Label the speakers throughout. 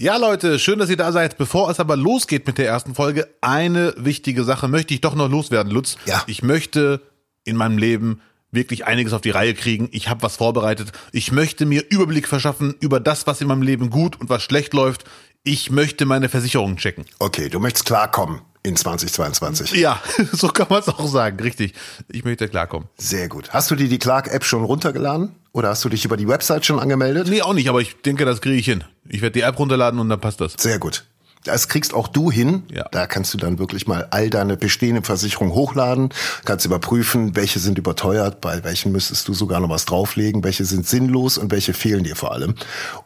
Speaker 1: Ja, Leute, schön, dass ihr da seid. Bevor es aber losgeht mit der ersten Folge, eine wichtige Sache möchte ich doch noch loswerden, Lutz.
Speaker 2: Ja.
Speaker 1: Ich möchte in meinem Leben wirklich einiges auf die Reihe kriegen. Ich habe was vorbereitet. Ich möchte mir Überblick verschaffen über das, was in meinem Leben gut und was schlecht läuft. Ich möchte meine Versicherungen checken.
Speaker 2: Okay, du möchtest klarkommen in 2022.
Speaker 1: Ja, so kann man es auch sagen, richtig. Ich möchte klarkommen.
Speaker 2: Sehr gut. Hast du dir die Clark-App schon runtergeladen? Oder hast du dich über die Website schon angemeldet?
Speaker 1: Nee, auch nicht, aber ich denke, das kriege ich hin. Ich werde die App runterladen und dann passt das.
Speaker 2: Sehr gut. Das kriegst auch du hin.
Speaker 1: Ja.
Speaker 2: Da kannst du dann wirklich mal all deine bestehenden Versicherungen hochladen, kannst überprüfen, welche sind überteuert, bei welchen müsstest du sogar noch was drauflegen, welche sind sinnlos und welche fehlen dir vor allem.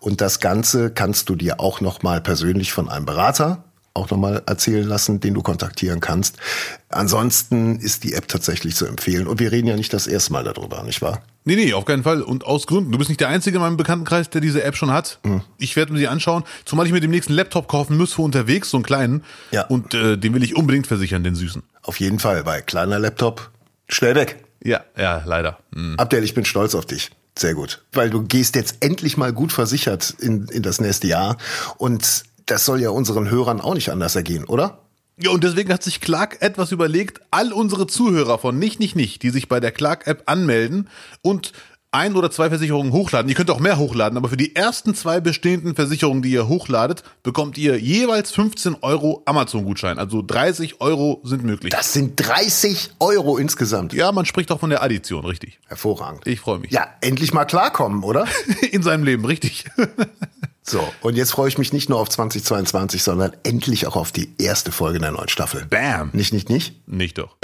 Speaker 2: Und das Ganze kannst du dir auch noch mal persönlich von einem Berater auch nochmal erzählen lassen, den du kontaktieren kannst. Ansonsten ist die App tatsächlich zu empfehlen. Und wir reden ja nicht das erste Mal darüber, nicht wahr?
Speaker 1: Nee, nee, auf keinen Fall. Und aus Gründen. Du bist nicht der Einzige in meinem Bekanntenkreis, der diese App schon hat. Ich werde mir sie anschauen. Zumal ich mir demnächst einen Laptop kaufen muss für unterwegs, so einen kleinen.
Speaker 2: Ja.
Speaker 1: Und äh, den will ich unbedingt versichern, den süßen.
Speaker 2: Auf jeden Fall, weil kleiner Laptop, schnell weg.
Speaker 1: Ja, ja, leider. Hm.
Speaker 2: Abdel, ich bin stolz auf dich. Sehr gut. Weil du gehst jetzt endlich mal gut versichert in, in das nächste Jahr. Und das soll ja unseren Hörern auch nicht anders ergehen, oder?
Speaker 1: Ja, und deswegen hat sich Clark etwas überlegt, all unsere Zuhörer von Nicht, Nicht, Nicht, die sich bei der Clark-App anmelden und ein oder zwei Versicherungen hochladen. Ihr könnt auch mehr hochladen, aber für die ersten zwei bestehenden Versicherungen, die ihr hochladet, bekommt ihr jeweils 15 Euro Amazon-Gutschein. Also 30 Euro sind möglich.
Speaker 2: Das sind 30 Euro insgesamt.
Speaker 1: ja, man spricht auch von der Addition, richtig.
Speaker 2: Hervorragend.
Speaker 1: Ich freue mich.
Speaker 2: Ja, endlich mal klarkommen, oder?
Speaker 1: In seinem Leben, richtig.
Speaker 2: So, und jetzt freue ich mich nicht nur auf 2022, sondern endlich auch auf die erste Folge der neuen Staffel.
Speaker 1: Bam.
Speaker 2: Nicht, nicht, nicht?
Speaker 1: Nicht doch.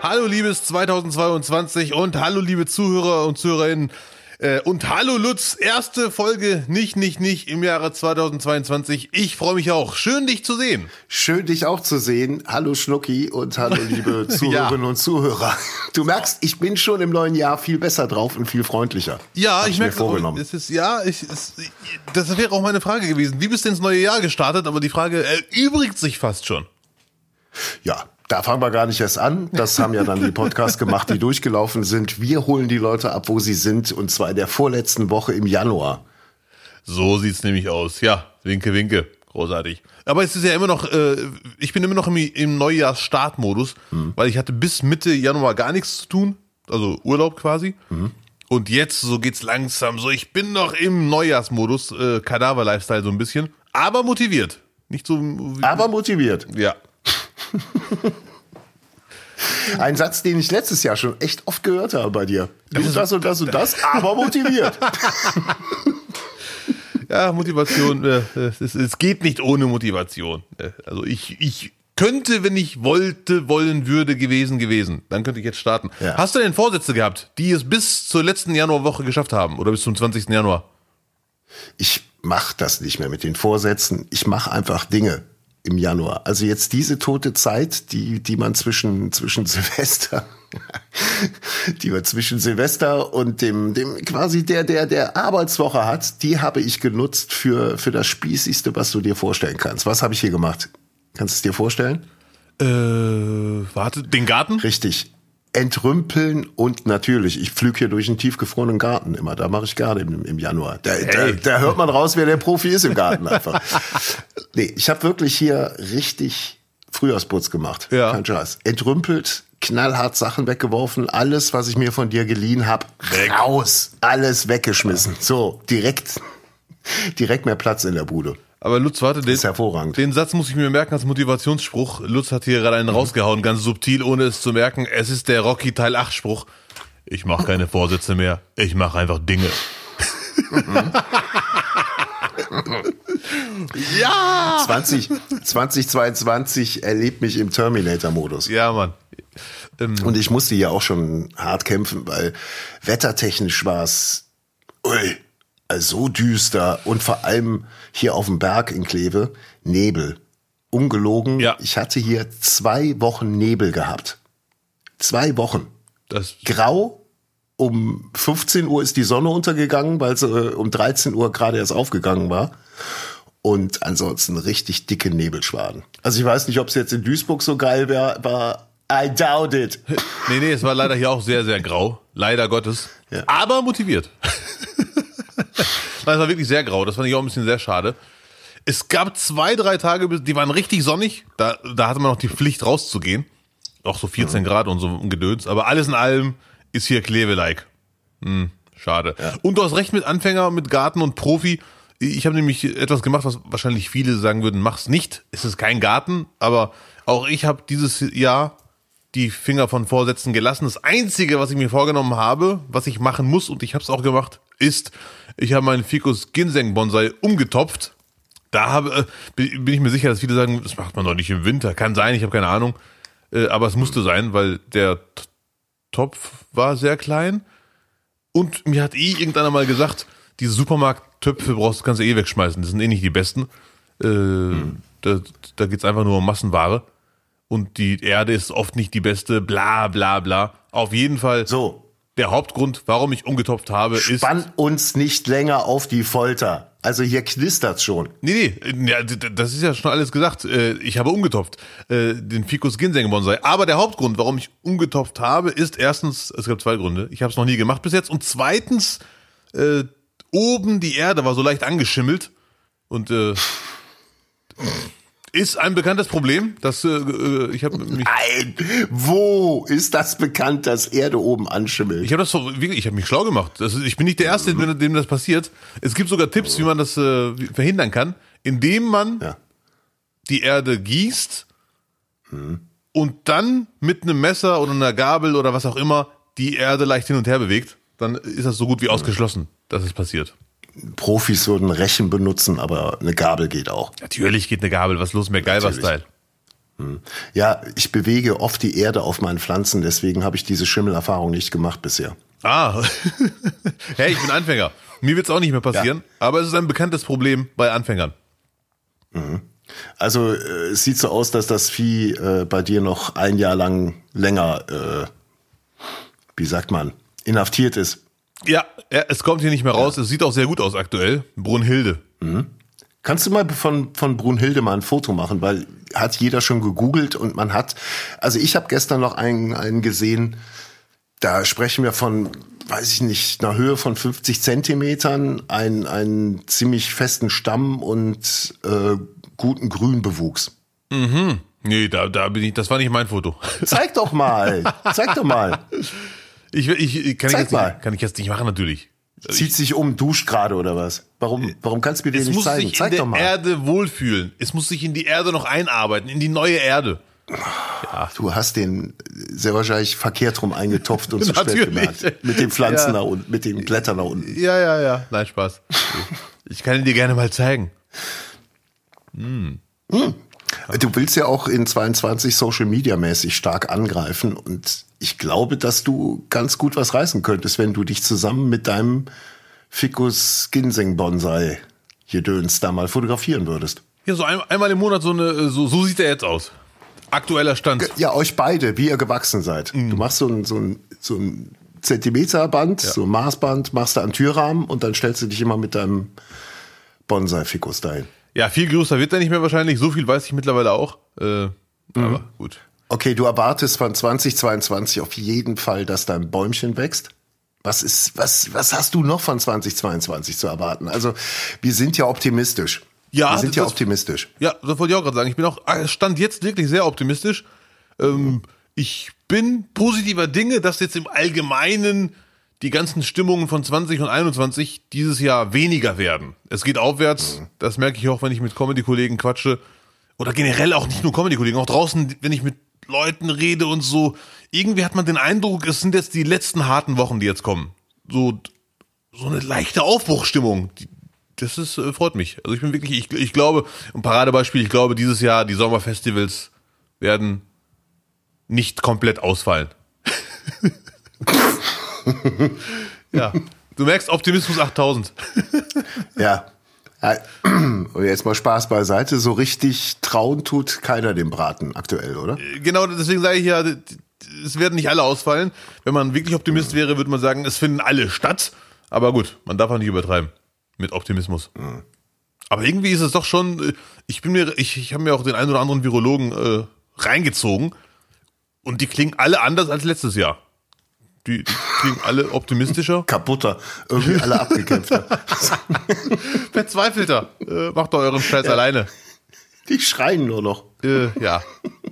Speaker 1: Hallo liebes 2022 und hallo liebe Zuhörer und Zuhörerinnen äh, und hallo Lutz, erste Folge nicht, nicht, nicht im Jahre 2022. Ich freue mich auch. Schön dich zu sehen.
Speaker 2: Schön, dich auch zu sehen. Hallo Schnucki und hallo liebe Zuhörerinnen und Zuhörer. Du merkst, ich bin schon im neuen Jahr viel besser drauf und viel freundlicher.
Speaker 1: Ja,
Speaker 2: Hab
Speaker 1: ich
Speaker 2: mir
Speaker 1: merke
Speaker 2: vorgenommen.
Speaker 1: Es ist ja, ich, es, das wäre auch meine Frage gewesen. Wie bist du ins neue Jahr gestartet? Aber die Frage erübrigt sich fast schon.
Speaker 2: Ja, da fangen wir gar nicht erst an. Das haben ja dann die Podcasts gemacht, die durchgelaufen sind. Wir holen die Leute ab, wo sie sind, und zwar in der vorletzten Woche im Januar.
Speaker 1: So sieht's nämlich aus. Ja, winke, winke. Großartig. Aber es ist ja immer noch, äh, ich bin immer noch im, im Neujahrsstartmodus, weil ich hatte bis Mitte Januar gar nichts zu tun, also Urlaub quasi. Und jetzt, so geht's langsam, so ich bin noch im Neujahrsmodus, äh, Kadaver-Lifestyle so ein bisschen, aber motiviert. Nicht so, wie-
Speaker 2: Aber motiviert.
Speaker 1: ja.
Speaker 2: Ein Satz, den ich letztes Jahr schon echt oft gehört habe bei dir. Du das und das und das, aber motiviert.
Speaker 1: Ja, Motivation, äh, es, geht nicht ohne Motivation. Äh, Also ich, ich könnte, wenn ich wollte, wollen würde, gewesen, gewesen. Dann könnte ich jetzt starten.
Speaker 2: Ja.
Speaker 1: Hast du denn Vorsätze gehabt, die es bis zur letzten Januarwoche geschafft haben? Oder bis zum 20. Januar?
Speaker 2: Ich mache das nicht mehr mit den Vorsätzen. Ich mache einfach Dinge im Januar. Also jetzt diese tote Zeit, die, die man zwischen, zwischen Silvester, die man zwischen Silvester und dem, dem quasi der, der, der Arbeitswoche hat, die habe ich genutzt für, für das Spießigste, was du dir vorstellen kannst. Was habe ich hier gemacht? Kannst du es dir vorstellen?
Speaker 1: Äh, warte, den Garten?
Speaker 2: Richtig. Entrümpeln und natürlich, ich flüge hier durch einen tiefgefrorenen Garten immer. Da mache ich gerade im, im Januar. Da, da, da hört man raus, wer der Profi ist im Garten einfach. nee, ich habe wirklich hier richtig Frühjahrsputz gemacht.
Speaker 1: Ja.
Speaker 2: Kein Scheiß. Entrümpelt, knallhart Sachen weggeworfen, alles, was ich mir von dir geliehen habe, raus. Alles weggeschmissen. So, direkt, direkt mehr Platz in der Bude.
Speaker 1: Aber Lutz, warte, den,
Speaker 2: ist hervorragend.
Speaker 1: den Satz muss ich mir merken als Motivationsspruch. Lutz hat hier gerade einen rausgehauen, ganz subtil, ohne es zu merken. Es ist der Rocky Teil 8 Spruch. Ich mache keine Vorsätze mehr. Ich mache einfach Dinge. ja!
Speaker 2: 20, 2022 erlebt mich im Terminator-Modus.
Speaker 1: Ja, Mann. Ähm,
Speaker 2: Und ich musste ja auch schon hart kämpfen, weil wettertechnisch war es ui, so düster und vor allem hier auf dem Berg in Kleve Nebel. Ungelogen,
Speaker 1: Ja.
Speaker 2: ich hatte hier zwei Wochen Nebel gehabt. Zwei Wochen.
Speaker 1: das,
Speaker 2: Grau, um 15 Uhr ist die Sonne untergegangen, weil sie äh, um 13 Uhr gerade erst aufgegangen war. Und ansonsten richtig dicke Nebelschwaden. Also ich weiß nicht, ob es jetzt in Duisburg so geil wär, war, I doubt it.
Speaker 1: Nee, nee, es war leider hier auch sehr, sehr grau. Leider Gottes.
Speaker 2: Ja.
Speaker 1: Aber motiviert. Nein, es war wirklich sehr grau. Das fand ich auch ein bisschen sehr schade. Es gab zwei, drei Tage, die waren richtig sonnig. Da, da hatte man noch die Pflicht rauszugehen. Auch so 14 Grad und so ein Gedöns. Aber alles in allem ist hier Kleve-like. Hm, schade. Und du hast recht mit Anfänger, mit Garten und Profi. Ich habe nämlich etwas gemacht, was wahrscheinlich viele sagen würden, mach's nicht. Es ist kein Garten, aber auch ich habe dieses Jahr die Finger von Vorsätzen gelassen. Das Einzige, was ich mir vorgenommen habe, was ich machen muss, und ich habe es auch gemacht, ist, ich habe meinen Ficus Ginseng Bonsai umgetopft. Da habe, äh, bin ich mir sicher, dass viele sagen, das macht man doch nicht im Winter. Kann sein, ich habe keine Ahnung. Äh, aber es musste sein, weil der Topf war sehr klein. Und mir hat eh irgendeiner mal gesagt, diese Supermarkttöpfe brauchst, kannst du eh wegschmeißen. Das sind eh nicht die besten. Äh, hm. Da, da geht's einfach nur um Massenware. Und die Erde ist oft nicht die beste, bla bla bla. Auf jeden Fall.
Speaker 2: So.
Speaker 1: Der Hauptgrund, warum ich umgetopft habe,
Speaker 2: Spann
Speaker 1: ist.
Speaker 2: Spann uns nicht länger auf die Folter. Also hier knistert's schon.
Speaker 1: Nee, nee, ja, das ist ja schon alles gesagt. Äh, Ich habe umgetopft, äh, den Ficus Ginseng Bonsai. Aber der Hauptgrund, warum ich umgetopft habe, ist erstens, es gab zwei Gründe. Ich habe es noch nie gemacht bis jetzt. Und zweitens, äh, oben die Erde war so leicht angeschimmelt. Und äh, ist ein bekanntes Problem. Das, äh, ich habe mich.
Speaker 2: Nein, wo ist das bekannt, dass Erde oben anschimmelt?
Speaker 1: Ich habe das so, wirklich, ich habe mich schlau gemacht. Das ich bin nicht der Erste, dem, dem das passiert. Es gibt sogar Tipps, wie man das äh, verhindern kann, indem man
Speaker 2: Ja.
Speaker 1: die Erde gießt und dann mit einem Messer oder einer Gabel oder was auch immer die Erde leicht hin und her bewegt. Dann ist das so gut wie ausgeschlossen, dass es passiert.
Speaker 2: Profis würden Rechen benutzen, aber eine Gabel geht auch.
Speaker 1: Natürlich geht eine Gabel. Was los mit MacGyver-Style?
Speaker 2: Ja, ich bewege oft die Erde auf meinen Pflanzen, deswegen habe ich diese Schimmelerfahrung nicht gemaht bisher.
Speaker 1: Ah, hey, ich bin Anfänger. Mir wird's auch nicht mehr passieren, aber es ist ein bekanntes Problem bei Anfängern.
Speaker 2: Also äh, es sieht so aus, dass das Vieh äh, bei dir noch ein Jahr lang länger, äh, wie sagt man, inhaftiert ist.
Speaker 1: Ja, ja, es kommt hier nicht mehr raus. Es sieht auch sehr gut aus aktuell. Brunhilde.
Speaker 2: Kannst du mal von, von Brunhilde mal ein Foto machen, weil hat jeder schon gegoogelt und man hat, also ich habe gestern noch einen, einen gesehen, da sprechen wir von, weiß ich nicht, einer Höhe von 50 Zentimetern, einen, einen ziemlich festen Stamm und äh, guten Grünbewuchs.
Speaker 1: Nee, da, da bin ich, das war nicht mein Foto.
Speaker 2: Zeig doch mal, zeig doch mal.
Speaker 1: Ich, ich, ich, kann, ich
Speaker 2: Zeig
Speaker 1: jetzt
Speaker 2: mal.
Speaker 1: nicht, kann ich jetzt nicht machen, natürlich.
Speaker 2: Zieht sich um, duscht gerade oder was? Warum, warum kannst du mir den
Speaker 1: Es
Speaker 2: nicht
Speaker 1: muss
Speaker 2: zeigen?
Speaker 1: sich
Speaker 2: Zeig
Speaker 1: in
Speaker 2: doch
Speaker 1: der
Speaker 2: mal.
Speaker 1: Erde wohlfühlen. Es muss sich in die Erde noch einarbeiten, in die neue Erde.
Speaker 2: Du hast den sehr wahrscheinlich verkehrt rum eingetopft und zu spät gemerkt. Mit den Pflanzen
Speaker 1: Ja.
Speaker 2: da unten, mit den Blättern da unten.
Speaker 1: Ja, ja, ja. Nein, Spaß. Ich kann ihn dir gerne mal zeigen.
Speaker 2: Du willst ja auch in 22 Social Media mäßig stark angreifen und ich glaube, dass du ganz gut was reißen könntest, wenn du dich zusammen mit deinem Ficus Ginseng Bonsai Gedöns da mal fotografieren würdest.
Speaker 1: Hier so ein, einmal im Monat so eine, so, so sieht er jetzt aus. Aktueller Stand.
Speaker 2: Ja, euch beide, wie ihr gewachsen seid.
Speaker 1: Mhm.
Speaker 2: Du machst so ein, so ein, so ein Zentimeterband, so ein Maßband, machst du an den Türrahmen und dann stellst du dich immer mit deinem Bonsai-Ficus dahin.
Speaker 1: Ja, viel größer wird er nicht mehr wahrscheinlich. So viel weiß ich mittlerweile auch. Äh, Aber gut.
Speaker 2: Okay, du erwartest von 2022 auf jeden Fall, dass dein Bäumchen wächst. Was ist, was, was hast du noch von 2022 zu erwarten? Also, wir sind ja optimistisch.
Speaker 1: Ja,
Speaker 2: wir sind ja
Speaker 1: das-
Speaker 2: optimistisch.
Speaker 1: Ja, das wollte ich auch gerade sagen. Ich bin auch äh, stand jetzt wirklich sehr optimistisch. Ähm, ich bin positiver Dinge, dass jetzt im Allgemeinen die ganzen Stimmungen von 20 und 21 dieses Jahr weniger werden. Es geht aufwärts. Das merke ich auch, wenn ich mit Comedy-Kollegen quatsche. Oder generell auch nicht nur Comedy-Kollegen, auch draußen, wenn ich mit Leuten rede und so. Irgendwie hat man den Eindruck, es sind jetzt die letzten harten Wochen, die jetzt kommen. So, so eine leichte Aufbruchstimmung. Das ist, äh, freut mich. Also ich bin wirklich, ich, ich glaube, ein Paradebeispiel, ich glaube, dieses Jahr die Sommerfestivals werden nicht komplett ausfallen. ja. Du merkst Optimismus 8000.
Speaker 2: Ja. Ja, Und jetzt mal Spaß beiseite. So richtig trauen tut keiner dem Braten aktuell, oder?
Speaker 1: genau, deswegen sage ich ja, es werden nicht alle ausfallen. Wenn man wirklich Optimist wäre, würde man sagen, es finden alle statt. Aber gut, man darf auch nicht übertreiben mit Optimismus. Aber irgendwie ist es doch schon, äh, ich bin mir, ich, ich habe mir auch den einen oder anderen Virologen äh, reingezogen. Und die klingen alle anders als letztes Jahr. Die, die klingen alle optimistischer.
Speaker 2: Kaputter. Irgendwie alle abgekämpfter.
Speaker 1: Verzweifelter. Äh, macht doch euren Scheiß alleine.
Speaker 2: Die schreien nur noch.
Speaker 1: Äh, ja.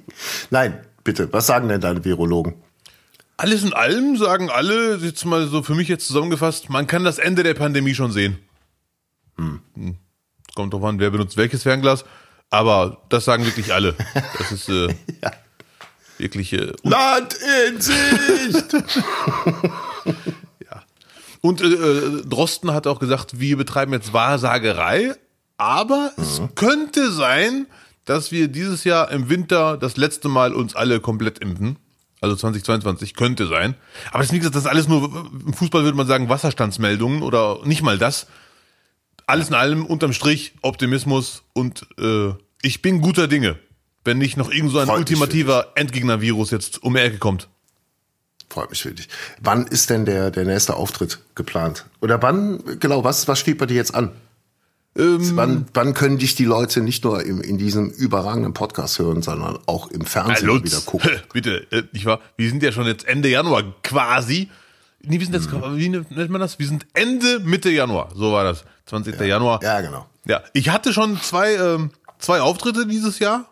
Speaker 2: Nein, bitte, was sagen denn deine Virologen?
Speaker 1: Alles in allem sagen alle, jetzt mal so für mich jetzt zusammengefasst, man kann das Ende der Pandemie schon sehen. Hm. Kommt drauf an, wer benutzt welches Fernglas. Aber das sagen wirklich alle. Das ist äh,
Speaker 2: Ja.
Speaker 1: Wirklich. Äh,
Speaker 2: Land in Sicht!
Speaker 1: Und äh, Drosten hat auch gesagt, wir betreiben jetzt Wahrsagerei, aber es könnte sein, dass wir dieses Jahr im Winter das letzte Mal uns alle komplett impfen. Also 2022 könnte sein. Aber das ist, gesagt, das ist alles nur, im Fußball würde man sagen, Wasserstandsmeldungen oder nicht mal das. Alles in allem unterm Strich Optimismus und äh, ich bin guter Dinge, wenn nicht noch irgend so ein
Speaker 2: Freut
Speaker 1: ultimativer Endgegner-Virus jetzt um die Ecke kommt.
Speaker 2: Freut mich für dich. Wann ist denn der, der nächste Auftritt geplant? Oder wann, genau, was, was steht bei dir jetzt an?
Speaker 1: Ähm,
Speaker 2: Wann, wann können dich die Leute nicht nur im, in diesem überragenden Podcast hören, sondern auch im Fernsehen
Speaker 1: Lutz,
Speaker 2: wieder gucken?
Speaker 1: Bitte, äh, nicht wahr? Wir sind ja schon jetzt Ende Januar quasi. Nee, wir sind jetzt,
Speaker 2: Mhm.
Speaker 1: wie nennt man das? Wir sind Ende Mitte Januar. So war das. 20. Januar.
Speaker 2: Ja, genau.
Speaker 1: Ja, ich hatte schon zwei, ähm, zwei Auftritte dieses Jahr.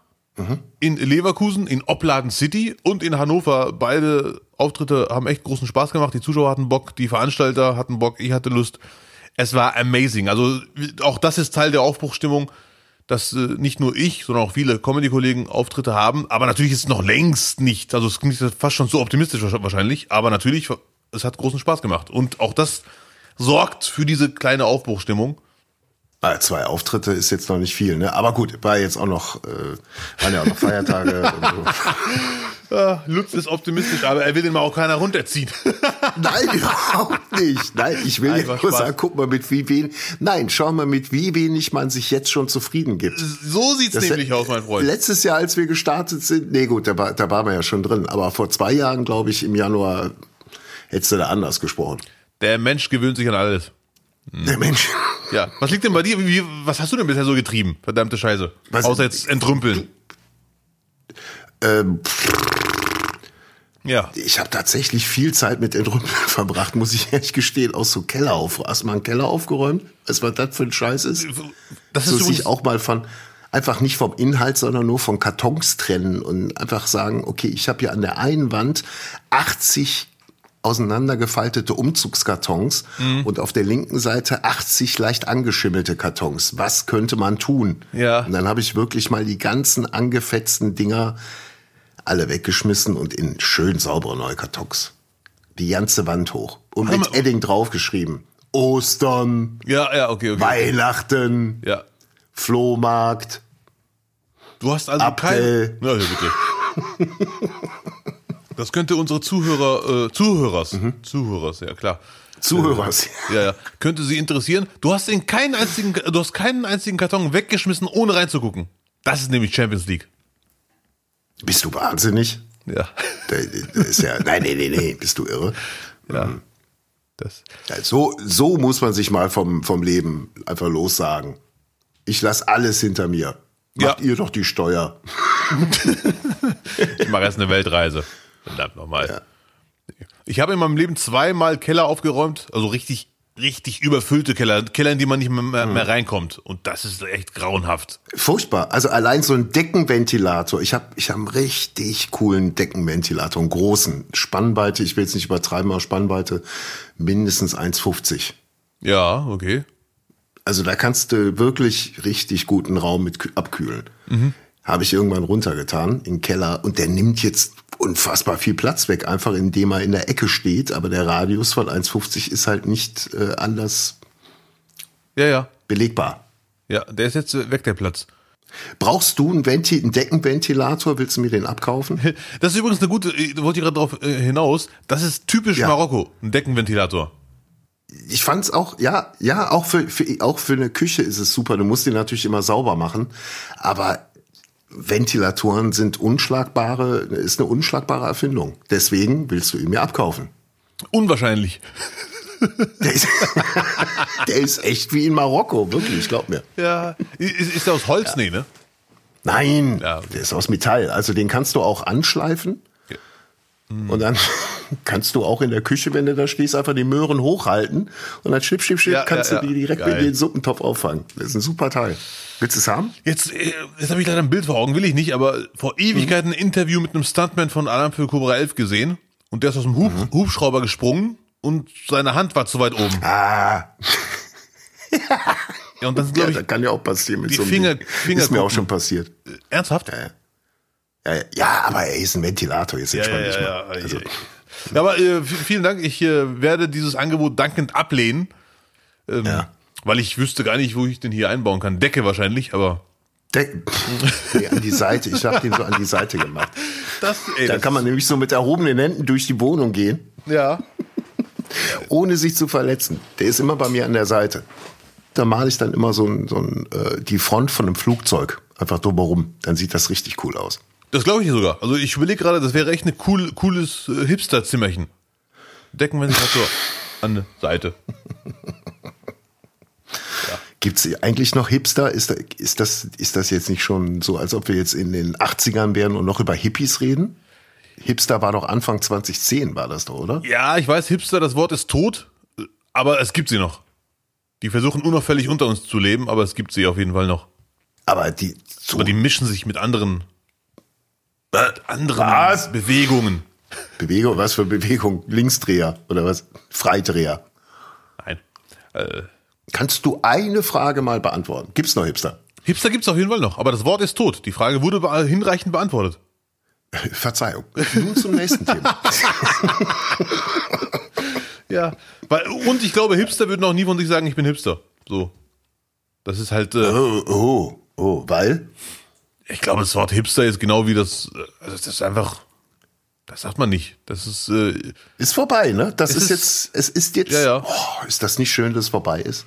Speaker 1: In Leverkusen, in Opladen City und in Hannover. Beide Auftritte haben echt großen Spaß gemacht. Die Zuschauer hatten Bock, die Veranstalter hatten Bock, ich hatte Lust. Es war amazing. Also auch das ist Teil der Aufbruchstimmung, dass äh, nicht nur ich, sondern auch viele Comedy-Kollegen Auftritte haben. Aber natürlich ist es noch längst nicht. Also es klingt fast schon zu optimistisch wahrscheinlich. Aber natürlich, es hat großen Spaß gemacht. Und auch das sorgt für diese kleine Aufbruchstimmung.
Speaker 2: Ah, zwei Auftritte ist jetzt noch nicht viel, ne? Aber gut, war jetzt auch noch, äh, waren ja auch noch Feiertage und so.
Speaker 1: Ah, Lutz ist optimistisch, aber er will den Marokkaner runterziehen.
Speaker 2: Nein, überhaupt nicht. Nein, ich will
Speaker 1: Einfach
Speaker 2: dir nur
Speaker 1: Spaß.
Speaker 2: sagen, guck mal, mit wie wenig, nein, schau mal, mit wie wenig man sich jetzt schon zufrieden gibt.
Speaker 1: So sieht's
Speaker 2: Das-
Speaker 1: nämlich aus, mein Freund.
Speaker 2: Letztes Jahr, als wir gestartet sind, nee gut, da, war, da waren wir ja schon drin, aber vor zwei Jahren, glaube ich, im Januar hättest du da anders gesprochen.
Speaker 1: Der Mensch gewöhnt sich an alles.
Speaker 2: Der Mensch,
Speaker 1: Ja. Was liegt denn bei dir? Wie, was hast du denn bisher so getrieben? Verdammte Scheiße.
Speaker 2: Was-
Speaker 1: Außer jetzt entrümpeln.
Speaker 2: ähm,
Speaker 1: Ja.
Speaker 2: ich habe tatsächlich viel Zeit mit Entrümpeln verbracht, muss ich ehrlich gestehen, aus so Keller auf. Hast mal einen Keller aufgeräumt? Weißt du, was das für ein Scheiß ist?
Speaker 1: Das
Speaker 2: so
Speaker 1: ist
Speaker 2: sich
Speaker 1: übrigens,
Speaker 2: auch mal von einfach nicht vom Inhalt, sondern nur von Kartons trennen und einfach sagen, okay, ich habe hier an der einen Wand 80 auseinandergefaltete Umzugskartons
Speaker 1: Mhm.
Speaker 2: und auf der linken Seite 80 leicht angeschimmelte Kartons. Was könnte man tun?
Speaker 1: Ja.
Speaker 2: Und dann habe ich wirklich mal die ganzen angefetzten Dinger alle weggeschmissen und in schön saubere neue Kartons. Die ganze Wand hoch. Und mit. Edding draufgeschrieben. Ostern,
Speaker 1: ja, ja, okay, okay.
Speaker 2: Weihnachten,
Speaker 1: Ja.
Speaker 2: Flohmarkt.
Speaker 1: Du hast also
Speaker 2: Abdel.
Speaker 1: kein. Ja, bitte. Das könnte unsere Zuhörer, äh, Zuhörers,
Speaker 2: Mhm.
Speaker 1: Zuhörers, ja klar.
Speaker 2: Zuhörers.
Speaker 1: Ja, ja. Könnte sie interessieren. Du hast in keinen einzigen, du hast keinen einzigen Karton weggeschmissen, ohne reinzugucken. Das ist nämlich Champions League.
Speaker 2: Bist du wahnsinnig?
Speaker 1: Ja.
Speaker 2: Das ist ja, nein, nee, nee, nee, bist du irre?
Speaker 1: Ja. Das.
Speaker 2: Ja, So, so muss man sich mal vom, vom Leben einfach lossagen. Ich lass alles hinter mir. Macht
Speaker 1: Ja.
Speaker 2: ihr doch die Steuer.
Speaker 1: Ich mache jetzt eine Weltreise. Verdammt nochmal. Ich habe in meinem Leben zweimal Keller aufgeräumt, also richtig, richtig überfüllte Keller, Keller, in die man nicht mehr, mehr reinkommt. Und das ist echt grauenhaft.
Speaker 2: Furchtbar. Also allein so ein Deckenventilator. Ich habe ich hab einen richtig coolen Deckenventilator, einen großen. Spannweite, ich will jetzt nicht übertreiben, aber Spannweite mindestens 1,50.
Speaker 1: Ja, okay.
Speaker 2: Also da kannst du wirklich richtig guten Raum mit kü- abkühlen. Habe ich irgendwann runtergetan in den Keller und der nimmt jetzt unfassbar viel Platz weg, einfach indem er in der Ecke steht. Aber der Radius von 1,50 ist halt nicht äh, anders
Speaker 1: Ja, ja.
Speaker 2: belegbar.
Speaker 1: Ja, der ist jetzt äh, weg, der Platz.
Speaker 2: Brauchst du einen, Venti einen Deckenventilator? Willst du mir den abkaufen?
Speaker 1: Das ist übrigens eine gute, ich wollte gerade darauf äh, hinaus, das ist typisch
Speaker 2: Ja.
Speaker 1: Marokko, ein Deckenventilator.
Speaker 2: Ich fand's auch, ja, ja, auch für, für, auch für eine Küche ist es super. Du musst den natürlich immer sauber machen. Aber Ventilatoren sind unschlagbare, ist eine unschlagbare Erfindung. Deswegen willst du ihn mir abkaufen.
Speaker 1: Unwahrscheinlich.
Speaker 2: Der ist, der ist echt wie in Marokko, wirklich, glaub mir.
Speaker 1: Ja. Ist, ist der aus Holz? Nee, ne?
Speaker 2: Nein,
Speaker 1: Ja,
Speaker 2: der ist aus Metall. Also den kannst du auch anschleifen. Und dann kannst du auch in der Küche, wenn du da stehst, einfach die Möhren hochhalten und dann schnipp, schnipp, schnipp,
Speaker 1: Ja,
Speaker 2: kannst
Speaker 1: ja,
Speaker 2: du
Speaker 1: ja.
Speaker 2: die direkt
Speaker 1: Geil.
Speaker 2: in den Suppentopf auffangen. Das ist ein super Teil. Willst du es haben?
Speaker 1: Jetzt, äh, jetzt habe ich leider ein Bild vor Augen, will ich nicht, aber vor Ewigkeiten ein Interview mit einem Stuntman von Alarm für Cobra 11 gesehen und der ist aus dem Hub,
Speaker 2: Mhm.
Speaker 1: Hubschrauber gesprungen und seine Hand war zu weit oben.
Speaker 2: Ah,
Speaker 1: Ja, und das ist,
Speaker 2: ja,
Speaker 1: glaube
Speaker 2: das
Speaker 1: ich,
Speaker 2: kann ja auch passieren mit
Speaker 1: die
Speaker 2: so einem
Speaker 1: Finger-
Speaker 2: Ding.
Speaker 1: Finger
Speaker 2: Ist mir auch
Speaker 1: gucken.
Speaker 2: schon passiert.
Speaker 1: ernsthaft?
Speaker 2: Ja, ja. Ja, aber er ist ein Ventilator, jetzt entspann dich mal. Also,
Speaker 1: ja, aber äh, vielen Dank. Ich äh, werde dieses Angebot dankend ablehnen, ähm,
Speaker 2: Ja.
Speaker 1: weil ich wüsste gar nicht, wo ich den hier einbauen kann. Decke wahrscheinlich, aber
Speaker 2: der, nee, an die Seite. Ich habe den so an die Seite gemacht.
Speaker 1: das, ey,
Speaker 2: Da
Speaker 1: das
Speaker 2: kann man nämlich so mit erhobenen Händen durch die Wohnung gehen,
Speaker 1: ja.
Speaker 2: ohne sich zu verletzen. Der ist immer bei mir an der Seite. Da male ich dann immer so, ein, so ein, äh, die Front von einem Flugzeug einfach drumherum. Dann sieht das richtig cool aus.
Speaker 1: Das glaube ich sogar. Also ich überlege gerade, das wäre echt ein cool, cooles äh, Hipster-Zimmerchen. Deckenventilator an der Seite.
Speaker 2: Gibt es eigentlich noch Hipster? Ist, da, ist, das, ist das jetzt nicht schon so, als ob wir jetzt in den 80ern wären und noch über Hippies reden? Hipster war doch Anfang 2010, war das doch, oder?
Speaker 1: Ja, ich weiß, Hipster, das Wort ist tot, aber es gibt sie noch. Die versuchen unauffällig unter uns zu leben, aber es gibt sie auf jeden Fall noch.
Speaker 2: Aber die, so
Speaker 1: Aber die mischen sich mit anderen, mit anderen
Speaker 2: Was?
Speaker 1: Bewegungen.
Speaker 2: Bewegung, was für Bewegung? Linksdreher oder was? Freidreher.
Speaker 1: Nein. Äh,
Speaker 2: Kannst du eine Frage mal beantworten? Gibt's noch Hipster?
Speaker 1: Hipster gibt's auf jeden Fall noch, aber das Wort ist tot. Die Frage wurde be hinreichend beantwortet.
Speaker 2: Verzeihung. Nun zum nächsten Thema.
Speaker 1: Ja. Weil, und ich glaube, Hipster würden auch nie von sich sagen, ich bin Hipster. So. Das ist halt, äh,
Speaker 2: Oh, oh, oh, weil?
Speaker 1: Ich glaube, das Wort Hipster ist genau wie das, äh, also das ist einfach, das sagt man nicht. Das ist, äh,
Speaker 2: Ist vorbei, ne? Das ist,
Speaker 1: ist-
Speaker 2: jetzt, es ist jetzt,
Speaker 1: Ja, ja.
Speaker 2: Oh, ist das nicht schön, dass es vorbei ist?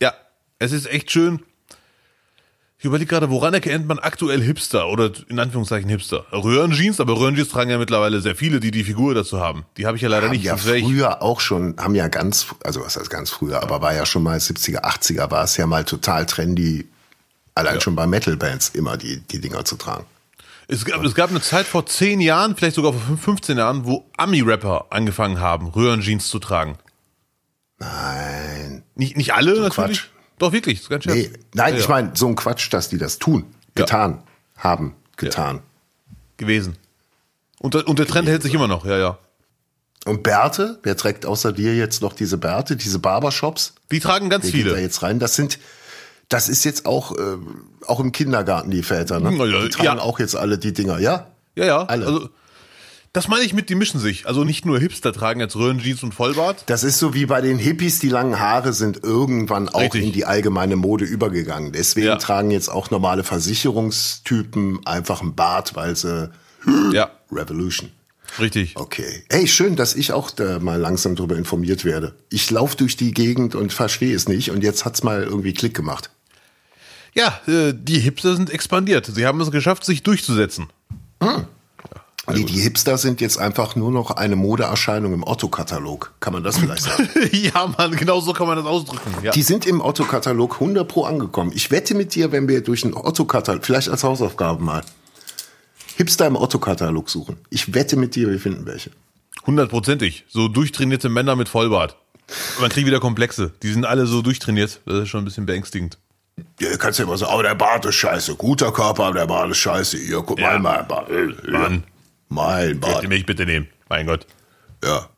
Speaker 1: ja, es ist echt schön. Ich überlege gerade, woran erkennt man aktuell Hipster oder in Anführungszeichen Hipster? Röhrenjeans, aber Röhrenjeans tragen ja mittlerweile sehr viele, die die Figur dazu haben. Die habe ich ja leider
Speaker 2: Haben
Speaker 1: nicht.
Speaker 2: ja früher auch schon, haben ja ganz, also was heißt ganz früher, aber war ja schon mal 70er, 80er, war es ja mal total trendy, allein schon bei Metal-Bands immer die, die Dinger zu tragen.
Speaker 1: Es gab, es gab eine Zeit vor 10 Jahren, vielleicht sogar vor 15 Jahren, wo Ami-Rapper angefangen haben, Röhrenjeans zu tragen.
Speaker 2: Nein.
Speaker 1: Nicht, nicht alle natürlich.
Speaker 2: Quatsch.
Speaker 1: Doch, wirklich, ganz schön.
Speaker 2: Nee, nein,
Speaker 1: Ja,
Speaker 2: ich meine, so ein Quatsch, dass die das tun,
Speaker 1: Ja.
Speaker 2: getan, haben, getan.
Speaker 1: gewesen. Und, der- und der Trend hält sich immer noch, ja, ja.
Speaker 2: Und Bärte, wer trägt außer dir jetzt noch diese Bärte, diese Barbershops?
Speaker 1: Die tragen ganz
Speaker 2: Wer geht da
Speaker 1: viele.
Speaker 2: jetzt rein? Das sind, das ist jetzt auch, äh, auch im Kindergarten die Väter, ne? Die tragen
Speaker 1: ja.
Speaker 2: auch jetzt alle die Dinger, ja?
Speaker 1: Ja, ja.
Speaker 2: Alle.
Speaker 1: Also, das meine ich mit, die mischen sich. Also nicht nur Hipster tragen jetzt Röhrenjeans und Vollbart.
Speaker 2: Das ist so wie bei den Hippies, die langen Haare sind irgendwann auch
Speaker 1: Richtig.
Speaker 2: in die allgemeine Mode übergegangen. Deswegen
Speaker 1: Ja.
Speaker 2: tragen jetzt auch normale Versicherungstypen einfach einen Bart, weil sie
Speaker 1: Ja,
Speaker 2: Revolution.
Speaker 1: richtig.
Speaker 2: Okay. Hey, schön, dass ich auch da mal langsam drüber informiert werde. Ich laufe durch die Gegend und verstehe es nicht und jetzt hat's mal irgendwie Klick gemacht.
Speaker 1: Ja, äh, die Hipster sind expandiert. Sie haben es geschafft, sich durchzusetzen.
Speaker 2: Nee, die Hipster sind jetzt einfach nur noch eine Modeerscheinung im Otto-Katalog. Kann man das vielleicht sagen?
Speaker 1: ja, Mann, genau so kann man das ausdrücken. Ja.
Speaker 2: Die sind im Otto-Katalog 100 pro angekommen. Ich wette mit dir, wenn wir durch den Otto-Katalog, vielleicht als Hausaufgabe mal, Hipster im Otto-Katalog suchen. Ich wette mit dir, wir finden welche.
Speaker 1: Hundertprozentig. So durchtrainierte Männer mit Vollbart. Man kriegt wieder Komplexe. Die sind alle so durchtrainiert. Das ist schon ein bisschen beängstigend.
Speaker 2: Ja, kannst ja immer sagen, oh, der Bart ist scheiße. Guter Körper, aber der Bart ist scheiße. Hier, guck
Speaker 1: Ja.
Speaker 2: mal, mein Bart. Äh.
Speaker 1: Mann.
Speaker 2: Mein Bart.
Speaker 1: Die mich bitte nehmen. Mein Gott.
Speaker 2: Ja.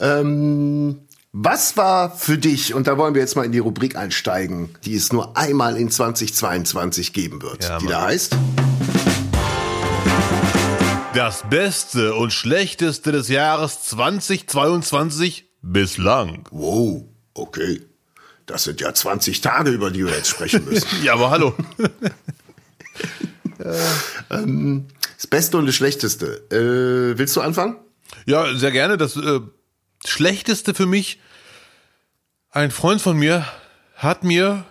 Speaker 2: Ähm, was war für dich, und da wollen wir jetzt mal in die Rubrik einsteigen, die es nur einmal in 2022 geben wird,
Speaker 1: Ja,
Speaker 2: die da heißt?
Speaker 1: Das Beste und Schlechteste des Jahres 2022 bislang.
Speaker 2: Wow, okay. Das sind ja 20 Tage, über die wir jetzt sprechen müssen.
Speaker 1: Ja, aber hallo.
Speaker 2: Das Beste und das Schlechteste. Äh, willst du anfangen?
Speaker 1: Ja, sehr gerne. Das äh, Schlechteste für mich, ein Freund von mir hat mir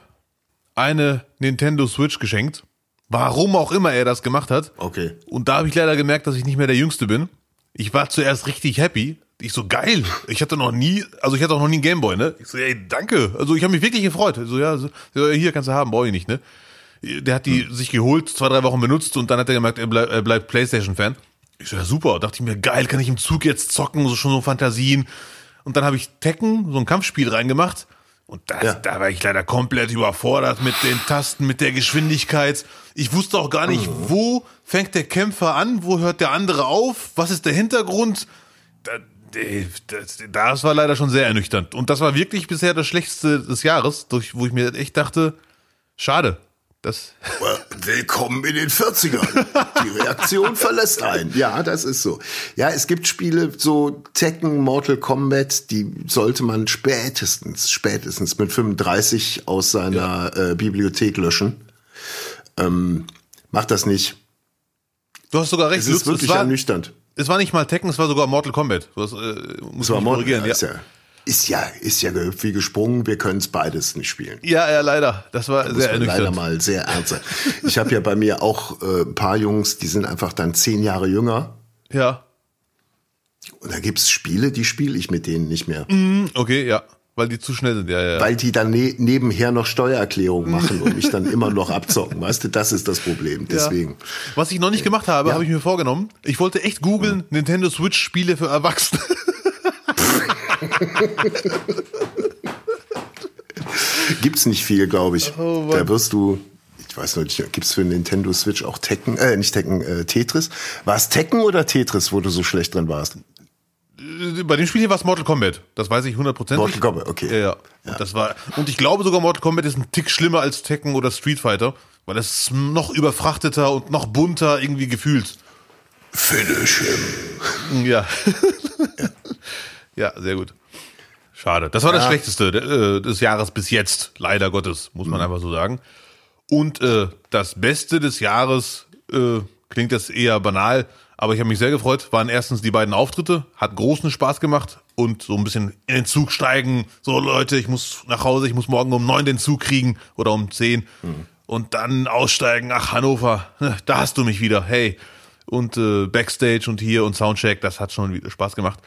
Speaker 1: eine Nintendo Switch geschenkt. Warum auch immer er das gemacht hat.
Speaker 2: Okay.
Speaker 1: Und da habe ich leider gemerkt, dass ich nicht mehr der Jüngste bin. Ich war zuerst richtig happy. Ich so, geil. Ich hatte noch nie, also ich hatte auch noch nie einen Gameboy, ne? Ich so, ey, danke. Also ich habe mich wirklich gefreut. So, ja, so, hier kannst du haben, brauche ich nicht, ne? Der hat die sich geholt, zwei, drei Wochen benutzt und dann hat er gemerkt, er, bleib, er bleibt Playstation-Fan. Ich so, ja super, dachte ich mir, geil, kann ich im Zug jetzt zocken, so schon so Fantasien. Und dann habe ich Tekken, so ein Kampfspiel reingemacht. Und das,
Speaker 2: Ja.
Speaker 1: da war ich leider komplett überfordert mit den Tasten, mit der Geschwindigkeit. Ich wusste auch gar nicht, wo fängt der Kämpfer an, wo hört der andere auf, was ist der Hintergrund. Da, das, das war leider schon sehr ernüchternd. Und das war wirklich bisher das Schlechteste des Jahres, durch, wo ich mir echt dachte, schade. Das,
Speaker 2: Willkommen in den 40ern. Die Reaktion verlässt einen. Ja, das ist so. Ja, es gibt Spiele, so Tekken, Mortal Kombat, die sollte man spätestens, spätestens mit 35 aus seiner äh, Bibliothek löschen. Ähm, macht das nicht.
Speaker 1: du hast sogar recht.
Speaker 2: Es ist
Speaker 1: Lutz,
Speaker 2: wirklich
Speaker 1: es, war,
Speaker 2: ernüchternd.
Speaker 1: Es war nicht mal Tekken, es war sogar Mortal Kombat. Du hast, äh, muss
Speaker 2: Das war
Speaker 1: mich
Speaker 2: Mortal,
Speaker 1: korrigieren, ja.
Speaker 2: ist, ja, ist ja, ist ja gehüpft wie gesprungen. Wir können es beides nicht spielen.
Speaker 1: Ja, ja, leider. Das war
Speaker 2: muss
Speaker 1: sehr
Speaker 2: man leider
Speaker 1: ernüchternd.
Speaker 2: mal sehr ernst sein. Ich habe ja bei mir auch äh, ein paar Jungs, die sind einfach dann zehn Jahre jünger.
Speaker 1: Ja.
Speaker 2: Und da gibt's Spiele, die spiele ich mit denen nicht mehr.
Speaker 1: Hm, Okay, ja. Weil die zu schnell sind, ja, ja. ja.
Speaker 2: Weil die dann ne nebenher noch Steuererklärung machen und mich dann immer noch abzocken. Weißt du, das ist das Problem. Deswegen.
Speaker 1: Was ich noch nicht gemacht habe,
Speaker 2: Ja.
Speaker 1: habe ich mir vorgenommen. Ich wollte echt googeln, Nintendo Switch Spiele für Erwachsene.
Speaker 2: Gibt's nicht viel, glaube ich.
Speaker 1: Oh,
Speaker 2: da wirst du, ich weiß noch nicht, gibt's für Nintendo Switch auch Tekken, äh, nicht Tekken, äh, Tetris? War es Tekken oder Tetris, wo du so schlecht drin warst?
Speaker 1: Bei dem Spiel hier war es Mortal Kombat. Das weiß ich hundertprozentig.
Speaker 2: Mortal Kombat, okay.
Speaker 1: Ja, ja. Und das war, und ich glaube sogar Mortal Kombat ist ein Tick schlimmer als Tekken oder Street Fighter, weil es noch überfrachteter und noch bunter irgendwie gefühlt.
Speaker 2: Finish him.
Speaker 1: Ja. ja, sehr gut. Schade. Das war das
Speaker 2: Ja.
Speaker 1: Schlechteste äh, des Jahres bis jetzt, leider Gottes, muss man einfach so sagen. Und äh, das Beste des Jahres äh, klingt jetzt eher banal, aber ich habe mich sehr gefreut. Waren erstens die beiden Auftritte, hat großen Spaß gemacht und so ein bisschen in den Zug steigen. So Leute, ich muss nach Hause, ich muss morgen um neun den Zug kriegen oder um zehn und dann aussteigen nach Hannover. Da hast du mich wieder. Hey und äh, Backstage und hier und Soundcheck, das hat schon wieder Spaß gemacht.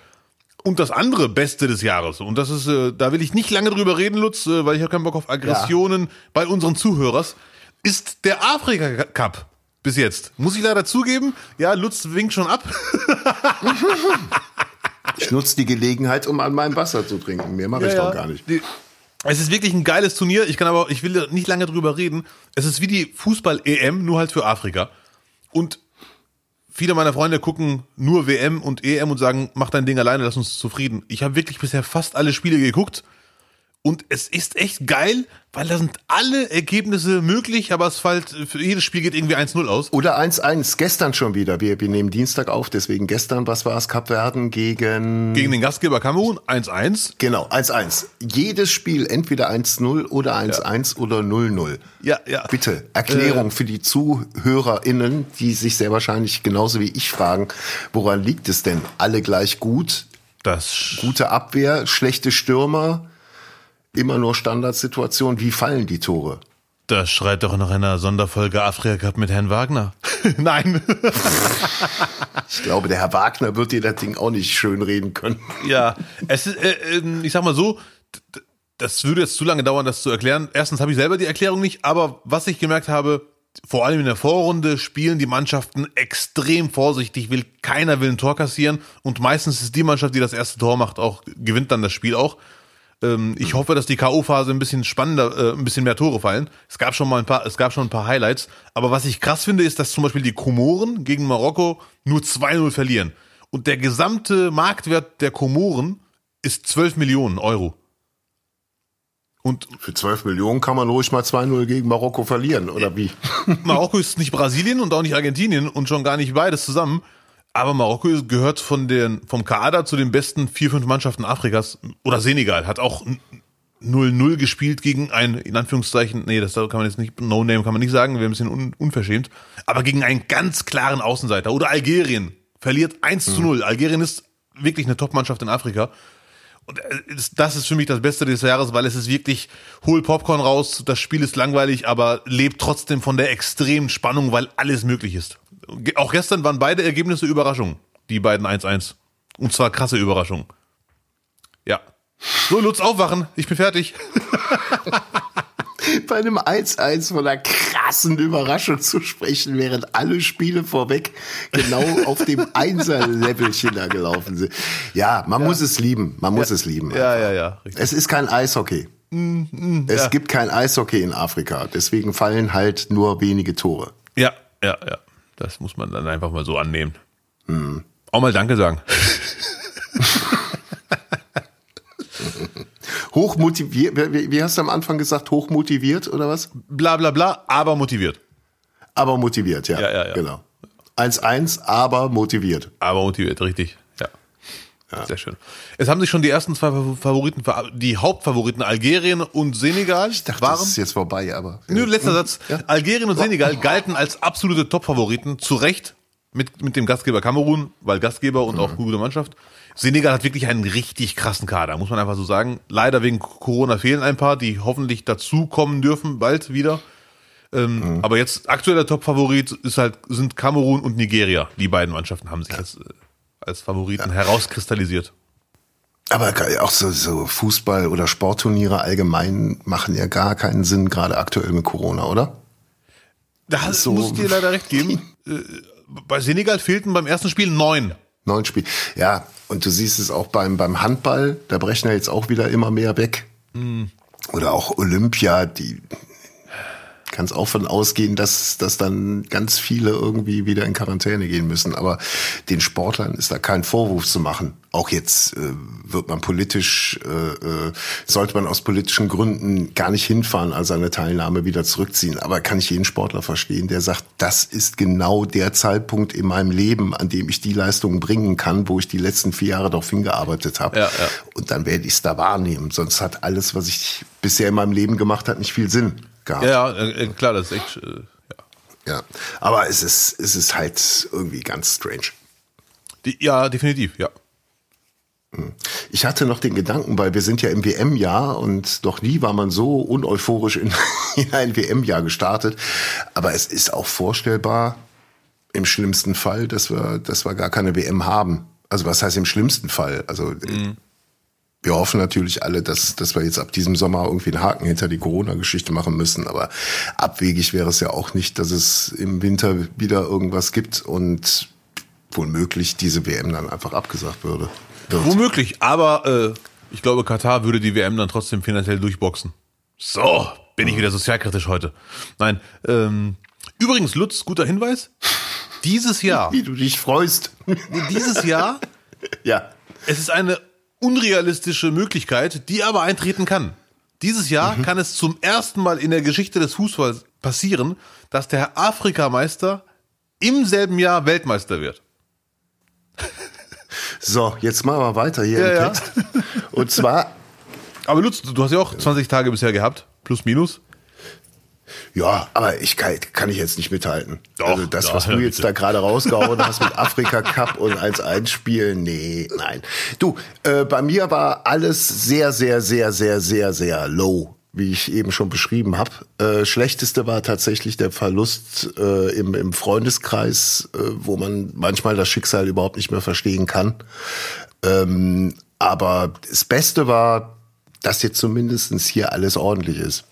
Speaker 1: Und das andere Beste des Jahres, und das ist, äh, da will ich nicht lange drüber reden, Lutz, äh, weil ich habe keinen Bock auf Aggressionen bei unseren Zuhörers, ist der Afrika Cup bis jetzt. Muss ich leider zugeben, ja, Lutz winkt schon ab.
Speaker 2: Ich nutze die Gelegenheit, um an meinem Wasser zu trinken. Mehr mache ich doch gar nicht.
Speaker 1: Die, es ist wirklich ein geiles Turnier. Ich kann aber, ich will nicht lange drüber reden. Es ist wie die Fußball-EM, nur halt für Afrika. Und viele meiner Freunde gucken nur WM und EM und sagen, mach dein Ding alleine, lass uns zufrieden. Ich habe wirklich bisher fast alle Spiele geguckt. Und es ist echt geil, weil da sind alle Ergebnisse möglich, aber es fällt, für jedes Spiel geht irgendwie 1-0 aus.
Speaker 2: Oder 1-1, gestern schon wieder. Wir, wir nehmen Dienstag auf, deswegen gestern, was war es, Kapverden gegen...
Speaker 1: Gegen den Gastgeber Kamerun 1-1.
Speaker 2: Genau, 1-1. Jedes Spiel entweder 1-0 oder 1-1 oder 0-0.
Speaker 1: Ja, ja.
Speaker 2: Bitte, Erklärung für die ZuhörerInnen, die sich sehr wahrscheinlich genauso wie ich fragen, woran liegt es denn? Alle gleich gut,
Speaker 1: Das
Speaker 2: gute Abwehr, schlechte Stürmer, immer nur Standardsituation. Wie fallen die Tore?
Speaker 1: Das schreit doch nach einer Sonderfolge Afrika Cup mit Herrn Wagner. Nein.
Speaker 2: Ich glaube, der Herr Wagner wird dir das Ding auch nicht schön reden können.
Speaker 1: ja, es ist, äh, äh, ich sag mal so, das würde jetzt zu lange dauern, das zu erklären. Erstens habe ich selber die Erklärung nicht, aber was ich gemerkt habe, vor allem in der Vorrunde spielen die Mannschaften extrem vorsichtig, will keiner will ein Tor kassieren und meistens ist die Mannschaft, die das erste Tor macht, auch gewinnt dann das Spiel auch. Ähm, ich hoffe, dass die KO-Phase ein bisschen spannender, äh, ein bisschen mehr Tore fallen. Es gab schon mal ein paar, es gab schon ein paar Highlights. Aber was ich krass finde, ist, dass zum Beispiel die Komoren gegen Marokko nur 2-0 verlieren. Und der gesamte Marktwert der Komoren ist 12 Millionen Euro. Und
Speaker 2: Für 12 Millionen kann man ruhig mal 2-0 gegen Marokko verlieren, oder wie?
Speaker 1: Marokko ist nicht Brasilien und auch nicht Argentinien und schon gar nicht beides zusammen. Aber Marokko gehört von den, vom Kader zu den besten vier, fünf Mannschaften Afrikas. Oder Senegal hat auch 0-0 gespielt gegen ein, in Anführungszeichen, nee, das kann man jetzt nicht, No-Name kann man nicht sagen, wäre ein bisschen un, unverschämt. Aber gegen einen ganz klaren Außenseiter. Oder Algerien verliert 1 zu 0. Algerien ist wirklich eine Top-Mannschaft in Afrika. Und äh, das- das ist für mich das Beste des Jahres, weil es ist wirklich, hol Popcorn raus, das Spiel ist langweilig, aber lebt trotzdem von der extremen Spannung, weil alles möglich ist. Auch gestern waren beide Ergebnisse Überraschungen, die beiden 1-1. Und zwar krasse Überraschungen. Ja. So, Lutz, aufwachen, ich bin fertig.
Speaker 2: bei einem 1-1 von einer krassen Überraschung zu sprechen, während alle Spiele vorweg genau auf dem Einser-Levelchen da gelaufen sind. Ja, man ja. muss es lieben. Man muss
Speaker 1: ja.
Speaker 2: es lieben.
Speaker 1: Ja, ja, ja.
Speaker 2: Richtig. Es ist kein Eishockey. Mm, mm, es ja. gibt kein Eishockey in Afrika. Deswegen fallen halt nur wenige Tore.
Speaker 1: Ja, ja, ja. Das muss man dann einfach mal so annehmen. Mm. Auch mal Danke sagen.
Speaker 2: Hochmotiviert, wie hast du am Anfang gesagt, hochmotiviert oder was?
Speaker 1: Bla bla bla, aber motiviert.
Speaker 2: Aber motiviert, ja.
Speaker 1: Ja, ja, ja.
Speaker 2: Genau. 1-1, aber motiviert.
Speaker 1: Aber motiviert, richtig. Ja. Sehr schön. Es haben sich schon die ersten zwei Favoriten, die Hauptfavoriten Algerien und Senegal.
Speaker 2: Ich dachte, waren, das ist jetzt vorbei, aber.
Speaker 1: Nö, letzter hm? Satz. Ja? Algerien und Senegal galten als absolute Top-Favoriten, zu Recht, mit, mit dem Gastgeber Kamerun, weil Gastgeber und mhm. auch gute Mannschaft. Senegal hat wirklich einen richtig krassen Kader, muss man einfach so sagen. Leider wegen Corona fehlen ein paar, die hoffentlich dazukommen dürfen, bald wieder. Ähm, mhm. Aber jetzt aktueller Top-Favorit ist halt, sind Kamerun und Nigeria. Die beiden Mannschaften haben sich ja. als, äh, als Favoriten ja. herauskristallisiert.
Speaker 2: Aber auch so, so Fußball- oder Sportturniere allgemein machen ja gar keinen Sinn, gerade aktuell mit Corona, oder?
Speaker 1: Da so muss ich dir leider recht geben. Äh, bei Senegal fehlten beim ersten Spiel neun.
Speaker 2: Neun Spiele. Ja, und du siehst es auch beim, beim Handball, da brechen ja jetzt auch wieder immer mehr weg. Mhm. Oder auch Olympia, die kann es auch von ausgehen, dass, dass dann ganz viele irgendwie wieder in Quarantäne gehen müssen. Aber den Sportlern ist da kein Vorwurf zu machen. Auch jetzt äh, wird man politisch, äh, äh, sollte man aus politischen Gründen gar nicht hinfahren, also seine Teilnahme wieder zurückziehen. Aber kann ich jeden Sportler verstehen, der sagt, das ist genau der Zeitpunkt in meinem Leben, an dem ich die Leistungen bringen kann, wo ich die letzten vier Jahre darauf hingearbeitet habe. Ja, ja. Und dann werde ich es da wahrnehmen. Sonst hat alles, was ich bisher in meinem Leben gemacht habe, nicht viel Sinn
Speaker 1: gehabt. Ja, äh, klar, das ist echt. Äh,
Speaker 2: ja. ja, aber es ist, es ist halt irgendwie ganz strange.
Speaker 1: Die, ja, definitiv, ja.
Speaker 2: Hm. Ich hatte noch den Gedanken, weil wir sind ja im WM-Jahr und noch nie war man so uneuphorisch in, in ein WM-Jahr gestartet. Aber es ist auch vorstellbar, im schlimmsten Fall, dass wir, dass wir gar keine WM haben. Also was heißt im schlimmsten Fall? Also mhm wir hoffen natürlich alle, dass, dass wir jetzt ab diesem Sommer irgendwie einen Haken hinter die Corona-Geschichte machen müssen. Aber abwegig wäre es ja auch nicht, dass es im Winter wieder irgendwas gibt und womöglich diese WM dann einfach abgesagt würde.
Speaker 1: Wird. Womöglich, aber äh, ich glaube, Katar würde die WM dann trotzdem finanziell durchboxen. So, bin ich wieder sozialkritisch heute. Nein, ähm, übrigens, Lutz, guter Hinweis. Dieses Jahr.
Speaker 2: Wie du dich freust.
Speaker 1: Dieses Jahr.
Speaker 2: ja.
Speaker 1: Es ist eine unrealistische Möglichkeit, die aber eintreten kann. Dieses Jahr mhm. kann es zum ersten Mal in der Geschichte des Fußballs passieren, dass der Afrikameister im selben Jahr Weltmeister wird.
Speaker 2: So, jetzt machen wir weiter hier ja, im Text. Ja. Und zwar.
Speaker 1: Aber Lutz, du hast ja auch 20 Tage bisher gehabt, plus minus.
Speaker 2: Ja, aber ich kann, kann ich jetzt nicht mithalten.
Speaker 1: Doch,
Speaker 2: also das, doch, was du jetzt bitte. da gerade rausgehauen hast mit Afrika Cup und 1-1 spielen, nee, nein. Du, äh, bei mir war alles sehr, sehr, sehr, sehr, sehr, sehr low wie ich eben schon beschrieben habe. Äh, schlechteste war tatsächlich der Verlust äh, im, im Freundeskreis, äh, wo man manchmal das Schicksal überhaupt nicht mehr verstehen kann. Ähm, aber das Beste war, dass jetzt zumindestens hier alles ordentlich ist.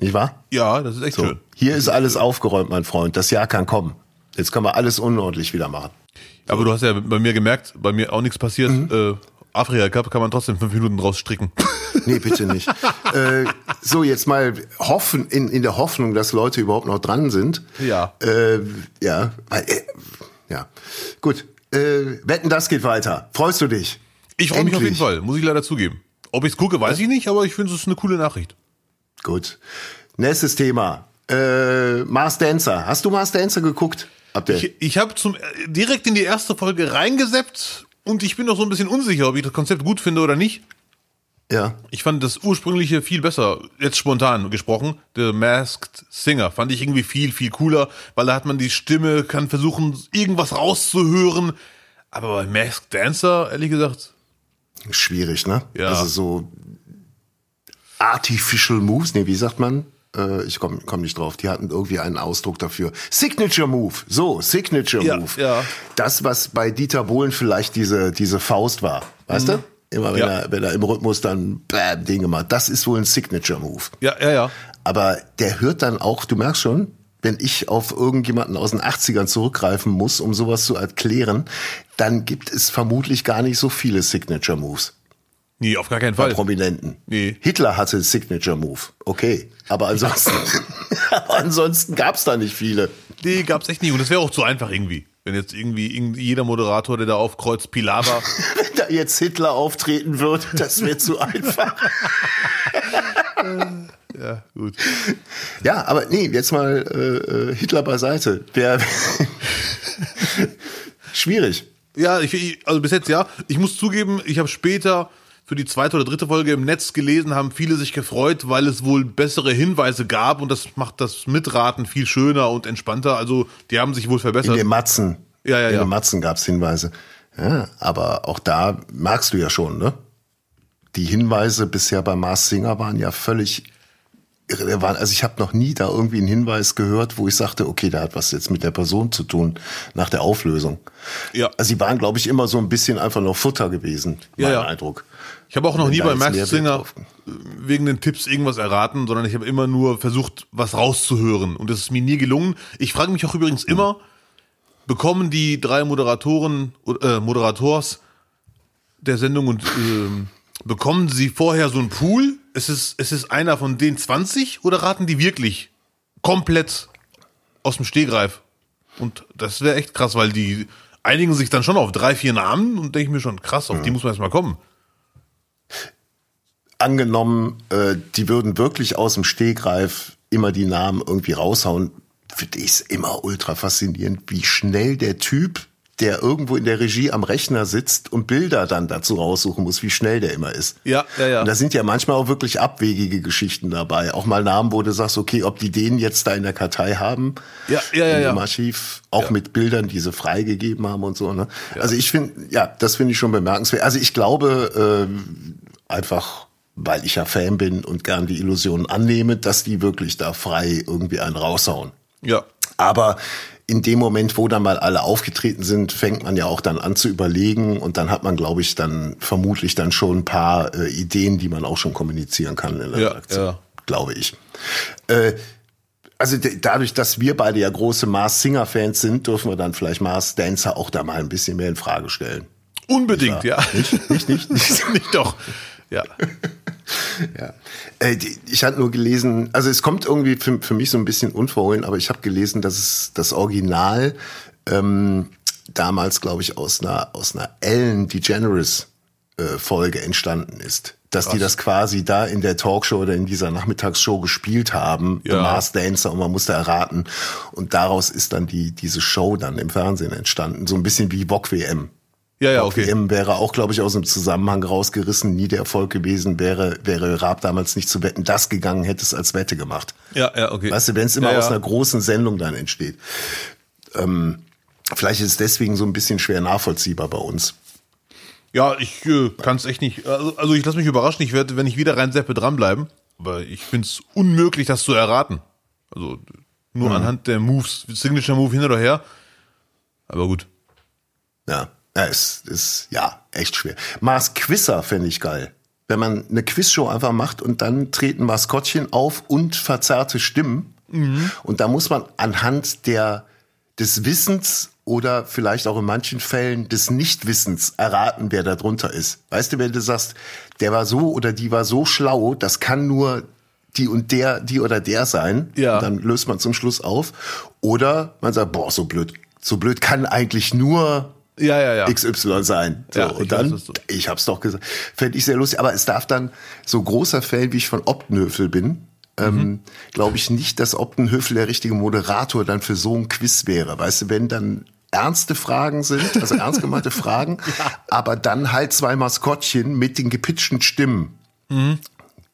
Speaker 2: Nicht wahr?
Speaker 1: Ja, das ist echt so. schön.
Speaker 2: Hier ist alles aufgeräumt, mein Freund. Das Jahr kann kommen. Jetzt können wir alles unordentlich wieder machen.
Speaker 1: Aber du hast ja bei mir gemerkt, bei mir auch nichts passiert. Mhm. Äh, Afrika Cup kann man trotzdem fünf Minuten draus stricken.
Speaker 2: Nee, bitte nicht. äh, so, jetzt mal hoffen, in, in der Hoffnung, dass Leute überhaupt noch dran sind.
Speaker 1: Ja.
Speaker 2: Äh, ja, äh, ja. Gut. Äh, wetten, das geht weiter. Freust du dich?
Speaker 1: Ich freue mich auf jeden Fall, muss ich leider zugeben. Ob ich es gucke, weiß ich nicht, aber ich finde es ist eine coole Nachricht.
Speaker 2: Gut. Nächstes Thema. Äh, Mars Dancer. Hast du Mars Dancer geguckt?
Speaker 1: Ich, ich habe zum direkt in die erste Folge reingeseppt und ich bin noch so ein bisschen unsicher, ob ich das Konzept gut finde oder nicht.
Speaker 2: Ja.
Speaker 1: Ich fand das ursprüngliche viel besser, jetzt spontan gesprochen. The Masked Singer fand ich irgendwie viel, viel cooler, weil da hat man die Stimme, kann versuchen, irgendwas rauszuhören. Aber bei Masked Dancer, ehrlich gesagt.
Speaker 2: Schwierig, ne?
Speaker 1: Ja.
Speaker 2: Also so Artificial Moves, nee, wie sagt man? Äh, ich komme komm nicht drauf. Die hatten irgendwie einen Ausdruck dafür. Signature Move. So, Signature Move.
Speaker 1: Ja.
Speaker 2: Das, was bei Dieter Bohlen vielleicht diese, diese Faust war. Weißt mhm. du? Immer wenn,
Speaker 1: Ja.
Speaker 2: er, wenn er im Rhythmus dann bam, Dinge macht. Das ist wohl ein Signature-Move.
Speaker 1: Ja, ja, ja.
Speaker 2: Aber der hört dann auch, du merkst schon, wenn ich auf irgendjemanden aus den 80ern zurückgreifen muss, um sowas zu erklären, dann gibt es vermutlich gar nicht so viele Signature-Moves
Speaker 1: Nee, auf gar keinen
Speaker 2: bei
Speaker 1: Fall.
Speaker 2: Prominenten.
Speaker 1: Nee.
Speaker 2: Hitler hatte Signature-Move, okay. Aber ansonsten, aber ansonsten gab's da nicht viele.
Speaker 1: Nee, gab's echt nie. Und das wäre auch zu einfach irgendwie. Wenn jetzt irgendwie irgend- jeder Moderator, der da aufkreuzt, Pilawa.
Speaker 2: Wenn da jetzt Hitler auftreten würde, das wäre zu einfach.
Speaker 1: ja, gut.
Speaker 2: Ja, aber nee, jetzt mal äh, äh, Hitler beiseite. Der schwierig.
Speaker 1: Ja, ich- also bis jetzt ja. Ich muss zugeben, ich habe später für die zweite oder dritte Folge im Netz gelesen, haben viele sich gefreut, weil es wohl bessere Hinweise gab und das macht das Mitraten viel schöner und entspannter. Also die haben sich wohl
Speaker 2: In
Speaker 1: verbessert.
Speaker 2: den Matzen.
Speaker 1: Ja, ja,
Speaker 2: In
Speaker 1: ja.
Speaker 2: den Matzen gab's Hinweise. Ja, aber auch da merkst du ja schon, ne? Die Hinweise bisher bei Mars Singer waren ja völlig irrelevant. Also ich habe noch nie da irgendwie einen Hinweis gehört, wo ich sagte, okay, da hat was jetzt mit der Person zu tun nach der Auflösung.
Speaker 1: Ja.
Speaker 2: Also sie waren, glaube ich, immer so ein bisschen einfach nur Futter gewesen,
Speaker 1: Ja,
Speaker 2: mein
Speaker 1: ja.
Speaker 2: Eindruck.
Speaker 1: Ich habe auch noch nie bei Max Singer äh, wegen den Tipps irgendwas erraten, sondern ich habe immer nur versucht, was rauszuhören. Und das ist mir nie gelungen. Ich frage mich auch übrigens immer, bekommen die drei Moderatoren, äh, Moderators der Sendung und ähm, bekommen sie vorher so einen Pool? Es ist, es ist einer von den 20 oder raten die wirklich komplett aus dem Stehgreif? Und das wäre echt krass, weil die einigen sich dann schon auf drei, vier Namen und denke ich mir schon, krass, auf die muss man erst mal kommen.
Speaker 2: Angenommen, äh, die würden wirklich aus dem Stegreif immer die Namen irgendwie raushauen, finde ich es immer ultra faszinierend, wie schnell der Typ, der irgendwo in der Regie am Rechner sitzt und Bilder dann dazu raussuchen muss, wie schnell der immer ist.
Speaker 1: Ja, ja, ja.
Speaker 2: Und da sind ja manchmal auch wirklich abwegige Geschichten dabei. Auch mal Namen, wo du sagst, okay, ob die den jetzt da in der Kartei haben,
Speaker 1: Ja, ja, ja,
Speaker 2: in
Speaker 1: ja.
Speaker 2: dem Archiv, auch
Speaker 1: Ja.
Speaker 2: mit Bildern, die sie freigegeben haben und so. Ne? Also ich finde, ja, das finde ich schon bemerkenswert. Also ich glaube ähm, einfach, weil ich ja Fan bin und gern die Illusionen annehme, dass die wirklich da frei irgendwie einen raushauen.
Speaker 1: Ja.
Speaker 2: Aber in dem Moment, wo dann mal alle aufgetreten sind, fängt man ja auch dann an zu überlegen und dann hat man, glaube ich, dann vermutlich dann schon ein paar äh, Ideen, die man auch schon kommunizieren kann in der
Speaker 1: Ja,
Speaker 2: Redaktion,
Speaker 1: ja.
Speaker 2: glaube ich. Äh, also dadurch, dass wir beide ja große Mars Singer Fans sind, dürfen wir dann vielleicht Mars Dancer auch da mal ein bisschen mehr in Frage stellen.
Speaker 1: Unbedingt, ja.
Speaker 2: Nicht, nicht, nicht.
Speaker 1: nicht doch. Ja.
Speaker 2: Ja. Äh, die, ich hatte nur gelesen, also es kommt irgendwie für, für mich so ein bisschen unverhohlen, aber ich habe gelesen, dass es das Original ähm, damals, glaube ich, aus einer aus einer Ellen DeGeneres äh, Folge entstanden ist. Dass die das quasi da in der Talkshow oder in dieser Nachmittagsshow gespielt haben,
Speaker 1: Ja.
Speaker 2: The Mars Dancer, und man musste erraten. Und daraus ist dann die diese Show dann im Fernsehen entstanden, so ein bisschen wie Wok WM.
Speaker 1: Ja, ja,
Speaker 2: Okay. WM wäre auch, glaube ich, aus dem Zusammenhang rausgerissen, nie der Erfolg gewesen, wäre, wäre Raab damals nicht zu wetten, das gegangen, hätte es als Wette gemacht.
Speaker 1: Ja, ja, okay.
Speaker 2: Weißt du, wenn es immer
Speaker 1: ja,
Speaker 2: aus
Speaker 1: ja.
Speaker 2: einer großen Sendung dann entsteht. Ähm, vielleicht ist es deswegen so ein bisschen schwer nachvollziehbar bei uns.
Speaker 1: Ja, ich äh, kann es echt nicht. Also, also ich lasse mich überraschen. Ich werde, wenn ich wieder reinseppe, dranbleiben. Aber ich finde es unmöglich, das zu erraten. Also nur
Speaker 2: Mhm.
Speaker 1: anhand der Moves, Signature Move hin oder her. Aber gut.
Speaker 2: Ja, ja es ist ja echt schwer. Mars Quizzer fände ich geil. Wenn man eine Quizshow einfach macht und dann treten Maskottchen auf und verzerrte Stimmen. Und da muss man anhand der, des Wissens oder vielleicht auch in manchen Fällen des Nichtwissens erraten, wer da drunter ist. Weißt du, wenn du sagst, der war so oder die war so schlau, das kann nur die und der, die oder der sein.
Speaker 1: Ja.
Speaker 2: Und dann löst man zum Schluss auf. Oder man sagt, boah, so blöd, so blöd kann eigentlich nur
Speaker 1: Ja, ja, ja.
Speaker 2: XY sein. So,
Speaker 1: Ja, ich
Speaker 2: und dann,
Speaker 1: weiß, du-
Speaker 2: ich hab's doch gesagt, fände ich sehr lustig. Aber es darf dann, so großer Fan, wie ich von Optenhöfel bin, ähm, glaube ich nicht, dass Optenhöfel der richtige Moderator dann für so ein Quiz wäre. Weißt du, wenn dann ernste Fragen sind, also ernst gemeinte Fragen, aber dann halt zwei Maskottchen mit den gepitchten Stimmen.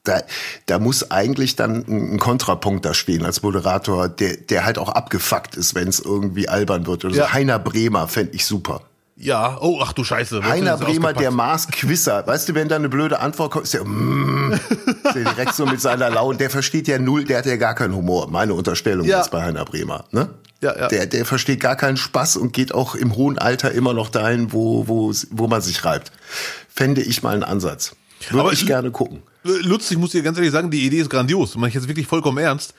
Speaker 2: Da, da muss eigentlich dann ein ein Kontrapunkt da stehen als Moderator, der, der halt auch abgefuckt ist, wenn es irgendwie albern wird. Oder
Speaker 1: Ja.
Speaker 2: so. Heiner Bremer fände ich super.
Speaker 1: Ja, oh, ach du Scheiße.
Speaker 2: Heiner Bremer, der? Mars-Quizzer. Weißt du, wenn da eine blöde Antwort kommt, ist der, mm, ist der direkt so mit seiner Laune. Der versteht ja null, der hat ja gar keinen Humor. Meine Unterstellung
Speaker 1: Ja.
Speaker 2: jetzt bei Heiner Bremer. Ne?
Speaker 1: Ja, ja.
Speaker 2: Der, der versteht gar keinen Spaß und geht auch im hohen Alter immer noch dahin, wo, wo, wo man sich reibt. fände ich mal einen Ansatz. Würde
Speaker 1: Aber
Speaker 2: ich gerne gucken.
Speaker 1: Lutz, ich muss dir ganz ehrlich sagen, die Idee ist grandios. Und ich jetzt wirklich vollkommen ernst.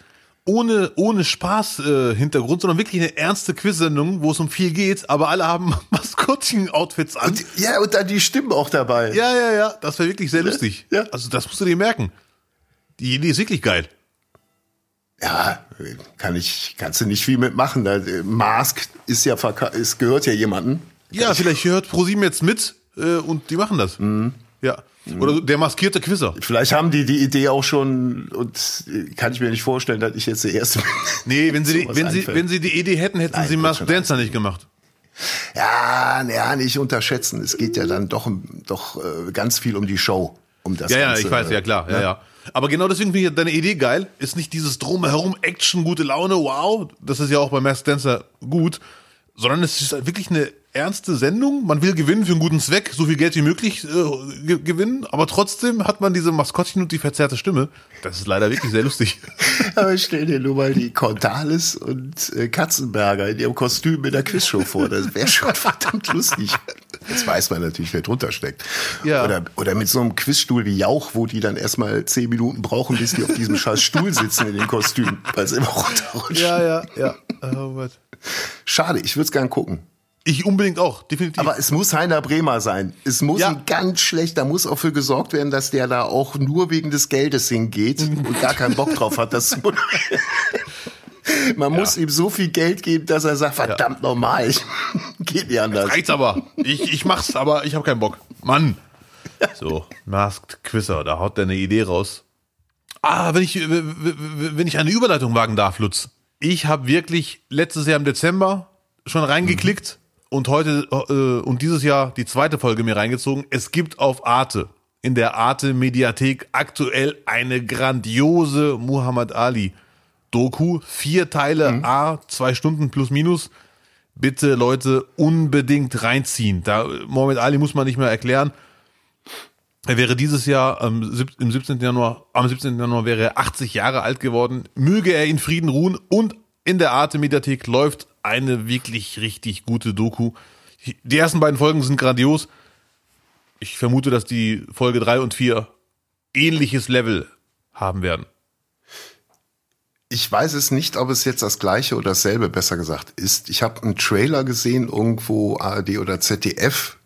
Speaker 1: Ohne, ohne Spaß-Hintergrund, sondern wirklich eine ernste Quiz-Sendung, wo es um viel geht, aber alle haben Maskottchen-Outfits an.
Speaker 2: Und, ja, und dann die Stimmen auch dabei.
Speaker 1: ja, ja, ja, das wäre wirklich sehr lustig.
Speaker 2: Ja.
Speaker 1: Also das musst du dir merken. Die Idee ist wirklich geil.
Speaker 2: Ja, kann ich, kannst du nicht viel mitmachen. Da, äh, Mask ist ja es gehört ja jemandem.
Speaker 1: Ja, vielleicht hört ProSieben jetzt mit äh, und die machen das.
Speaker 2: Mhm.
Speaker 1: Ja. Oder so der maskierte Quizzer.
Speaker 2: Vielleicht haben die die Idee auch schon und äh, kann ich mir nicht vorstellen, dass ich jetzt der Erste bin.
Speaker 1: Nee, wenn sie, die, wenn, sie, wenn sie die Idee hätten, hätten
Speaker 2: Nein,
Speaker 1: sie Mask Dancer nicht gemacht.
Speaker 2: Ja, ja, nicht unterschätzen. Es geht ja dann doch, doch äh, ganz viel um die Show. Um das
Speaker 1: Ja, ja,
Speaker 2: Ganze,
Speaker 1: ich weiß, ja klar, ja, ja. Aber genau deswegen finde ich deine Idee geil. Ist nicht dieses Drumherum, Action, gute Laune, wow, das ist ja auch bei Masked Dancer gut, sondern es ist wirklich eine ernste Sendung. Man will gewinnen für einen guten Zweck, so viel Geld wie möglich äh, ge gewinnen, aber trotzdem hat man diese Maskottchen und die verzerrte Stimme. Das ist leider wirklich sehr lustig.
Speaker 2: Aber stell dir nur mal die Cordalis und äh, Katzenberger in ihrem Kostüm in der Quizshow vor. Das wäre schon verdammt lustig. Jetzt weiß man natürlich, wer drunter steckt.
Speaker 1: Ja.
Speaker 2: Oder, oder mit so einem Quizstuhl wie Jauch, wo die dann erstmal zehn Minuten brauchen, bis die auf diesem scheiß Stuhl sitzen in den Kostümen, weil es immer runterrutscht.
Speaker 1: ja, ja, ja. Oh.
Speaker 2: Schade, ich würde es gern gucken.
Speaker 1: ich unbedingt auch, definitiv.
Speaker 2: Aber es muss Heiner Bremer sein. Es muss
Speaker 1: Ja.
Speaker 2: ein ganz schlechter, muss auch für gesorgt werden, dass der da auch nur wegen des Geldes hingeht und gar keinen Bock drauf hat. Das Man muss ihm so viel Geld geben, dass er sagt, verdammt normal, ich, geht nicht anders.
Speaker 1: Reicht's aber. Ich, ich mach's, aber ich habe keinen Bock. Mann. So, Masked Quizzer, da haut der eine Idee raus. Ah, wenn ich, wenn ich eine Überleitung wagen darf, Lutz. Ich habe wirklich letztes Jahr im Dezember schon reingeklickt und heute äh, und dieses Jahr die zweite Folge mir reingezogen. Es gibt auf Arte, in der Arte Mediathek aktuell eine grandiose Muhammad Ali Doku. Vier Teile, A, zwei Stunden plus minus bitte Leute unbedingt reinziehen. Da Mohammed Ali muss man nicht mehr erklären. Er wäre dieses Jahr am sieb- im 17. Januar, am 17. Januar wäre er 80 Jahre alt geworden. Möge er in Frieden ruhen und in der Arte Mediathek läuft eine wirklich richtig gute Doku. Die ersten beiden Folgen sind grandios. Ich vermute, dass die Folge drei und vier ähnliches Level haben werden.
Speaker 2: Ich weiß es nicht, ob es jetzt das gleiche oder dasselbe, besser gesagt, ist. Ich habe einen Trailer gesehen, irgendwo ARD oder ZDF,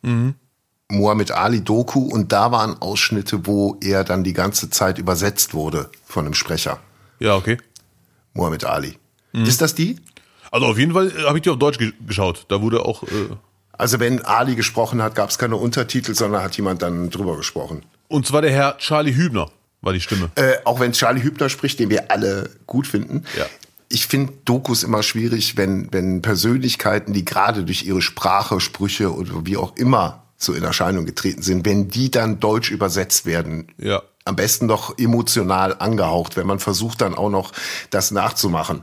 Speaker 2: Muhammad Ali Doku, und da waren Ausschnitte, wo er dann die ganze Zeit übersetzt wurde von einem Sprecher.
Speaker 1: Ja, okay.
Speaker 2: Muhammad Ali. Ist das die?
Speaker 1: Also auf jeden Fall äh, habe ich die auf Deutsch ge geschaut. Da wurde auch äh,
Speaker 2: Also wenn Ali gesprochen hat, gab es keine Untertitel, sondern hat jemand dann drüber gesprochen.
Speaker 1: und zwar der Herr Charlie Hübner war die Stimme.
Speaker 2: Äh, auch wenn Charlie Hübner spricht, den wir alle gut finden.
Speaker 1: Ja.
Speaker 2: Ich finde Dokus immer schwierig, wenn, wenn Persönlichkeiten, die gerade durch ihre Sprache, Sprüche oder wie auch immer so in Erscheinung getreten sind, wenn die dann deutsch übersetzt werden.
Speaker 1: Ja.
Speaker 2: Am besten noch emotional angehaucht, wenn man versucht dann auch noch das nachzumachen.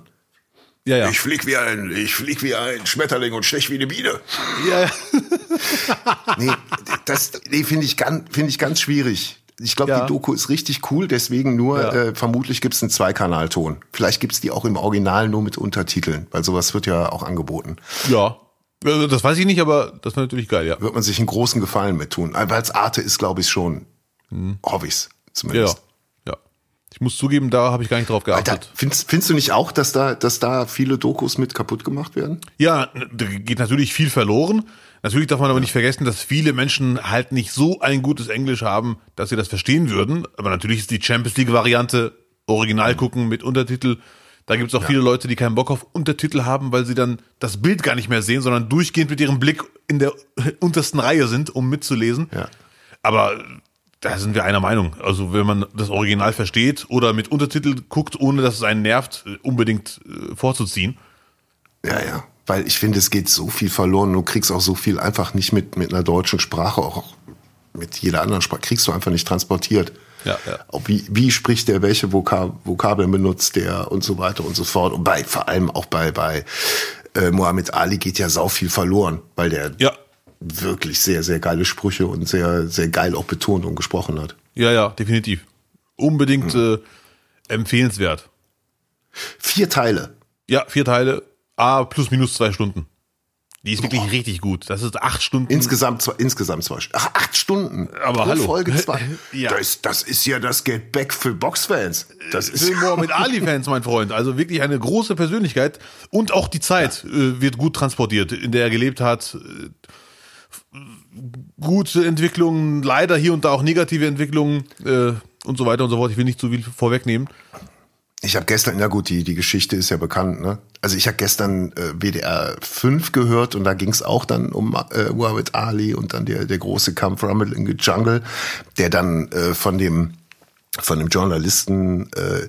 Speaker 1: Ja, ja.
Speaker 2: Ich flieg wie ein, ich flieg wie ein Schmetterling und stech wie eine Biene.
Speaker 1: ja.
Speaker 2: Nee, das nee, finde ich, ganz- finde ich ganz schwierig. Ich glaube,
Speaker 1: Ja.
Speaker 2: die Doku ist richtig cool, deswegen nur,
Speaker 1: Ja.
Speaker 2: äh, vermutlich gibt es einen Zweikanalton. Vielleicht gibt es die auch im Original nur mit Untertiteln, weil sowas wird ja auch angeboten.
Speaker 1: ja. Also, Das weiß ich nicht, aber das wäre natürlich geil, ja.
Speaker 2: Wird man sich einen großen Gefallen mit tun. Weil es Arte ist, glaube ich, schon. Ich's
Speaker 1: Ja,
Speaker 2: zumindest.
Speaker 1: ja. Ich muss zugeben, da habe ich gar nicht drauf
Speaker 2: Alter,
Speaker 1: geachtet.
Speaker 2: findest, findest du nicht auch, dass da, dass da viele Dokus mit kaputt gemacht werden?
Speaker 1: Ja, da geht natürlich viel verloren. Natürlich darf man aber nicht vergessen, dass viele Menschen halt nicht so ein gutes Englisch haben, dass sie das verstehen würden. Aber natürlich ist die Champions League Variante Original gucken mit Untertitel. Da gibt es auch viele Leute, die keinen Bock auf Untertitel haben, weil sie dann das Bild gar nicht mehr sehen, sondern durchgehend mit ihrem Blick in der untersten Reihe sind, um mitzulesen.
Speaker 2: Ja.
Speaker 1: Aber da sind wir einer Meinung. Also wenn man das Original versteht oder mit Untertitel guckt, ohne dass es einen nervt, unbedingt äh, vorzuziehen.
Speaker 2: Ja, ja. Weil ich finde, es geht so viel verloren. Du kriegst auch so viel einfach nicht mit, mit einer deutschen Sprache, auch mit jeder anderen Sprache, kriegst du einfach nicht transportiert.
Speaker 1: Ja, ja.
Speaker 2: Wie, wie spricht der, welche Vokab Vokabeln benutzt der und so weiter und so fort. Und bei, vor allem auch bei, bei äh, Muhammad Ali geht ja sau viel verloren, weil der
Speaker 1: Ja,
Speaker 2: wirklich sehr, sehr geile Sprüche und sehr, sehr geil auch betont und gesprochen hat.
Speaker 1: Ja, ja, definitiv. Unbedingt äh, empfehlenswert.
Speaker 2: Vier Teile.
Speaker 1: Ja, vier Teile, A plus minus zwei Stunden. Die ist wirklich richtig gut. Das ist acht Stunden.
Speaker 2: Insgesamt zwei, insgesamt zwei Stunden. Ach, acht Stunden.
Speaker 1: Aber
Speaker 2: Pro
Speaker 1: hallo.
Speaker 2: Folge zwei.
Speaker 1: Ja.
Speaker 2: Das, das ist ja das Get Back für Boxfans. Das ist
Speaker 1: Fillmore mit Ali-Fans, mein Freund. Also wirklich eine große Persönlichkeit. Und auch die Zeit äh, wird gut transportiert, in der er gelebt hat. Äh, Gute Entwicklungen, leider hier und da auch negative Entwicklungen äh, und so weiter und so fort. Ich will nicht zu viel vorwegnehmen.
Speaker 2: Ich habe gestern, na gut, die, die Geschichte ist ja bekannt, ne? Also ich habe gestern äh, WDR 5 gehört und da ging es auch dann um äh, Muhammad Ali und dann der, der große Kampf Rumble in the Jungle, der dann äh, von dem von dem Journalisten äh,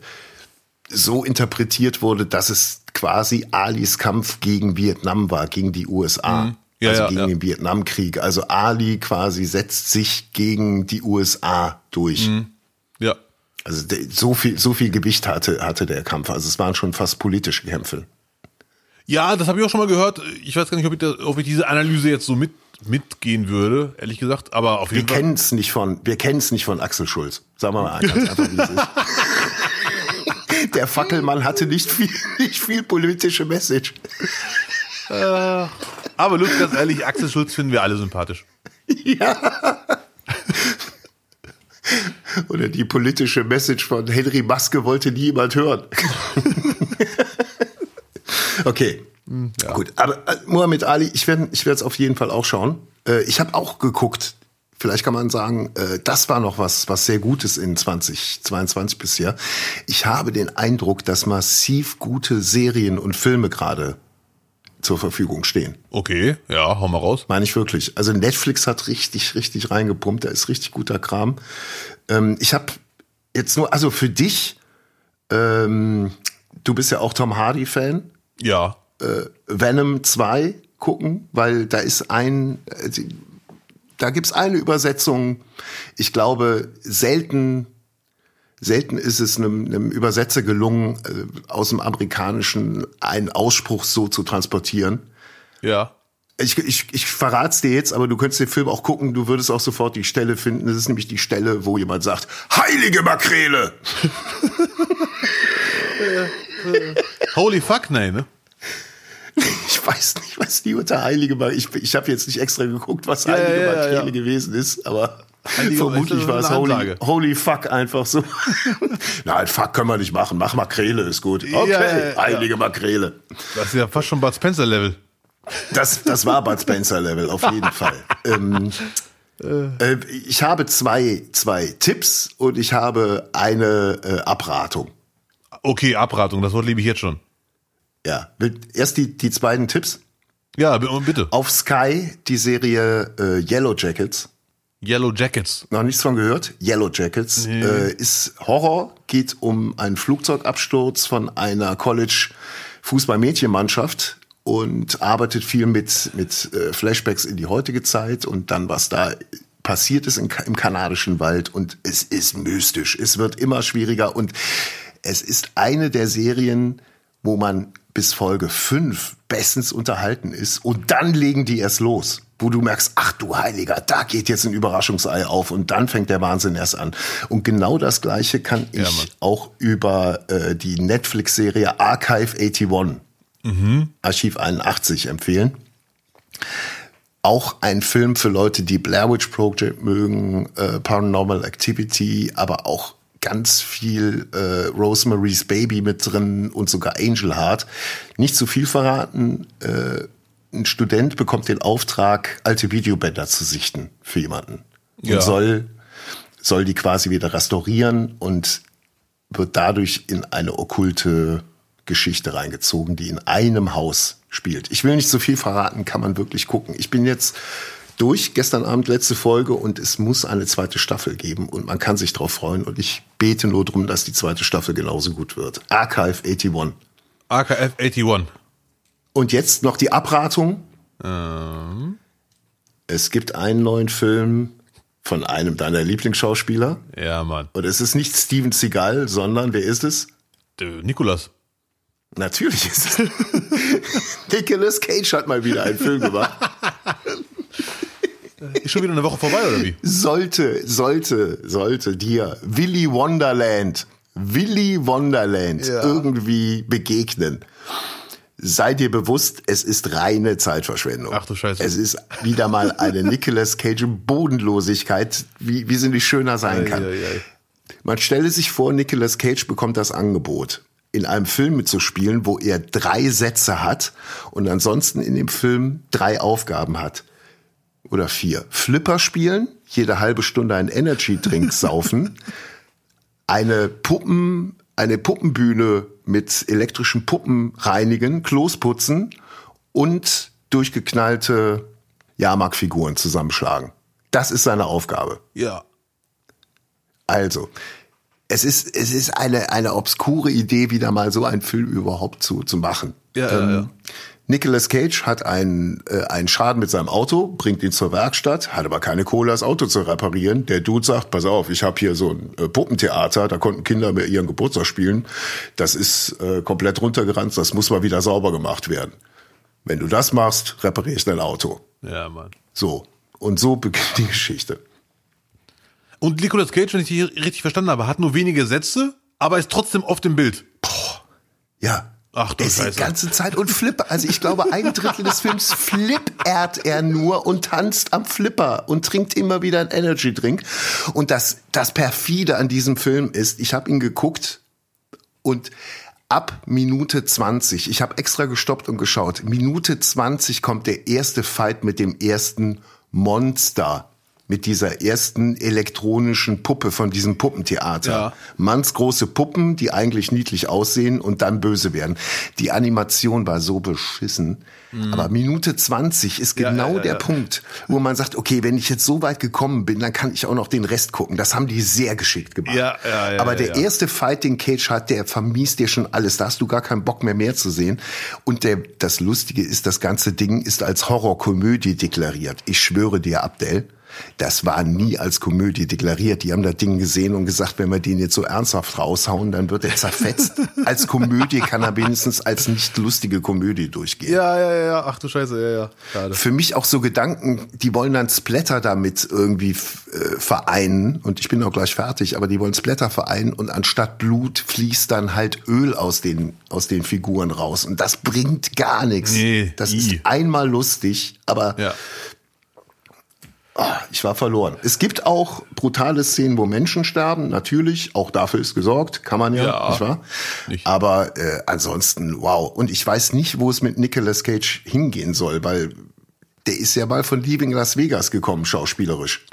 Speaker 2: so interpretiert wurde, dass es quasi Alis Kampf gegen Vietnam war, gegen die USA.
Speaker 1: Ja,
Speaker 2: also
Speaker 1: ja,
Speaker 2: gegen
Speaker 1: ja.
Speaker 2: den Vietnamkrieg. Also Ali quasi setzt sich gegen die USA durch.
Speaker 1: Ja.
Speaker 2: Also so viel, so viel Gewicht hatte, hatte der Kampf. Also es waren schon fast politische Kämpfe.
Speaker 1: Ja, das habe ich auch schon mal gehört. Ich weiß gar nicht, ob ich, da, ob ich diese Analyse jetzt so mit, mitgehen würde, ehrlich gesagt. Aber auf
Speaker 2: Wir
Speaker 1: jeden Fall.
Speaker 2: kennen es nicht von, wir kennen es nicht von Axel Schulz. Sagen wir mal ganz einfach, wie es ist. Der Fackelmann hatte nicht viel, nicht viel politische Message.
Speaker 1: Aber Lutz, ganz ehrlich, Axel Schulz finden wir alle sympathisch.
Speaker 2: Oder die politische Message von Henry Maske wollte niemand hören. okay. Gut, aber äh, Muhammad Ali, ich werde ich werde es auf jeden Fall auch schauen. Äh, ich habe auch geguckt. Vielleicht kann man sagen, äh, das war noch was, was sehr Gutes in 2022 bisher. Ich habe den Eindruck, dass massiv gute Serien und Filme gerade zur Verfügung stehen.
Speaker 1: Okay, ja, hau mal raus.
Speaker 2: Meine ich wirklich. Also Netflix hat richtig, richtig reingepumpt. Da ist richtig guter Kram. Ähm, ich habe jetzt nur, also für dich, ähm, du bist ja auch Tom Hardy-Fan,
Speaker 1: Ja.
Speaker 2: Venom 2 gucken, weil da ist ein, äh, da gibt's eine Übersetzung. Ich glaube, selten, selten ist es einem, einem Übersetzer gelungen, äh, aus dem Amerikanischen einen Ausspruch so zu transportieren.
Speaker 1: Ja.
Speaker 2: Ich, ich, ich verrat's dir jetzt, aber du könntest den Film auch gucken, du würdest auch sofort die Stelle finden. Das ist nämlich die Stelle, wo jemand sagt, heilige Makrele!
Speaker 1: Holy fuck, nein, ne?
Speaker 2: Ich weiß nicht, was die unter heilige Makrele, ich, ich habe jetzt nicht extra geguckt, was
Speaker 1: Ja,
Speaker 2: heilige
Speaker 1: ja,
Speaker 2: Makrele
Speaker 1: ja.
Speaker 2: gewesen ist, aber
Speaker 1: Heilige-
Speaker 2: vermutlich war es holy, holy fuck einfach so. Nein, fuck können wir nicht machen, mach Makrele ist gut. Okay,
Speaker 1: Ja,
Speaker 2: heilige Makrele.
Speaker 1: Das ist ja fast schon Bud Spencer-Level.
Speaker 2: Das, das war Bud Spencer Level, auf jeden Fall. Ähm, äh, ich habe zwei, zwei Tipps und ich habe eine äh, Abratung.
Speaker 1: Okay, Abratung, das Wort liebe ich jetzt schon.
Speaker 2: Ja, will- erst die, die beiden Tipps.
Speaker 1: Ja, bitte.
Speaker 2: Auf Sky die Serie äh, Yellow Jackets.
Speaker 1: Yellow Jackets.
Speaker 2: Noch nichts von gehört. Yellow Jackets äh, ist Horror, geht um einen Flugzeugabsturz von einer College Fußball-Mädchenmannschaft und arbeitet viel mit mit äh, Flashbacks in die heutige Zeit und dann was da passiert ist in, im kanadischen Wald und es ist mystisch. Es wird immer schwieriger und es ist eine der Serien, wo man bis Folge 5 bestens unterhalten ist und dann legen die erst los, wo du merkst, ach du Heiliger, da geht jetzt ein Überraschungsei auf und dann fängt der Wahnsinn erst an. Und genau das Gleiche kann ich
Speaker 1: Mann.
Speaker 2: auch über äh, die Netflix-Serie Archive 81, Archiv 81 empfehlen. Auch ein Film für Leute, die Blair Witch Project mögen, äh, Paranormal Activity, aber auch ganz viel äh, Rosemary's Baby mit drin und sogar Angel Heart. Nicht zu viel verraten. Äh, ein Student bekommt den Auftrag, alte Videobänder zu sichten für jemanden. Und
Speaker 1: Ja.
Speaker 2: soll, soll die quasi wieder restaurieren und wird dadurch in eine okkulte Geschichte reingezogen, die in einem Haus spielt. Ich will nicht so viel verraten, kann man wirklich gucken. Ich bin jetzt durch, gestern Abend letzte Folge und es muss eine zweite Staffel geben und man kann sich drauf freuen und ich bete nur drum, dass die zweite Staffel genauso gut wird. Archive 81.
Speaker 1: AKF 81.
Speaker 2: Und jetzt noch die Abratung. Es gibt einen neuen Film von einem deiner Lieblingsschauspieler
Speaker 1: Ja, Mann.
Speaker 2: und es ist nicht Steven Seagal, sondern wer ist es?
Speaker 1: Äh, Nikolas.
Speaker 2: Natürlich ist es. Nicolas Cage hat mal wieder einen Film gemacht.
Speaker 1: Ist schon wieder eine Woche vorbei, oder wie?
Speaker 2: Sollte, sollte, sollte dir Willy Wonderland, Willy Wonderland
Speaker 1: Ja.
Speaker 2: irgendwie begegnen, sei dir bewusst, es ist reine Zeitverschwendung.
Speaker 1: Ach du Scheiße.
Speaker 2: Es ist wieder mal eine Nicolas Cage Bodenlosigkeit, wie, wie sie nicht schöner sein kann.
Speaker 1: Ei, ei, ei.
Speaker 2: Man stelle sich vor, Nicolas Cage bekommt das Angebot, in einem Film mitzuspielen, wo er drei Sätze hat und ansonsten in dem Film drei Aufgaben hat. Oder vier. Flipper spielen, jede halbe Stunde einen Energy-Drink saufen, eine Puppen, eine Puppenbühne mit elektrischen Puppen reinigen, Klos putzen und durchgeknallte Jahrmarkfiguren zusammenschlagen. Das ist seine Aufgabe.
Speaker 1: Ja.
Speaker 2: Also, es ist, es ist eine, eine obskure Idee, wieder mal so einen Film überhaupt zu, zu machen.
Speaker 1: Ja, ja, ja.
Speaker 2: Nicolas Cage hat einen, äh, einen Schaden mit seinem Auto, bringt ihn zur Werkstatt, hat aber keine Kohle, das Auto zu reparieren. Der Dude sagt, pass auf, ich habe hier so ein äh, Puppentheater, da konnten Kinder mit ihren Geburtstag spielen. Das ist äh, komplett runtergerannt, das muss mal wieder sauber gemacht werden. Wenn du das machst, repariere ich dein Auto.
Speaker 1: Ja, Mann.
Speaker 2: So. Und so beginnt die Geschichte.
Speaker 1: Und Nicolas Cage, wenn ich dich richtig verstanden habe, hat nur wenige Sätze, aber ist trotzdem oft im Bild.
Speaker 2: Ja.
Speaker 1: Ach du
Speaker 2: Er ist die
Speaker 1: Scheiße.
Speaker 2: ganze Zeit und flipper. Also ich glaube, ein Drittel des Films flippert er nur und tanzt am Flipper und trinkt immer wieder einen Energy Drink. Und das, das perfide an diesem Film ist, ich habe ihn geguckt und ab Minute 20, ich habe extra gestoppt und geschaut, Minute 20 kommt der erste Fight mit dem ersten Monster. Mit dieser ersten elektronischen Puppe von diesem Puppentheater.
Speaker 1: Ja.
Speaker 2: Mannsgroße Puppen, die eigentlich niedlich aussehen und dann böse werden. Die Animation war so beschissen. Aber Minute 20 ist
Speaker 1: Mhm. Ja,
Speaker 2: genau
Speaker 1: ja,
Speaker 2: der. Punkt, wo man sagt, okay, wenn ich jetzt so weit gekommen bin, dann kann ich auch noch den Rest gucken. Das haben die sehr geschickt gemacht.
Speaker 1: Ja, ja, ja,
Speaker 2: Aber der erste Fight, den Cage hat, der vermiest dir schon alles. Da hast du gar keinen Bock mehr mehr zu sehen. Und der, das Lustige ist, das ganze Ding ist als Horrorkomödie deklariert. Ich schwöre dir, Abdel, das war nie als Komödie deklariert. Die haben das Ding gesehen und gesagt, wenn wir den jetzt so ernsthaft raushauen, dann wird er zerfetzt. als Komödie kann er wenigstens als nicht lustige Komödie durchgehen.
Speaker 1: Ja, ja, ja. Ach du Scheiße, ja, ja. Schade.
Speaker 2: Für mich auch so Gedanken, die wollen dann Splatter damit irgendwie äh, vereinen und ich bin auch gleich fertig, aber die wollen Splatter vereinen und anstatt Blut fließt dann halt Öl aus den aus den Figuren raus und das bringt gar nichts.
Speaker 1: Nee,
Speaker 2: das
Speaker 1: i.
Speaker 2: ist einmal lustig, aber
Speaker 1: Ja.
Speaker 2: Ah, ich war verloren. Es gibt auch brutale Szenen, wo Menschen sterben, natürlich, auch dafür ist gesorgt, kann man ja,
Speaker 1: Ja.
Speaker 2: nicht wahr?
Speaker 1: Nicht.
Speaker 2: Aber äh, ansonsten, wow. Und ich weiß nicht, wo es mit Nicolas Cage hingehen soll, weil der ist ja mal von Leaving Las Vegas gekommen, schauspielerisch.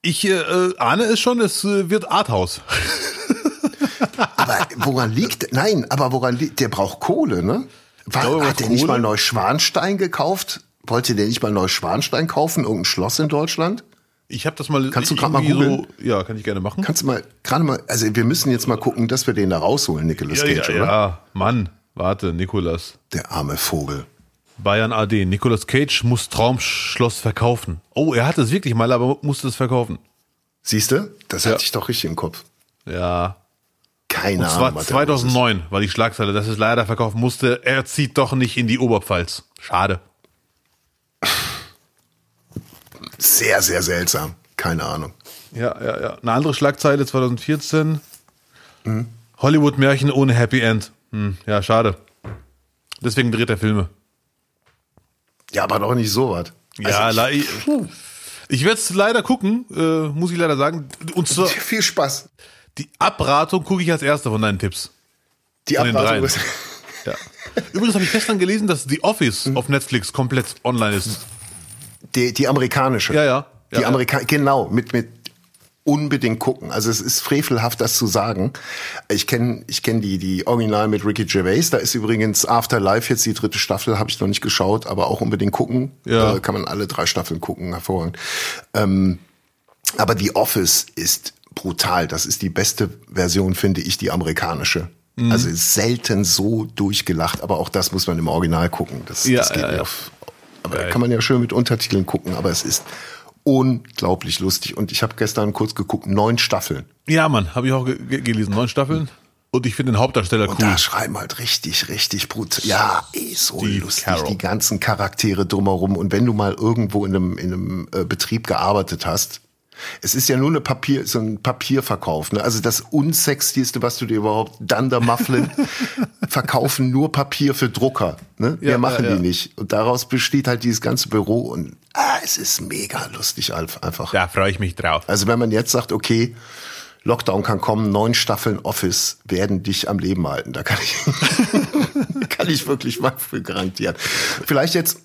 Speaker 1: Ich äh, ahne es schon, es äh, wird Arthouse.
Speaker 2: Aber woran liegt, nein, aber woran liegt, der braucht Kohle, ne? War, hat der nicht mal Neuschwanstein gekauft? Wollte der nicht mal Neuschwanstein kaufen, irgendein Schloss in Deutschland?
Speaker 1: Ich habe das mal.
Speaker 2: Kannst du grad mal googeln?
Speaker 1: So, ja, kann ich gerne machen.
Speaker 2: Kannst du mal, gerade mal, also wir müssen jetzt mal gucken, dass wir den da rausholen, Nicolas
Speaker 1: ja,
Speaker 2: Cage,
Speaker 1: ja,
Speaker 2: oder?
Speaker 1: ja, Mann, warte, Nikolas.
Speaker 2: Der arme Vogel.
Speaker 1: Bayern AD. Nicolas Cage muss Traumschloss verkaufen. Oh, er hatte es wirklich mal, aber musste es verkaufen.
Speaker 2: Siehst du? Das
Speaker 1: Ja.
Speaker 2: hatte ich doch richtig im Kopf.
Speaker 1: Ja.
Speaker 2: Keine
Speaker 1: Und
Speaker 2: Ahnung.
Speaker 1: zwar
Speaker 2: ist.
Speaker 1: 2009 war die Schlagzeile, dass es leider verkaufen musste. Er zieht doch nicht in die Oberpfalz. Schade.
Speaker 2: Sehr, sehr seltsam. Keine Ahnung.
Speaker 1: Ja, ja, ja. Eine andere Schlagzeile 2014.
Speaker 2: Mhm.
Speaker 1: Hollywood-Märchen ohne Happy End. Hm, ja, schade. Deswegen dreht er Filme.
Speaker 2: Ja, aber doch nicht so was.
Speaker 1: ja,
Speaker 2: Also
Speaker 1: le- ich werde es leider gucken, äh, muss ich leider sagen. Und zwar,
Speaker 2: ich, viel Spaß.
Speaker 1: die Abratung gucke ich als erste von deinen Tipps.
Speaker 2: Die
Speaker 1: Von
Speaker 2: Abratung ist.
Speaker 1: Ja. Übrigens habe ich gestern gelesen, dass The Office
Speaker 2: Mhm.
Speaker 1: auf Netflix komplett online ist.
Speaker 2: Die, die amerikanische.
Speaker 1: Ja, ja.
Speaker 2: Die
Speaker 1: Ja,
Speaker 2: Amerika genau, mit, mit unbedingt gucken. Also es ist frevelhaft, das zu sagen. Ich kenne ich kenn die, die Original mit Ricky Gervais. Da ist übrigens Afterlife jetzt die dritte Staffel, habe ich noch nicht geschaut, aber auch unbedingt gucken.
Speaker 1: Ja.
Speaker 2: Äh, kann man alle drei Staffeln gucken, hervorragend. Ähm, aber The Office ist brutal. Das ist die beste Version, finde ich, die amerikanische.
Speaker 1: Mhm.
Speaker 2: Also selten so durchgelacht, aber auch das muss man im Original gucken. Das,
Speaker 1: Ja,
Speaker 2: das geht
Speaker 1: ja, ja.
Speaker 2: auf. Aber da
Speaker 1: Geil.
Speaker 2: kann man ja schön mit Untertiteln gucken, aber es ist unglaublich lustig. Und ich habe gestern kurz geguckt, neun Staffeln.
Speaker 1: Ja, Mann, habe ich auch ge ge- gelesen. Neun Staffeln. Und ich finde den Hauptdarsteller
Speaker 2: Und
Speaker 1: cool.
Speaker 2: da schreiben halt richtig, richtig brutal. Ja, ey, so
Speaker 1: Steve
Speaker 2: lustig,
Speaker 1: Carell.
Speaker 2: die ganzen Charaktere drumherum. Und wenn du mal irgendwo in einem, in einem äh, Betrieb gearbeitet hast, Es ist ja nur eine Papier, so ein Papierverkauf. Ne? Also das unsexieste, was du dir überhaupt, Dunder Mufflin, verkaufen nur Papier für Drucker. Ne?
Speaker 1: Ja,
Speaker 2: Mehr machen
Speaker 1: ja, ja.
Speaker 2: die nicht. Und daraus besteht halt dieses ganze Büro und ah, es ist mega lustig einfach.
Speaker 1: Da freue ich mich drauf.
Speaker 2: Also wenn man jetzt sagt, okay, Lockdown kann kommen, neun Staffeln Office werden dich am Leben halten. Da kann ich, kann ich wirklich mal für garantieren. Vielleicht jetzt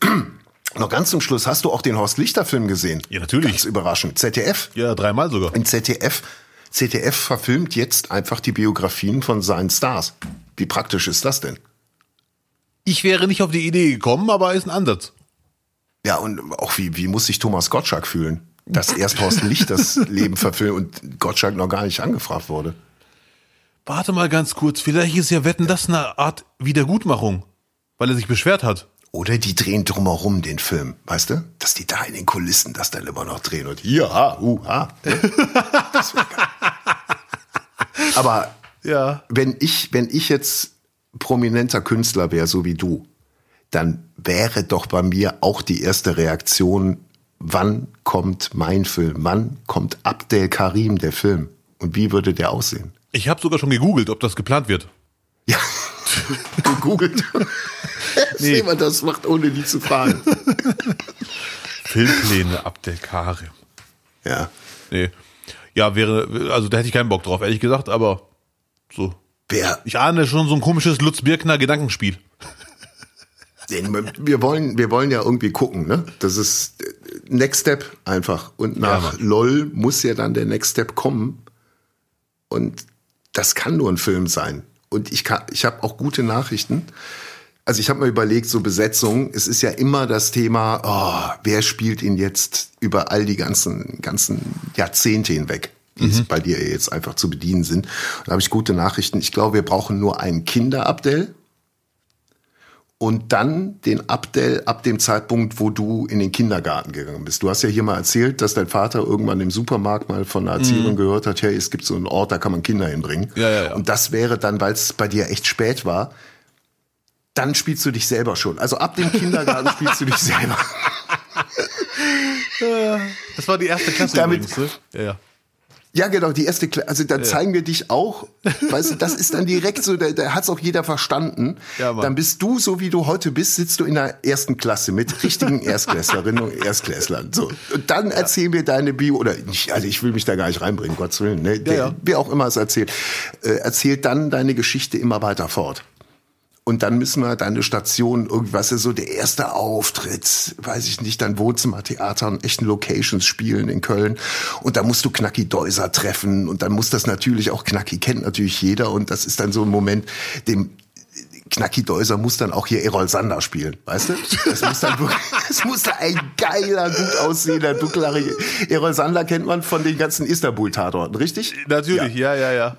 Speaker 2: noch ganz zum Schluss, hast du auch den Horst Lichter Film gesehen?
Speaker 1: Ja, natürlich.
Speaker 2: Ganz überraschend. ZDF.
Speaker 1: Ja, dreimal sogar.
Speaker 2: Im ZDF. ZDF verfilmt jetzt einfach die Biografien von seinen Stars. Wie praktisch ist das denn?
Speaker 1: Ich wäre nicht auf die Idee gekommen, aber ist ein Ansatz.
Speaker 2: Ja, und auch wie, wie muss sich Thomas Gottschalk fühlen? Dass erst Horst Lichters Leben verfilmt und Gottschalk noch gar nicht angefragt wurde.
Speaker 1: Warte mal ganz kurz, vielleicht ist ja Wetten das eine Art Wiedergutmachung, weil er sich beschwert hat.
Speaker 2: Oder die drehen drumherum den Film, weißt du? Dass die da in den Kulissen das dann immer noch drehen und hier, ha, uh, ha. Das geil. Aber
Speaker 1: Ja.
Speaker 2: wenn ich, wenn ich jetzt prominenter Künstler wäre, so wie du, dann wäre doch bei mir auch die erste Reaktion, wann kommt mein Film? Wann kommt Abdel Karim, der Film? Und wie würde der aussehen?
Speaker 1: Ich habe sogar schon gegoogelt, ob das geplant wird.
Speaker 2: Ja, gegoogelt.
Speaker 1: Nee.
Speaker 2: Wir, das macht, ohne die zu fragen.
Speaker 1: Filmpläne Abdel Karim.
Speaker 2: Ja.
Speaker 1: Nee. Ja, wäre, also da hätte ich keinen Bock drauf, ehrlich gesagt, aber so.
Speaker 2: Wer,
Speaker 1: Ich ahne schon so ein komisches Lutz Birkner Gedankenspiel.
Speaker 2: wir wollen, wir wollen ja irgendwie gucken, ne? Das ist äh, Next Step einfach. Und nach
Speaker 1: Mann.
Speaker 2: LOL muss ja dann der Next Step kommen. Und das kann nur ein Film sein. Und ich kann, ich habe auch gute Nachrichten. Also ich habe mir überlegt, so Besetzung, es ist ja immer das Thema, oh, wer spielt ihn jetzt über all die ganzen, ganzen Jahrzehnte hinweg, die es bei dir jetzt einfach zu bedienen sind. Und da habe ich gute Nachrichten. Ich glaube, wir brauchen nur einen Kinder-Abdel und dann den Abdel ab dem Zeitpunkt, wo du in den Kindergarten gegangen bist. Du hast ja hier mal erzählt, dass dein Vater irgendwann im Supermarkt mal von einer Erzieherin gehört hat, hey, es gibt so einen Ort, da kann man Kinder hinbringen.
Speaker 1: Ja, ja, ja.
Speaker 2: Und das wäre dann, weil es bei dir echt spät war, dann spielst du dich selber schon. Also ab dem Kindergarten spielst du dich selber.
Speaker 1: Das war die erste Klasse
Speaker 2: Damit-
Speaker 1: übrigens, ne? Ja, ja.
Speaker 2: Ja, genau, die erste Klasse. Also da zeigen wir dich auch. Weißt du, das ist dann direkt so, da, da hat's auch jeder verstanden.
Speaker 1: Ja, Mann.
Speaker 2: dann bist du, so wie du heute bist, sitzt du in der ersten Klasse mit richtigen Erstklässlerinnen und Erstklässlern. So. Und dann erzähl mir deine Bio, oder nicht, also ich will mich da gar nicht reinbringen, Gottes Willen, ne? Der,
Speaker 1: ja.
Speaker 2: Wer auch immer es erzählt, äh, erzählt dann deine Geschichte immer weiter fort. Und dann müssen wir deine Station, irgendwas ist so der erste Auftritt, weiß ich nicht, dann Wohnzimmertheater und echten Locations spielen in Köln. Und da musst du Knacki Deuser treffen und dann muss das natürlich auch Knacki kennt natürlich jeder und das ist dann so ein Moment, dem Knacki Deuser muss dann auch hier Errol Sander spielen, weißt du? Das muss dann wirklich, es muss da ein geiler, gut aussehender, dunkelhaariger. Errol Sander kennt man von den ganzen Istanbul-Tatorten, richtig?
Speaker 1: Natürlich, ja, ja, ja.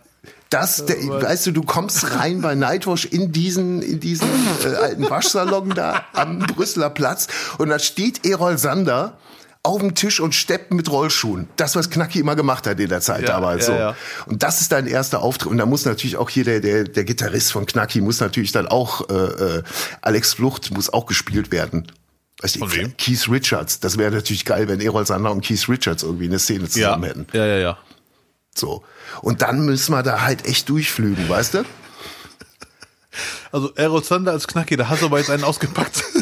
Speaker 2: Das, der, weißt du, du kommst rein bei Nightwash in diesen, in diesen äh, alten Waschsalon da am Brüsseler Platz und da steht Erol Sander auf dem Tisch und steppt mit Rollschuhen. Das, was Knacki immer gemacht hat in der Zeit
Speaker 1: Ja,
Speaker 2: damals.
Speaker 1: ja,
Speaker 2: so.
Speaker 1: ja.
Speaker 2: Und das ist dein erster Auftritt. Und da muss natürlich auch hier der, der, der Gitarrist von Knacki muss natürlich dann auch, äh, äh, Alex Flucht muss auch gespielt werden. Weißt du? Keith Richards. Das wäre natürlich geil, wenn Erol Sander und Keith Richards irgendwie eine Szene zusammen hätten.
Speaker 1: ja, ja, ja.
Speaker 2: So. Und dann müssen wir da halt echt durchflügen, weißt du?
Speaker 1: Also Errol Sander als Knacki, da hast du aber jetzt einen ausgepackt.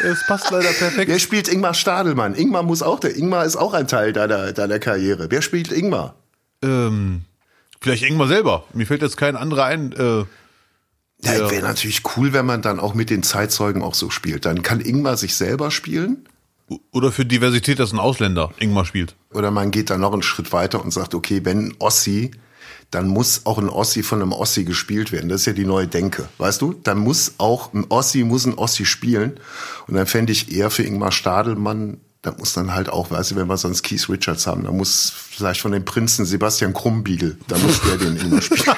Speaker 1: Es passt leider perfekt.
Speaker 2: Wer spielt Ingmar Stadelmann? Ingmar muss auch, der Ingmar ist auch ein Teil deiner, deiner Karriere. Wer spielt Ingmar?
Speaker 1: Ähm, vielleicht Ingmar selber. Mir fällt jetzt kein anderer ein. Äh,
Speaker 2: Ja,
Speaker 1: Ja.
Speaker 2: wäre natürlich cool, wenn man dann auch mit den Zeitzeugen auch so spielt. Dann kann Ingmar sich selber spielen.
Speaker 1: Oder für Diversität, dass ein Ausländer Ingmar spielt.
Speaker 2: Oder man geht dann noch einen Schritt weiter und sagt, okay, wenn ein Ossi, dann muss auch ein Ossi von einem Ossi gespielt werden. Das ist ja die neue Denke. Weißt du? Dann muss auch ein Ossi, muss ein Ossi spielen. Und dann fände ich eher für Ingmar Stadelmann, da muss dann halt auch, weißt du, wenn wir sonst Keith Richards haben, da muss vielleicht von den Prinzen Sebastian Krumbiegel, da muss der den Ingmar spielen.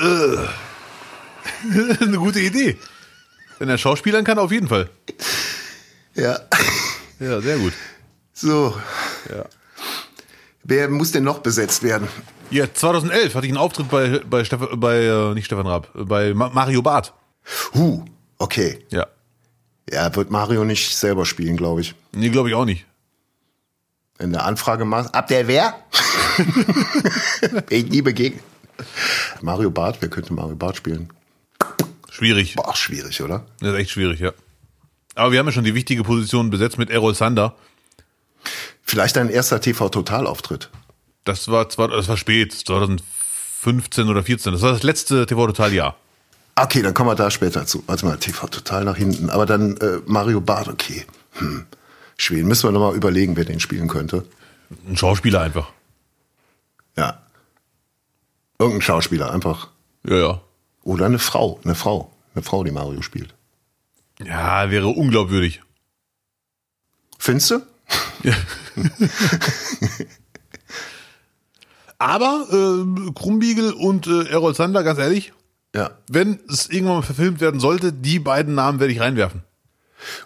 Speaker 1: Eine gute Idee. Wenn er Schauspielern kann, auf jeden Fall.
Speaker 2: ja.
Speaker 1: Ja, sehr gut.
Speaker 2: So.
Speaker 1: Ja.
Speaker 2: Wer muss denn noch besetzt werden?
Speaker 1: Ja, 2011 hatte ich einen Auftritt bei, bei, Steff bei äh, nicht Stefan Raab, bei Ma Mario Barth.
Speaker 2: Huh, okay.
Speaker 1: Ja.
Speaker 2: Ja, wird Mario nicht selber spielen, glaube ich.
Speaker 1: Nee, glaube ich auch nicht.
Speaker 2: In der Anfrage machst, ab der wer? Bin ich nie begegnet. Mario Barth, wer könnte Mario Barth spielen?
Speaker 1: Schwierig.
Speaker 2: Boah, schwierig, oder?
Speaker 1: Das ist echt schwierig, ja. Aber wir haben ja schon die wichtige Position besetzt mit Errol Sander.
Speaker 2: Vielleicht dein erster TV-Total-Auftritt.
Speaker 1: Das war zwar, das war spät, 2015 oder 14. Das war das letzte TV-Total-Jahr.
Speaker 2: Okay, dann kommen wir da später zu. Warte mal, TV total nach hinten. Aber dann äh, Mario Barth, okay. Hm. Schweden, müssen wir nochmal überlegen, wer den spielen könnte.
Speaker 1: Ein Schauspieler einfach.
Speaker 2: Ja. Irgendein Schauspieler, einfach.
Speaker 1: Ja, ja.
Speaker 2: Oder eine Frau, eine Frau. Eine Frau, die Mario spielt.
Speaker 1: Ja, wäre unglaubwürdig.
Speaker 2: Findest du?
Speaker 1: Aber äh, Krumbiegel und äh, Errol Sander, ganz ehrlich,
Speaker 2: Ja.
Speaker 1: wenn es irgendwann mal verfilmt werden sollte, die beiden Namen werde ich reinwerfen.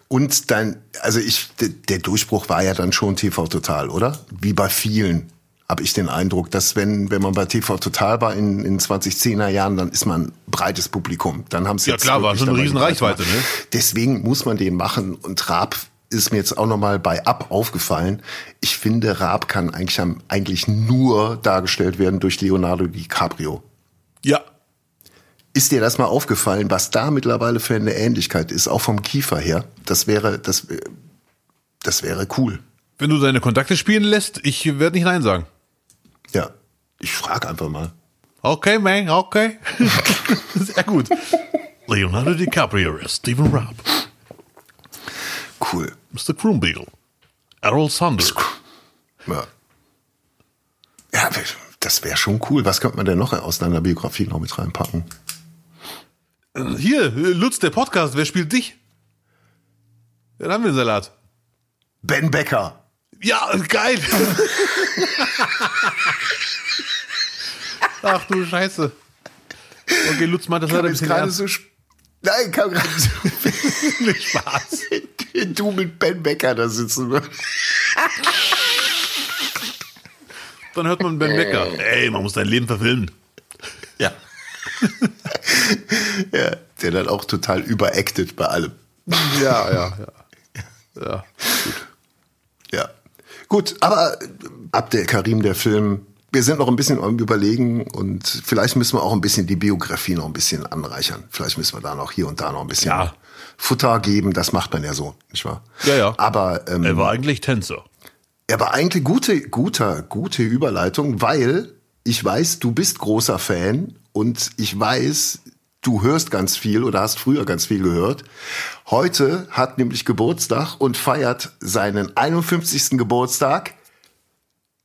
Speaker 2: Und dann, also ich, der Durchbruch war ja dann schon TV Total, oder? Wie bei vielen habe ich den Eindruck, dass wenn, wenn man bei TV Total war in, in 2010er Jahren, dann ist man ein breites Publikum. Dann haben sie
Speaker 1: Ja, klar, war schon eine riesen Reichweite, ne?
Speaker 2: Deswegen muss man den machen. Und Raab ist mir jetzt auch nochmal bei Ab aufgefallen. Ich finde, Raab kann eigentlich, eigentlich nur dargestellt werden durch Leonardo DiCaprio.
Speaker 1: Ja.
Speaker 2: Ist dir das mal aufgefallen, was da mittlerweile für eine Ähnlichkeit ist, auch vom Kiefer her? Das wäre, das, wär- das wäre cool.
Speaker 1: Wenn du deine Kontakte spielen lässt, ich werde nicht Nein sagen.
Speaker 2: Ja, ich frage einfach mal.
Speaker 1: Okay, man, okay. Sehr gut. Leonardo DiCaprio ist Stephen Raab.
Speaker 2: Cool.
Speaker 1: Mr. Krumbiegel. Errol Sander.
Speaker 2: Ja, ja das wäre schon cool. Was könnte man denn noch aus deiner Biografie noch mit reinpacken?
Speaker 1: Hier, Lutz, der Podcast, wer spielt dich? Dann haben wir den Salat.
Speaker 2: Ben Becker.
Speaker 1: Ja, geil. Ach du Scheiße. Okay, Lutz meint das leider ein
Speaker 2: Jetzt gerade so. Nein, kam gerade so.
Speaker 1: Nicht Spaß.
Speaker 2: du mit Ben Becker da sitzen.
Speaker 1: Dann hört man Ben Becker. Ey, man muss dein Leben verfilmen.
Speaker 2: Ja. ja. Der dann auch total überacted bei allem.
Speaker 1: Ja, ja, ja. Ja.
Speaker 2: Ja. Gut, aber äh, Abdel Karim, der Film, wir sind noch ein bisschen am Überlegen und vielleicht müssen wir auch ein bisschen die Biografie noch ein bisschen anreichern. Vielleicht müssen wir da noch hier und da noch ein bisschen
Speaker 1: Ja.
Speaker 2: Futter geben. Das macht man ja so, nicht wahr?
Speaker 1: Ja, ja.
Speaker 2: Aber ähm,
Speaker 1: Er war eigentlich Tänzer.
Speaker 2: er war eigentlich gute, guter, gute Überleitung, weil ich weiß, du bist großer Fan und ich weiß, du hörst ganz viel oder hast früher ganz viel gehört. Heute hat nämlich Geburtstag und feiert seinen 51. Geburtstag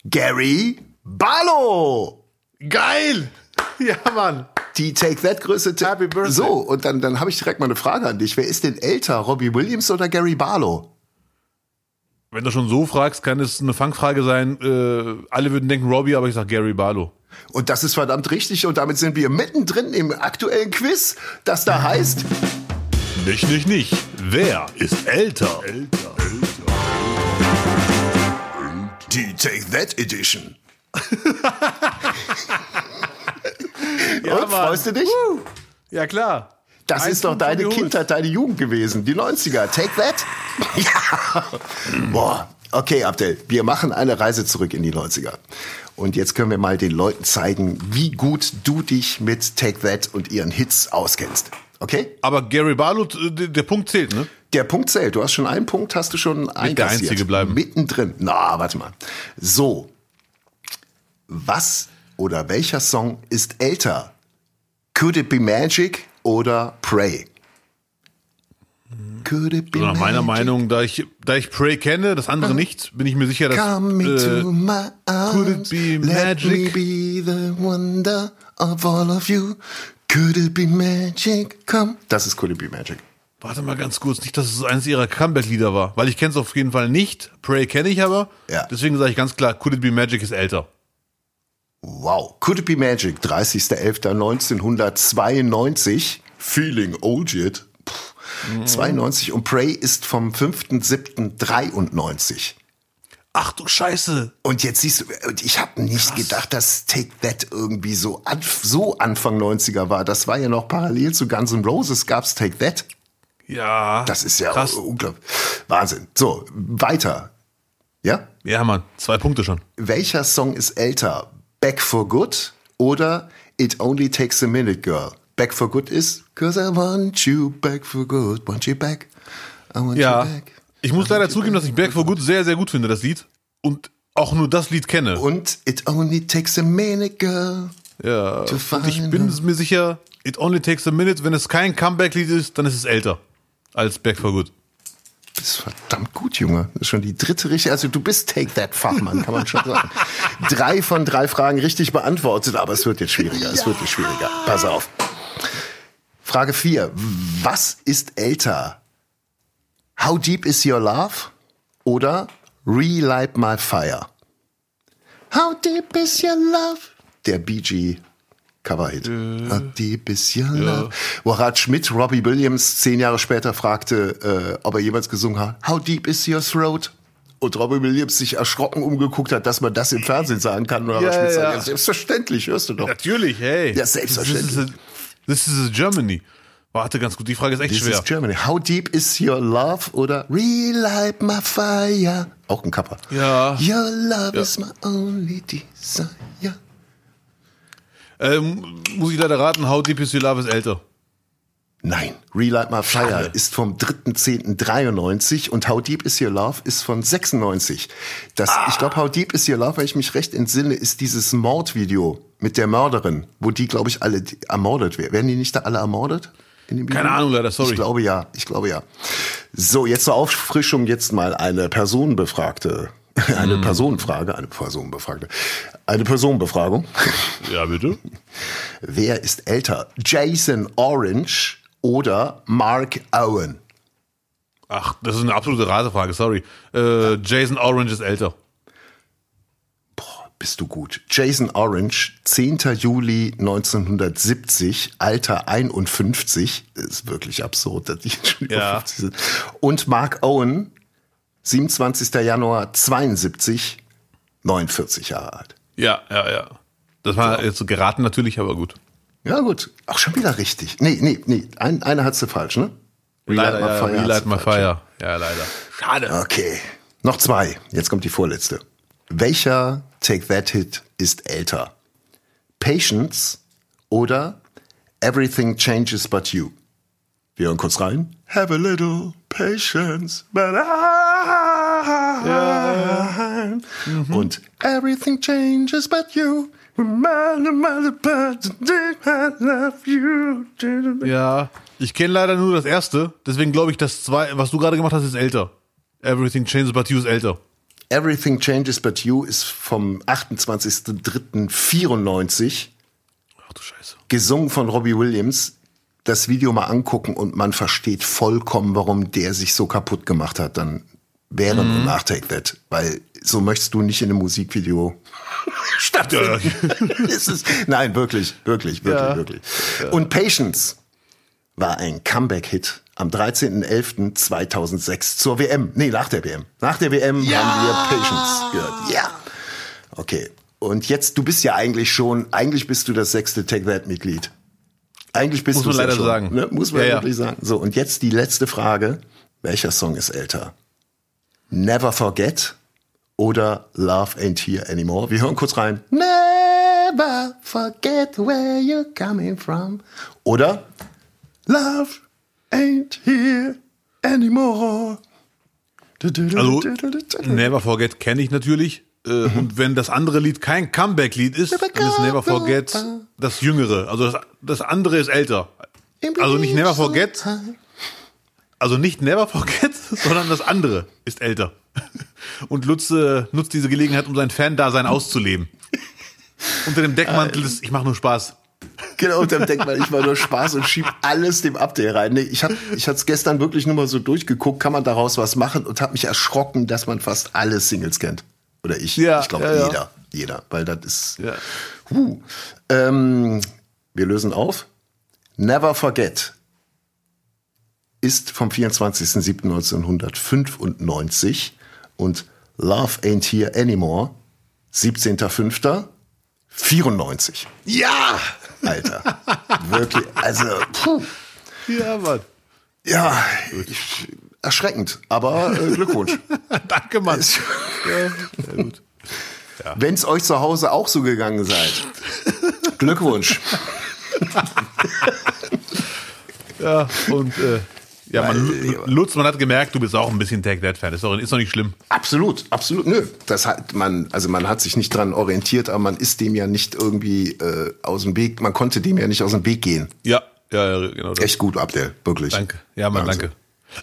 Speaker 2: Gary Barlow.
Speaker 1: Geil! Ja, Mann.
Speaker 2: Die Take That Größe.
Speaker 1: Happy Birthday.
Speaker 2: So, und dann, dann habe ich direkt mal eine Frage an dich. Wer ist denn älter, Robbie Williams oder Gary Barlow?
Speaker 1: Wenn du schon so fragst, kann es eine Fangfrage sein. Äh, alle würden denken Robbie, aber ich sag Gary Barlow.
Speaker 2: Und das ist verdammt richtig. Und damit sind wir mittendrin im aktuellen Quiz, das da heißt.
Speaker 1: Nicht, nicht, nicht. Wer ist älter? Älter.
Speaker 2: Die Take That Edition.
Speaker 1: Ja,
Speaker 2: Und, freust du dich?
Speaker 1: Ja, klar.
Speaker 2: Das
Speaker 1: Eins
Speaker 2: ist doch deine. Kindheit, deine Jugend gewesen. Die 90er. Take That? Ja. Boah. Okay, Abdel, wir machen eine Reise zurück in die 90er. Und jetzt können wir mal den Leuten zeigen, wie gut du dich mit Take That und ihren Hits auskennst. Okay?
Speaker 1: Aber Gary Barlow, der, der Punkt zählt, ne?
Speaker 2: Der Punkt zählt. Du hast schon einen Punkt, hast du schon einkassiert.
Speaker 1: Einzige bleiben.
Speaker 2: Mittendrin. Na, warte mal. So. Was oder welcher Song ist älter? Could it be Magic oder Pray? Be
Speaker 1: Also nach meiner? Meinung, da ich, da ich Prey kenne, das andere nicht, bin ich mir sicher, dass äh, could it be magic?
Speaker 2: be the wonder of all of you. Could it be magic? Come. Das ist Could it be magic.
Speaker 1: Warte mal ganz kurz, nicht, dass es eines ihrer Comeback-Lieder war, weil ich kenne es auf jeden Fall nicht. Prey kenne ich aber.
Speaker 2: Ja.
Speaker 1: Deswegen sage ich ganz klar, Could It Be Magic ist älter.
Speaker 2: Wow. Could it be magic? 30.11.1992. Feeling old yet. Pff, 92 und Prey ist vom 5.7.93.
Speaker 1: Ach du Scheiße.
Speaker 2: Und jetzt siehst du, ich habe nicht gedacht, dass Take That irgendwie so, an, so Anfang 90er war. Das war ja noch parallel zu Guns N' Roses gab's Take That.
Speaker 1: Ja.
Speaker 2: Das ist ja
Speaker 1: krass.
Speaker 2: unglaublich. Wahnsinn. So, weiter. Ja?
Speaker 1: Ja, Mann, zwei Punkte schon.
Speaker 2: Welcher Song ist älter? Back for Good oder It Only Takes a Minute Girl? Back for Good ist Cause I want you back for good, want you back, I want
Speaker 1: Ja.
Speaker 2: you back.
Speaker 1: Ich muss leider zugeben, dass ich Back for Good sehr, sehr gut finde, das Lied. Und auch nur das Lied kenne.
Speaker 2: Und It Only Takes a Minute Girl.
Speaker 1: Ja. Und ich bin mir sicher, It Only Takes a Minute, wenn es kein Comeback-Lied ist, dann ist es älter als Back for Good.
Speaker 2: Das ist verdammt gut, Junge. Das ist schon die dritte richtige. Also du bist Take That Fachmann, kann man schon sagen. drei von drei Fragen richtig beantwortet, aber es wird jetzt schwieriger. Es wird jetzt schwieriger. Pass auf. Frage vier: Was ist älter? How deep is your love? Oder Relight My Fire? How deep is your love? Der Bee Gee Coverhit. How deep is your love? Wo Harald Schmidt Robbie Williams zehn Jahre später fragte, äh, ob er jemals gesungen hat, How deep is your throat? Und Robbie Williams sich erschrocken umgeguckt hat, dass man das im Fernsehen sagen kann. Harald
Speaker 1: Ja,
Speaker 2: Schmidt sagt,
Speaker 1: ja.
Speaker 2: ja, selbstverständlich, hörst du doch.
Speaker 1: Natürlich, hey.
Speaker 2: Ja, selbstverständlich.
Speaker 1: This is, Germany. Warte, ganz gut, die Frage ist echt
Speaker 2: This
Speaker 1: schwer.
Speaker 2: is Germany. How deep is your love? Oder Relight my fire? Auch ein Kappa.
Speaker 1: Ja.
Speaker 2: Your love
Speaker 1: Ja.
Speaker 2: is my only desire.
Speaker 1: Ähm, muss ich leider raten, How Deep Is Your Love ist älter.
Speaker 2: Nein, Relight My Fire
Speaker 1: Schade.
Speaker 2: ist vom 3.10.93 und How Deep Is Your Love ist von 96. Das, Ich glaube, How Deep Is Your Love, wenn ich mich recht entsinne, ist dieses Mordvideo mit der Mörderin, wo die, glaube ich, alle ermordet werden. Werden die nicht da alle ermordet?
Speaker 1: Keine Ahnung, leider, sorry.
Speaker 2: Ich glaube ja, ich glaube ja. So, jetzt zur Auffrischung jetzt mal eine Personenbefragte. Eine
Speaker 1: Hm.
Speaker 2: Personenfrage, eine Personenbefragte. Eine Personenbefragung.
Speaker 1: Ja, bitte?
Speaker 2: Wer ist älter? Jason Orange oder Mark Owen?
Speaker 1: Ach, das ist eine absolute Ratefrage, sorry. Äh, Jason Orange ist älter.
Speaker 2: Boah, bist du gut. Jason Orange, 10. Juli 1970, Alter 51. Das ist wirklich absurd, dass die schon über
Speaker 1: Ja.
Speaker 2: 50 sind. Und Mark Owen, 27. Januar 72, 49 Jahre alt.
Speaker 1: Ja, ja, ja. Das war jetzt geraten natürlich, aber gut.
Speaker 2: Ja, gut. Auch schon wieder richtig. Nee, nee, nee. Ein, eine hat sie falsch, ne?
Speaker 1: Leider,
Speaker 2: My
Speaker 1: ja,
Speaker 2: Fire
Speaker 1: Relight My. Fire. Ja, leider. Schade.
Speaker 2: Okay. Noch zwei. Jetzt kommt die vorletzte. Welcher Take That Hit ist älter? Patience oder Everything Changes But You? Wir hören kurz rein. Have a little patience, but I. Und Everything changes but you.
Speaker 1: Ja, ich kenne leider nur das erste, deswegen glaube ich, das zwei, was du gerade gemacht hast, ist älter. Everything Changes But You ist älter.
Speaker 2: Everything Changes But You ist vom 28.03.94,
Speaker 1: Ach du Scheiße.
Speaker 2: gesungen von Robbie Williams. Das Video mal angucken und man versteht vollkommen, warum der sich so kaputt gemacht hat, dann während und nach Take That. Weil so möchtest du nicht in einem Musikvideo stattfinden. Es ist, nein, wirklich, wirklich, wirklich,
Speaker 1: Ja.
Speaker 2: wirklich. Und Patience war ein Comeback-Hit am 13.11.2006 zur WM. Nee, nach der WM. Nach der WM haben wir Patience gehört. Ja. Okay. Und jetzt, du bist ja eigentlich schon, eigentlich bist du das sechste Take That-Mitglied. Eigentlich bist
Speaker 1: Muss
Speaker 2: du
Speaker 1: man leider
Speaker 2: ja schon,
Speaker 1: sagen.
Speaker 2: Ne? Muss man
Speaker 1: Ja, ja.
Speaker 2: wirklich sagen. So, und jetzt die letzte Frage. Welcher Song ist älter? Never Forget oder Love Ain't Here Anymore? Wir hören kurz rein. Never forget where you're coming from. Oder Love Ain't Here Anymore.
Speaker 1: Also, Never Forget kenne ich natürlich. Äh, Und wenn das andere Lied kein Comeback-Lied ist, dann ist Never Forget das jüngere. Also das, das andere ist älter. Also nicht Never Forget, also nicht Never Forget, sondern das andere ist älter. Und Lutz äh, nutzt diese Gelegenheit, um sein Fan-Dasein auszuleben. Unter dem Deckmantel des, ich mache nur Spaß.
Speaker 2: Genau, dann denkt man, ich war nur Spaß und schieb alles dem Update rein. Nee, ich hab, ich hatte es gestern wirklich nur mal so durchgeguckt, kann man daraus was machen und habe mich erschrocken, dass man fast alle Singles kennt. Oder ich.
Speaker 1: Ja,
Speaker 2: ich glaube
Speaker 1: ja, ja.
Speaker 2: jeder. Jeder. Weil das ist.
Speaker 1: Ja.
Speaker 2: Huh. Ähm, wir lösen auf. Never Forget ist vom 24.07.1995 und Love Ain't Here Anymore 17.05.94.
Speaker 1: Ja!
Speaker 2: Alter. Wirklich, also, puh.
Speaker 1: Ja, Mann.
Speaker 2: Ja, ich, erschreckend, aber äh, Glückwunsch.
Speaker 1: Danke, Mann.
Speaker 2: ja, ja, gut. Ja. Wenn es euch zu Hause auch so gegangen seid, Glückwunsch.
Speaker 1: ja, und äh, ja, man, Lutz, man hat gemerkt, du bist auch ein bisschen Take That Fan. Ist doch, ist doch nicht schlimm.
Speaker 2: Absolut, absolut. Nö, das hat man, also man hat sich nicht dran orientiert, aber man ist dem ja nicht irgendwie äh, aus dem Weg, man konnte dem ja nicht aus dem Weg gehen.
Speaker 1: Ja, ja, ja genau. Das.
Speaker 2: Echt gut, Abdel, wirklich.
Speaker 1: Danke. Ja, Mann, Wahnsinn. danke.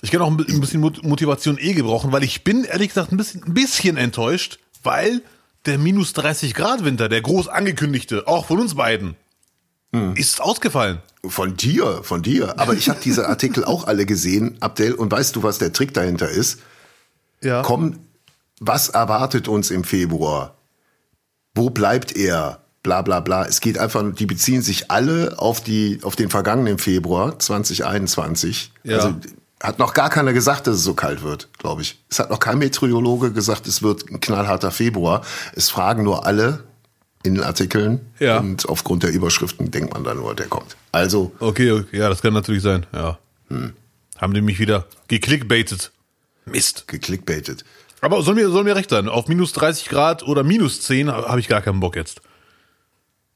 Speaker 1: Ich kann auch ein bisschen Motivation eh gebrauchen, weil ich bin ehrlich gesagt ein bisschen, ein bisschen enttäuscht, weil der minus 30 Grad Winter, der groß angekündigte, auch von uns beiden, hm. ist ausgefallen.
Speaker 2: Von dir, von dir. Aber ich habe diese Artikel auch alle gesehen, Abdel, und weißt du, was der Trick dahinter ist? Ja. Komm, was erwartet uns im Februar? Wo bleibt er? Bla bla bla. Es geht einfach, die beziehen sich alle auf die, auf den vergangenen Februar 2021. Ja. Also hat noch gar keiner gesagt, dass es so kalt wird, glaube ich. Es hat noch kein Meteorologe gesagt, es wird ein knallharter Februar. Es fragen nur alle in den Artikeln. Ja. Und aufgrund der Überschriften denkt man dann nur, der kommt. Also.
Speaker 1: Okay, okay. ja, das kann natürlich sein, ja. Hm. Haben die mich wieder geklickbaitet. Mist.
Speaker 2: Geklickbaitet.
Speaker 1: Aber soll mir, soll mir recht sein. Auf minus 30 Grad oder minus 10 habe ich gar keinen Bock jetzt.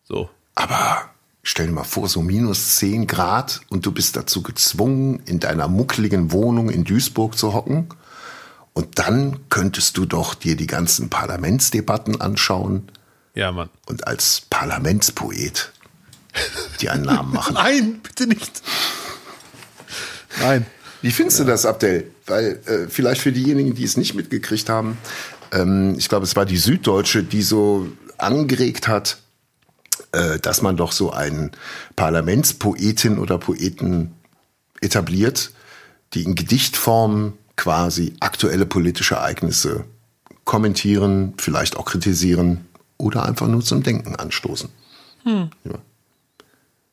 Speaker 1: So.
Speaker 2: Aber Stell dir mal vor, so minus 10 Grad und du bist dazu gezwungen, in deiner muckligen Wohnung in Duisburg zu hocken. Und dann könntest du doch dir die ganzen Parlamentsdebatten anschauen.
Speaker 1: Ja, Mann.
Speaker 2: Und als Parlamentspoet die einen Namen machen.
Speaker 1: Nein, bitte nicht. Nein.
Speaker 2: Wie findest ja. du das, Abdel? Weil äh, vielleicht für diejenigen, die es nicht mitgekriegt haben, ähm, ich glaube, es war die Süddeutsche, die so angeregt hat, äh, dass man doch so einen Parlamentspoetin oder Poeten etabliert, die in Gedichtform quasi aktuelle politische Ereignisse kommentieren, vielleicht auch kritisieren oder einfach nur zum Denken anstoßen. Hm. Ja.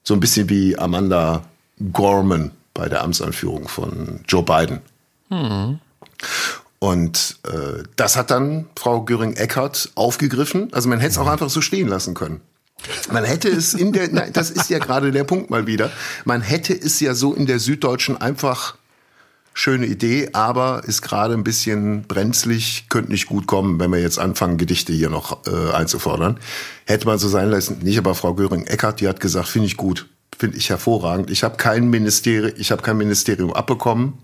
Speaker 2: So ein bisschen wie Amanda Gorman bei der Amtsanführung von Joe Biden. Hm. Und äh, das hat dann Frau Göring-Eckardt aufgegriffen. Also man hätte es auch einfach so stehen lassen können. Man hätte es in der, nein, das ist ja gerade der Punkt mal wieder. Man hätte es ja so in der Süddeutschen einfach schöne Idee, aber ist gerade ein bisschen brenzlig, könnte nicht gut kommen, wenn wir jetzt anfangen, Gedichte hier noch äh, einzufordern. Hätte man so sein lassen. Nicht, aber Frau Göring-Eckert, die hat gesagt, finde ich gut, finde ich hervorragend. Ich habe kein Ministerium, ich habe kein Ministerium abbekommen,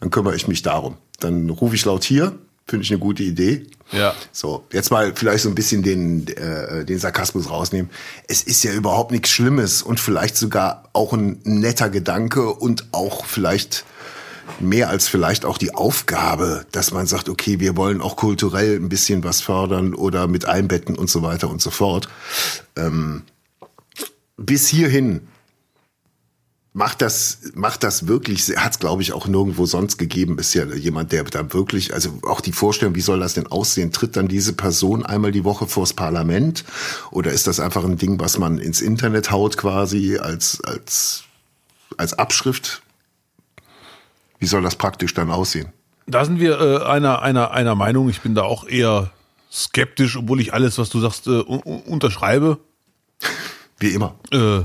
Speaker 2: dann kümmere ich mich darum. Dann rufe ich laut hier, Finde ich eine gute Idee.
Speaker 1: Ja.
Speaker 2: So, jetzt mal vielleicht so ein bisschen den, äh, den Sarkasmus rausnehmen. Es ist ja überhaupt nichts Schlimmes und vielleicht sogar auch ein netter Gedanke und auch vielleicht mehr als vielleicht auch die Aufgabe, dass man sagt, okay, wir wollen auch kulturell ein bisschen was fördern oder mit einbetten und so weiter und so fort. Ähm, bis hierhin macht das, macht das wirklich, hat es glaube ich auch nirgendwo sonst gegeben bisher jemand, der da wirklich, also auch die Vorstellung, wie soll das denn aussehen, tritt dann diese Person einmal die Woche vors Parlament oder ist das einfach ein Ding, was man ins Internet haut quasi als, als, als Abschrift? Wie soll das praktisch dann aussehen?
Speaker 1: Da sind wir äh, einer, einer, einer Meinung. Ich bin da auch eher skeptisch, obwohl ich alles, was du sagst, äh, unterschreibe.
Speaker 2: Wie immer.
Speaker 1: Äh,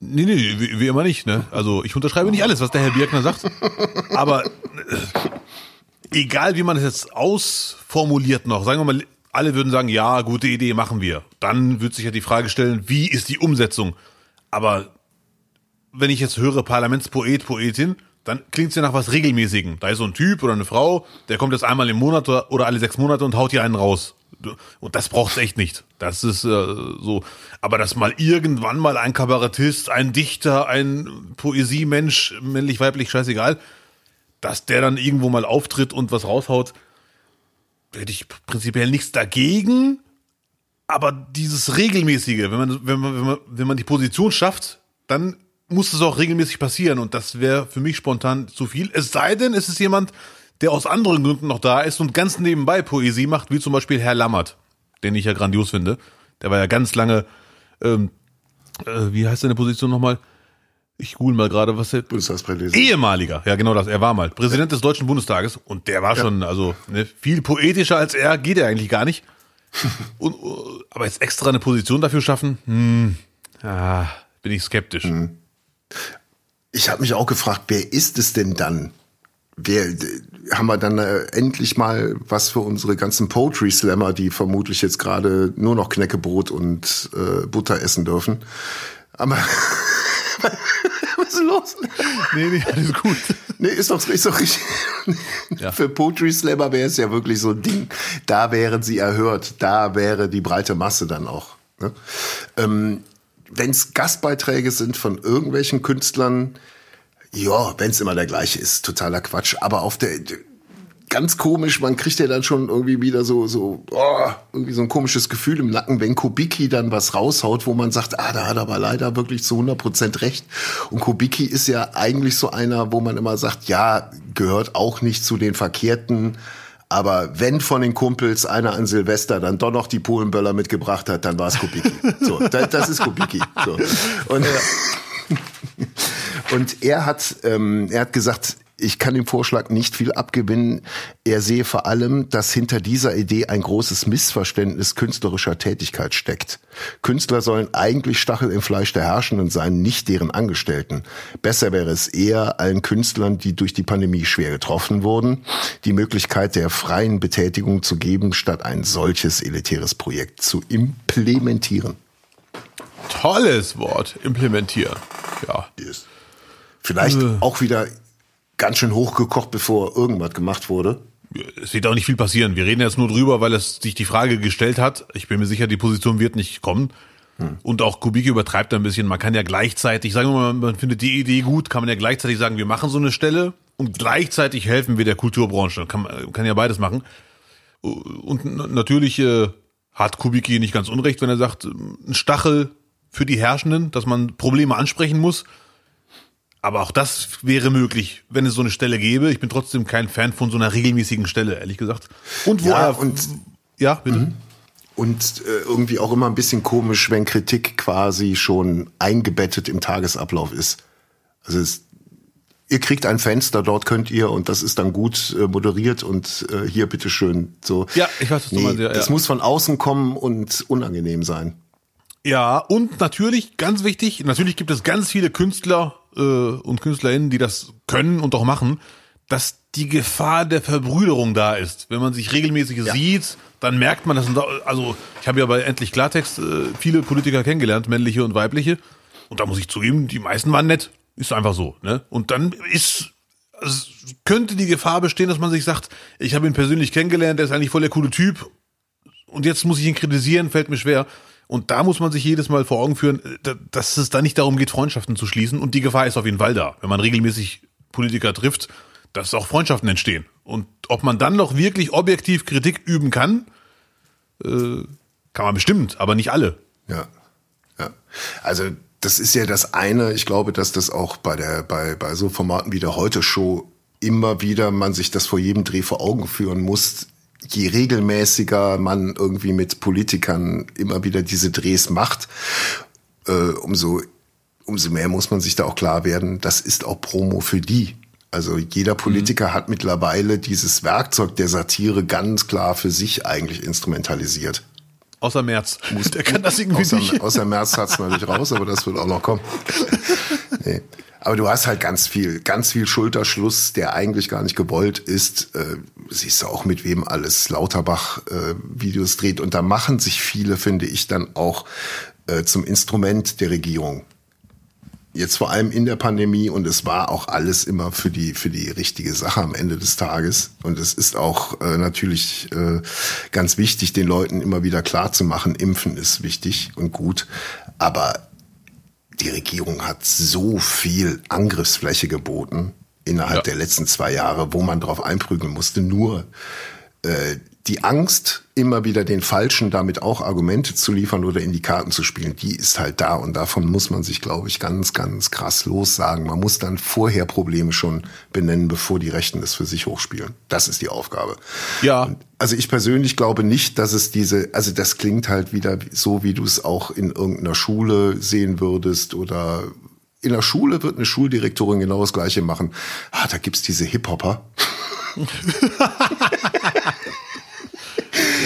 Speaker 1: Nee, nee, wie, wie, immer nicht, ne? Also ich unterschreibe nicht alles, was der Herr Birkner sagt. Aber äh, egal wie man es jetzt ausformuliert noch, sagen wir mal, alle würden sagen, ja, gute Idee, machen wir. Dann wird sich ja die Frage stellen, wie ist die Umsetzung? Aber wenn ich jetzt höre Parlamentspoet, Poetin, dann klingt es ja nach was Regelmäßigen. Da ist so ein Typ oder eine Frau, der kommt jetzt einmal im Monat oder alle sechs Monate und haut hier einen raus. Und das braucht's echt nicht. Das ist äh, so. Aber dass mal irgendwann mal ein Kabarettist, ein Dichter, ein Poesiemensch, männlich, weiblich, scheißegal, dass der dann irgendwo mal auftritt und was raushaut, hätte ich prinzipiell nichts dagegen. Aber dieses regelmäßige, wenn man, wenn man, wenn man, wenn man die Position schafft, dann muss es auch regelmäßig passieren. Und das wäre für mich spontan zu viel. Es sei denn, es ist jemand, der aus anderen Gründen noch da ist und ganz nebenbei Poesie macht, wie zum Beispiel Herr Lammert, den ich ja grandios finde. Der war ja ganz lange, ähm, äh, wie heißt seine Position nochmal? Ich google mal gerade, was der
Speaker 2: Bundestagspräsident.
Speaker 1: Ehemaliger, ja genau das, er war mal Präsident des Deutschen Bundestages und der war ja. schon, also ne, viel poetischer als er geht er eigentlich gar nicht. und, uh, aber jetzt extra eine Position dafür schaffen, hm, ah, bin ich skeptisch. Hm.
Speaker 2: Ich habe mich auch gefragt, wer ist es denn dann? Wer, haben wir dann äh, endlich mal was für unsere ganzen Poetry Slammer, die vermutlich jetzt gerade nur noch Knäckebrot und äh, Butter essen dürfen. Aber was ist los?
Speaker 1: Nee, nee, alles gut.
Speaker 2: Nee, ist doch, ist doch richtig. Ja. Für Poetry Slammer wäre es ja wirklich so ein Ding. Da wären sie erhört. Da wäre die breite Masse dann auch. Ne? Ähm, Wenn es Gastbeiträge sind von irgendwelchen Künstlern, ja, wenn es immer der gleiche ist, totaler Quatsch. Aber auf der ganz komisch, man kriegt ja dann schon irgendwie wieder so so oh, irgendwie so ein komisches Gefühl im Nacken, wenn Kubicki dann was raushaut, wo man sagt, ah, da hat er aber leider wirklich zu 100 Prozent recht. Und Kubicki ist ja eigentlich so einer, wo man immer sagt, ja, gehört auch nicht zu den Verkehrten. Aber wenn von den Kumpels einer an Silvester dann doch noch die Polenböller mitgebracht hat, dann war es Kubicki. So, das, das ist Kubicki. So. Und, und er hat, ähm, er hat gesagt, ich kann dem Vorschlag nicht viel abgewinnen. Er sehe vor allem, dass hinter dieser Idee ein großes Missverständnis künstlerischer Tätigkeit steckt. Künstler sollen eigentlich Stachel im Fleisch der Herrschenden sein, nicht deren Angestellten. Besser wäre es eher, allen Künstlern, die durch die Pandemie schwer getroffen wurden, die Möglichkeit der freien Betätigung zu geben, statt ein solches elitäres Projekt zu implementieren.
Speaker 1: Tolles Wort, implementieren. Ja.
Speaker 2: Yes. Vielleicht äh. auch wieder ganz schön hochgekocht, bevor irgendwas gemacht wurde.
Speaker 1: Es wird auch nicht viel passieren. Wir reden jetzt nur drüber, weil es sich die Frage gestellt hat. Ich bin mir sicher, die Position wird nicht kommen. Hm. Und auch Kubicki übertreibt ein bisschen. Man kann ja gleichzeitig, sagen wir mal, man findet die Idee gut, kann man ja gleichzeitig sagen, wir machen so eine Stelle und gleichzeitig helfen wir der Kulturbranche. Kann, kann ja beides machen. Und natürlich äh, hat Kubicki nicht ganz unrecht, wenn er sagt, ein Stachel für die Herrschenden, dass man Probleme ansprechen muss. Aber auch das wäre möglich, wenn es so eine Stelle gäbe. Ich bin trotzdem kein Fan von so einer regelmäßigen Stelle, ehrlich gesagt.
Speaker 2: Und wo
Speaker 1: ja,
Speaker 2: er,
Speaker 1: und ja, bitte. Mhm.
Speaker 2: Und äh, irgendwie auch immer ein bisschen komisch, wenn Kritik quasi schon eingebettet im Tagesablauf ist. Also es, ihr kriegt ein Fenster, dort könnt ihr und das ist dann gut äh, moderiert und äh, hier bitteschön. So.
Speaker 1: Ja, ich weiß, was nee, du meinst. Ja,
Speaker 2: das
Speaker 1: ja.
Speaker 2: muss von außen kommen und unangenehm sein.
Speaker 1: Ja, und natürlich, ganz wichtig, natürlich gibt es ganz viele Künstler äh, und KünstlerInnen, die das können und auch machen, dass die Gefahr der Verbrüderung da ist. Wenn man sich regelmäßig ja. sieht, dann merkt man, das also ich habe ja bei Endlich Klartext äh, viele Politiker kennengelernt, männliche und weibliche. Und da muss ich zugeben, die meisten waren nett. Ist einfach so. Ne? Und dann ist, also könnte die Gefahr bestehen, dass man sich sagt, ich habe ihn persönlich kennengelernt, der ist eigentlich voll der coole Typ. Und jetzt muss ich ihn kritisieren, fällt mir schwer. Und da muss man sich jedes Mal vor Augen führen, äh, dass es da nicht darum geht, Freundschaften zu schließen. Und die Gefahr ist auf jeden Fall da. Wenn man regelmäßig Politiker trifft, dass auch Freundschaften entstehen. Und ob man dann noch wirklich objektiv Kritik üben kann, äh, kann man bestimmt, aber nicht alle.
Speaker 2: Ja, ja. Also das ist ja das eine. Ich glaube, dass das auch bei der bei bei so Formaten wie der Heute Show immer wieder man sich das vor jedem Dreh vor Augen führen muss je regelmäßiger man irgendwie mit Politikern immer wieder diese Drehs macht, äh, umso, umso mehr muss man sich da auch klar werden, das ist auch Promo für die. Also jeder Politiker mhm. hat mittlerweile dieses Werkzeug der Satire ganz klar für sich eigentlich instrumentalisiert.
Speaker 1: Außer März.
Speaker 2: Muss, der kann das irgendwie außer, nicht. Außer März hat's natürlich raus, aber das wird auch noch kommen. Nee. Aber du hast halt ganz viel, ganz viel Schulterschluss, der eigentlich gar nicht gewollt ist. Äh, siehst du auch mit wem alles Lauterbach äh, Videos dreht. Und da machen sich viele, finde ich, dann auch äh, zum Instrument der Regierung. Jetzt vor allem in der Pandemie und es war auch alles immer für die für die richtige Sache am Ende des Tages und es ist auch äh, natürlich äh, ganz wichtig, den Leuten immer wieder klar zu machen, Impfen ist wichtig und gut, aber die Regierung hat so viel Angriffsfläche geboten innerhalb ja. der letzten zwei Jahre, wo man drauf einprügeln musste. Nur äh, die Angst, immer wieder den Falschen damit auch Argumente zu liefern oder in die Karten zu spielen, die ist halt da und davon muss man sich, glaube ich, ganz, ganz krass lossagen. Man muss dann vorher Probleme schon benennen, bevor die Rechten es für sich hochspielen. Das ist die Aufgabe.
Speaker 1: Ja. Und
Speaker 2: also ich persönlich glaube nicht, dass es diese, also das klingt halt wieder so, wie du es auch in irgendeiner Schule sehen würdest oder in der Schule wird eine Schuldirektorin genau das Gleiche machen. Ah, da gibt's diese Hip-Hopper.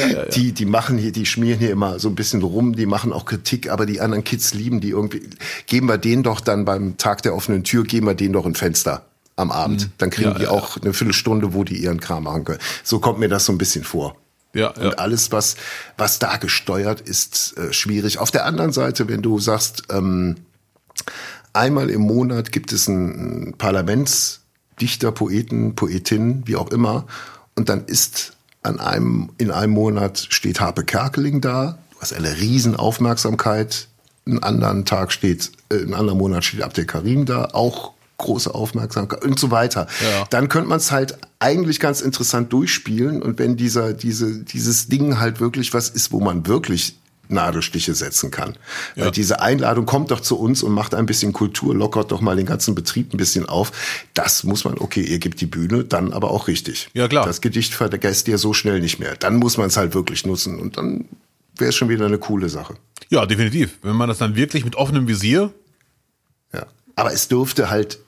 Speaker 2: ja, ja, ja. Die Die, machen hier, die schmieren hier immer so ein bisschen rum, die machen auch Kritik, aber die anderen Kids lieben die irgendwie. Geben wir denen doch dann beim Tag der offenen Tür, geben wir denen doch ein Fenster am Abend. Mhm. Dann kriegen ja, die ja, auch eine Viertelstunde, wo die ihren Kram machen können. So kommt mir das so ein bisschen vor. Ja, ja. Und alles, was, was da gesteuert ist, äh, schwierig. Auf der anderen Seite, wenn du sagst, ähm, einmal im Monat gibt es einen Parlamentsdichter, Poeten, Poetin, wie auch immer, und dann ist an einem, in einem Monat steht Harpe Kerkeling da, du hast eine riesen Aufmerksamkeit, einen anderen Tag steht, äh, einen anderen Monat steht Abdel Karim da, auch große Aufmerksamkeit und so weiter. Ja. Dann könnte man es halt eigentlich ganz interessant durchspielen und wenn dieser, diese, dieses Ding halt wirklich was ist, wo man wirklich Nadelstiche setzen kann. Ja. Weil diese Einladung kommt doch zu uns und macht ein bisschen Kultur, lockert doch mal den ganzen Betrieb ein bisschen auf. Das muss man, okay, ihr gibt die Bühne, dann aber auch richtig.
Speaker 1: Ja, klar.
Speaker 2: Das Gedicht vergesst ihr so schnell nicht mehr. Dann muss man es halt wirklich nutzen und dann wäre es schon wieder eine coole Sache.
Speaker 1: Ja, definitiv. Wenn man das dann wirklich mit offenem Visier.
Speaker 2: Ja. Aber es dürfte halt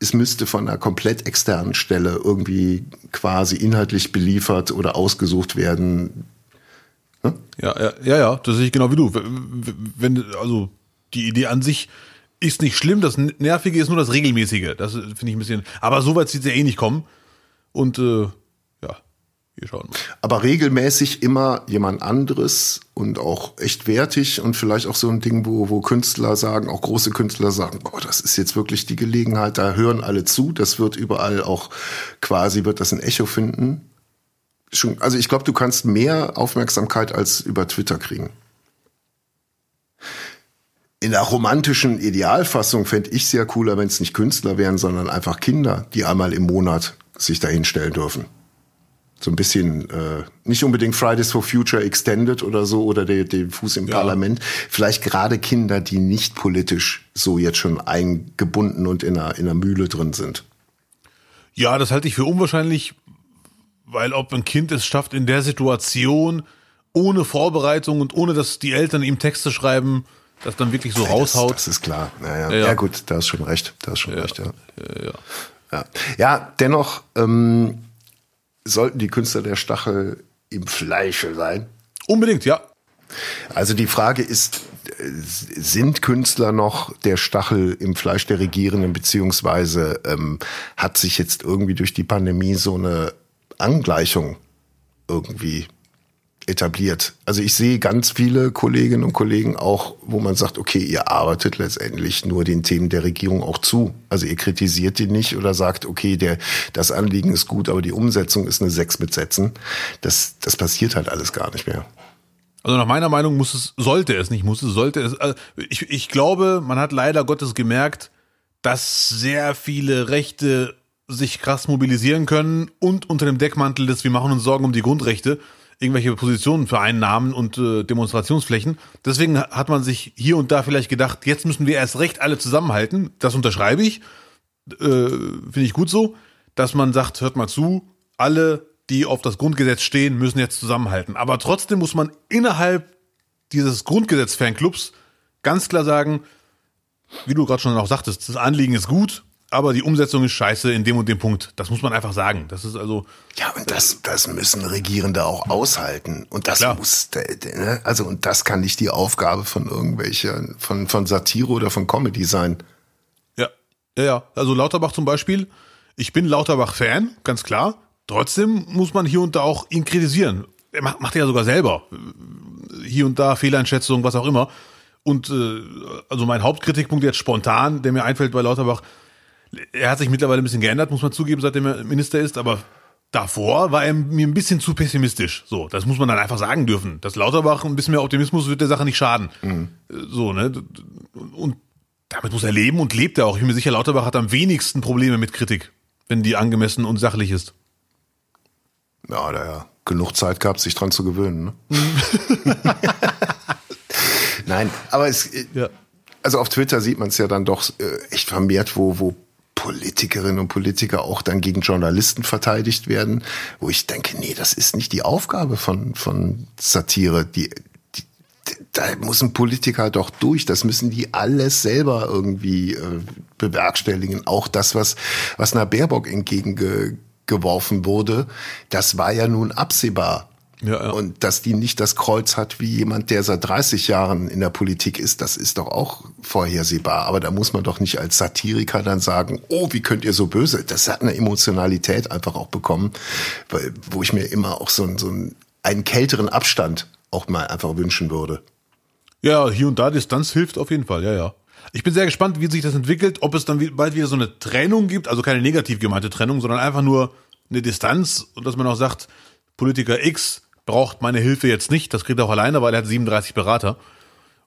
Speaker 2: es müsste von einer komplett externen Stelle irgendwie quasi inhaltlich beliefert oder ausgesucht werden.
Speaker 1: Hm? Ja, ja, ja, ja, das sehe ich genau wie du. Wenn, also die Idee an sich ist nicht schlimm, das Nervige ist nur das Regelmäßige. Das finde ich ein bisschen. Aber so weit sieht es ja eh nicht kommen. Und äh, wir schauen mal.
Speaker 2: Aber regelmäßig immer jemand anderes und auch echt wertig und vielleicht auch so ein Ding, wo, wo Künstler sagen, auch große Künstler sagen, boah, das ist jetzt wirklich die Gelegenheit, da hören alle zu, das wird überall auch quasi, wird das ein Echo finden. Schon, also ich glaube, du kannst mehr Aufmerksamkeit als über Twitter kriegen. In der romantischen Idealfassung fände ich sehr cooler, wenn es nicht Künstler wären, sondern einfach Kinder, die einmal im Monat sich dahinstellen dürfen so ein bisschen äh, nicht unbedingt Fridays for Future Extended oder so oder den de Fuß im ja. Parlament. Vielleicht gerade Kinder, die nicht politisch so jetzt schon eingebunden und in einer, in einer Mühle drin sind.
Speaker 1: Ja, das halte ich für unwahrscheinlich, weil ob ein Kind es schafft, in der Situation ohne Vorbereitung und ohne dass die Eltern ihm Texte schreiben, das dann wirklich so ja, raushaut.
Speaker 2: Das, das ist klar. Naja. Ja, ja. ja, gut, da ist schon recht. Da ist schon recht, ja. Ja, ja. ja. dennoch. Ähm, sollten die Künstler der Stachel im Fleische sein?
Speaker 1: Unbedingt, ja.
Speaker 2: Also die Frage ist, sind Künstler noch der Stachel im Fleisch der Regierenden, beziehungsweise ähm, hat sich jetzt irgendwie durch die Pandemie so eine Angleichung irgendwie etabliert. Also ich sehe ganz viele Kolleginnen und Kollegen auch, wo man sagt, okay, ihr arbeitet letztendlich nur den Themen der Regierung auch zu. Also ihr kritisiert die nicht oder sagt, okay, der, das Anliegen ist gut, aber die Umsetzung ist eine Sechs mit Sätzen. Das, das passiert halt alles gar nicht mehr.
Speaker 1: Also nach meiner Meinung muss es, sollte es nicht, muss es, sollte es. Also ich, ich glaube, man hat leider Gottes gemerkt, dass sehr viele Rechte sich krass mobilisieren können und unter dem Deckmantel des Wir machen uns Sorgen um die Grundrechte irgendwelche Positionen vereinnahmen und äh, Demonstrationsflächen. Deswegen hat man sich hier und da vielleicht gedacht, jetzt müssen wir erst recht alle zusammenhalten. Das unterschreibe ich. Äh, Finde ich gut so, dass man sagt, hört mal zu, alle, die auf das Grundgesetz stehen, müssen jetzt zusammenhalten. Aber trotzdem muss man innerhalb dieses Grundgesetz-Fanclubs ganz klar sagen, wie du gerade schon auch sagtest, das Anliegen ist gut, aber die Umsetzung ist scheiße in dem und dem Punkt. Das muss man einfach sagen. Das ist also.
Speaker 2: Ja, und das, das müssen Regierende auch aushalten. Und das klar. muss, ne? also, und das kann nicht die Aufgabe von irgendwelcher, von, von Satire oder von Comedy sein.
Speaker 1: Ja, ja, ja. Also Lauterbach zum Beispiel. Ich bin Lauterbach-Fan, ganz klar. Trotzdem muss man hier und da auch ihn kritisieren. Er macht, macht er ja sogar selber. Hier und da Fehleinschätzung, was auch immer. Und äh, also mein Hauptkritikpunkt jetzt spontan, der mir einfällt bei Lauterbach, er hat sich mittlerweile ein bisschen geändert, muss man zugeben, seitdem er Minister ist, aber davor war er mir ein bisschen zu pessimistisch. So, das muss man dann einfach sagen dürfen. Dass Lauterbach ein bisschen mehr Optimismus wird der Sache nicht schaden. Mhm. So, ne? Und damit muss er leben und lebt er auch. Ich bin mir sicher, Lauterbach hat am wenigsten Probleme mit Kritik, wenn die angemessen und sachlich ist.
Speaker 2: Ja, da ja genug Zeit gehabt, sich dran zu gewöhnen. Ne? Nein, aber es, ja. also auf Twitter sieht man es ja dann doch äh, echt vermehrt, wo, wo Politikerinnen und Politiker auch dann gegen Journalisten verteidigt werden, wo ich denke, nee, das ist nicht die Aufgabe von, von Satire. Die, die, da muss ein Politiker doch durch. Das müssen die alles selber irgendwie äh, bewerkstelligen. Auch das, was, was einer Baerbock entgegengeworfen wurde, das war ja nun absehbar Ja, ja. Und dass die nicht das Kreuz hat wie jemand, der seit 30 Jahren in der Politik ist, das ist doch auch vorhersehbar. Aber da muss man doch nicht als Satiriker dann sagen, oh, wie könnt ihr so böse? Das hat eine Emotionalität einfach auch bekommen, weil, wo ich mir immer auch so, so einen, einen kälteren Abstand auch mal einfach wünschen würde.
Speaker 1: Ja, hier und da Distanz hilft auf jeden Fall, ja, ja. Ich bin sehr gespannt, wie sich das entwickelt, ob es dann bald wieder so eine Trennung gibt, also keine negativ gemeinte Trennung, sondern einfach nur eine Distanz und dass man auch sagt, Politiker X braucht meine Hilfe jetzt nicht. Das kriegt er auch alleine, weil er hat 37 Berater.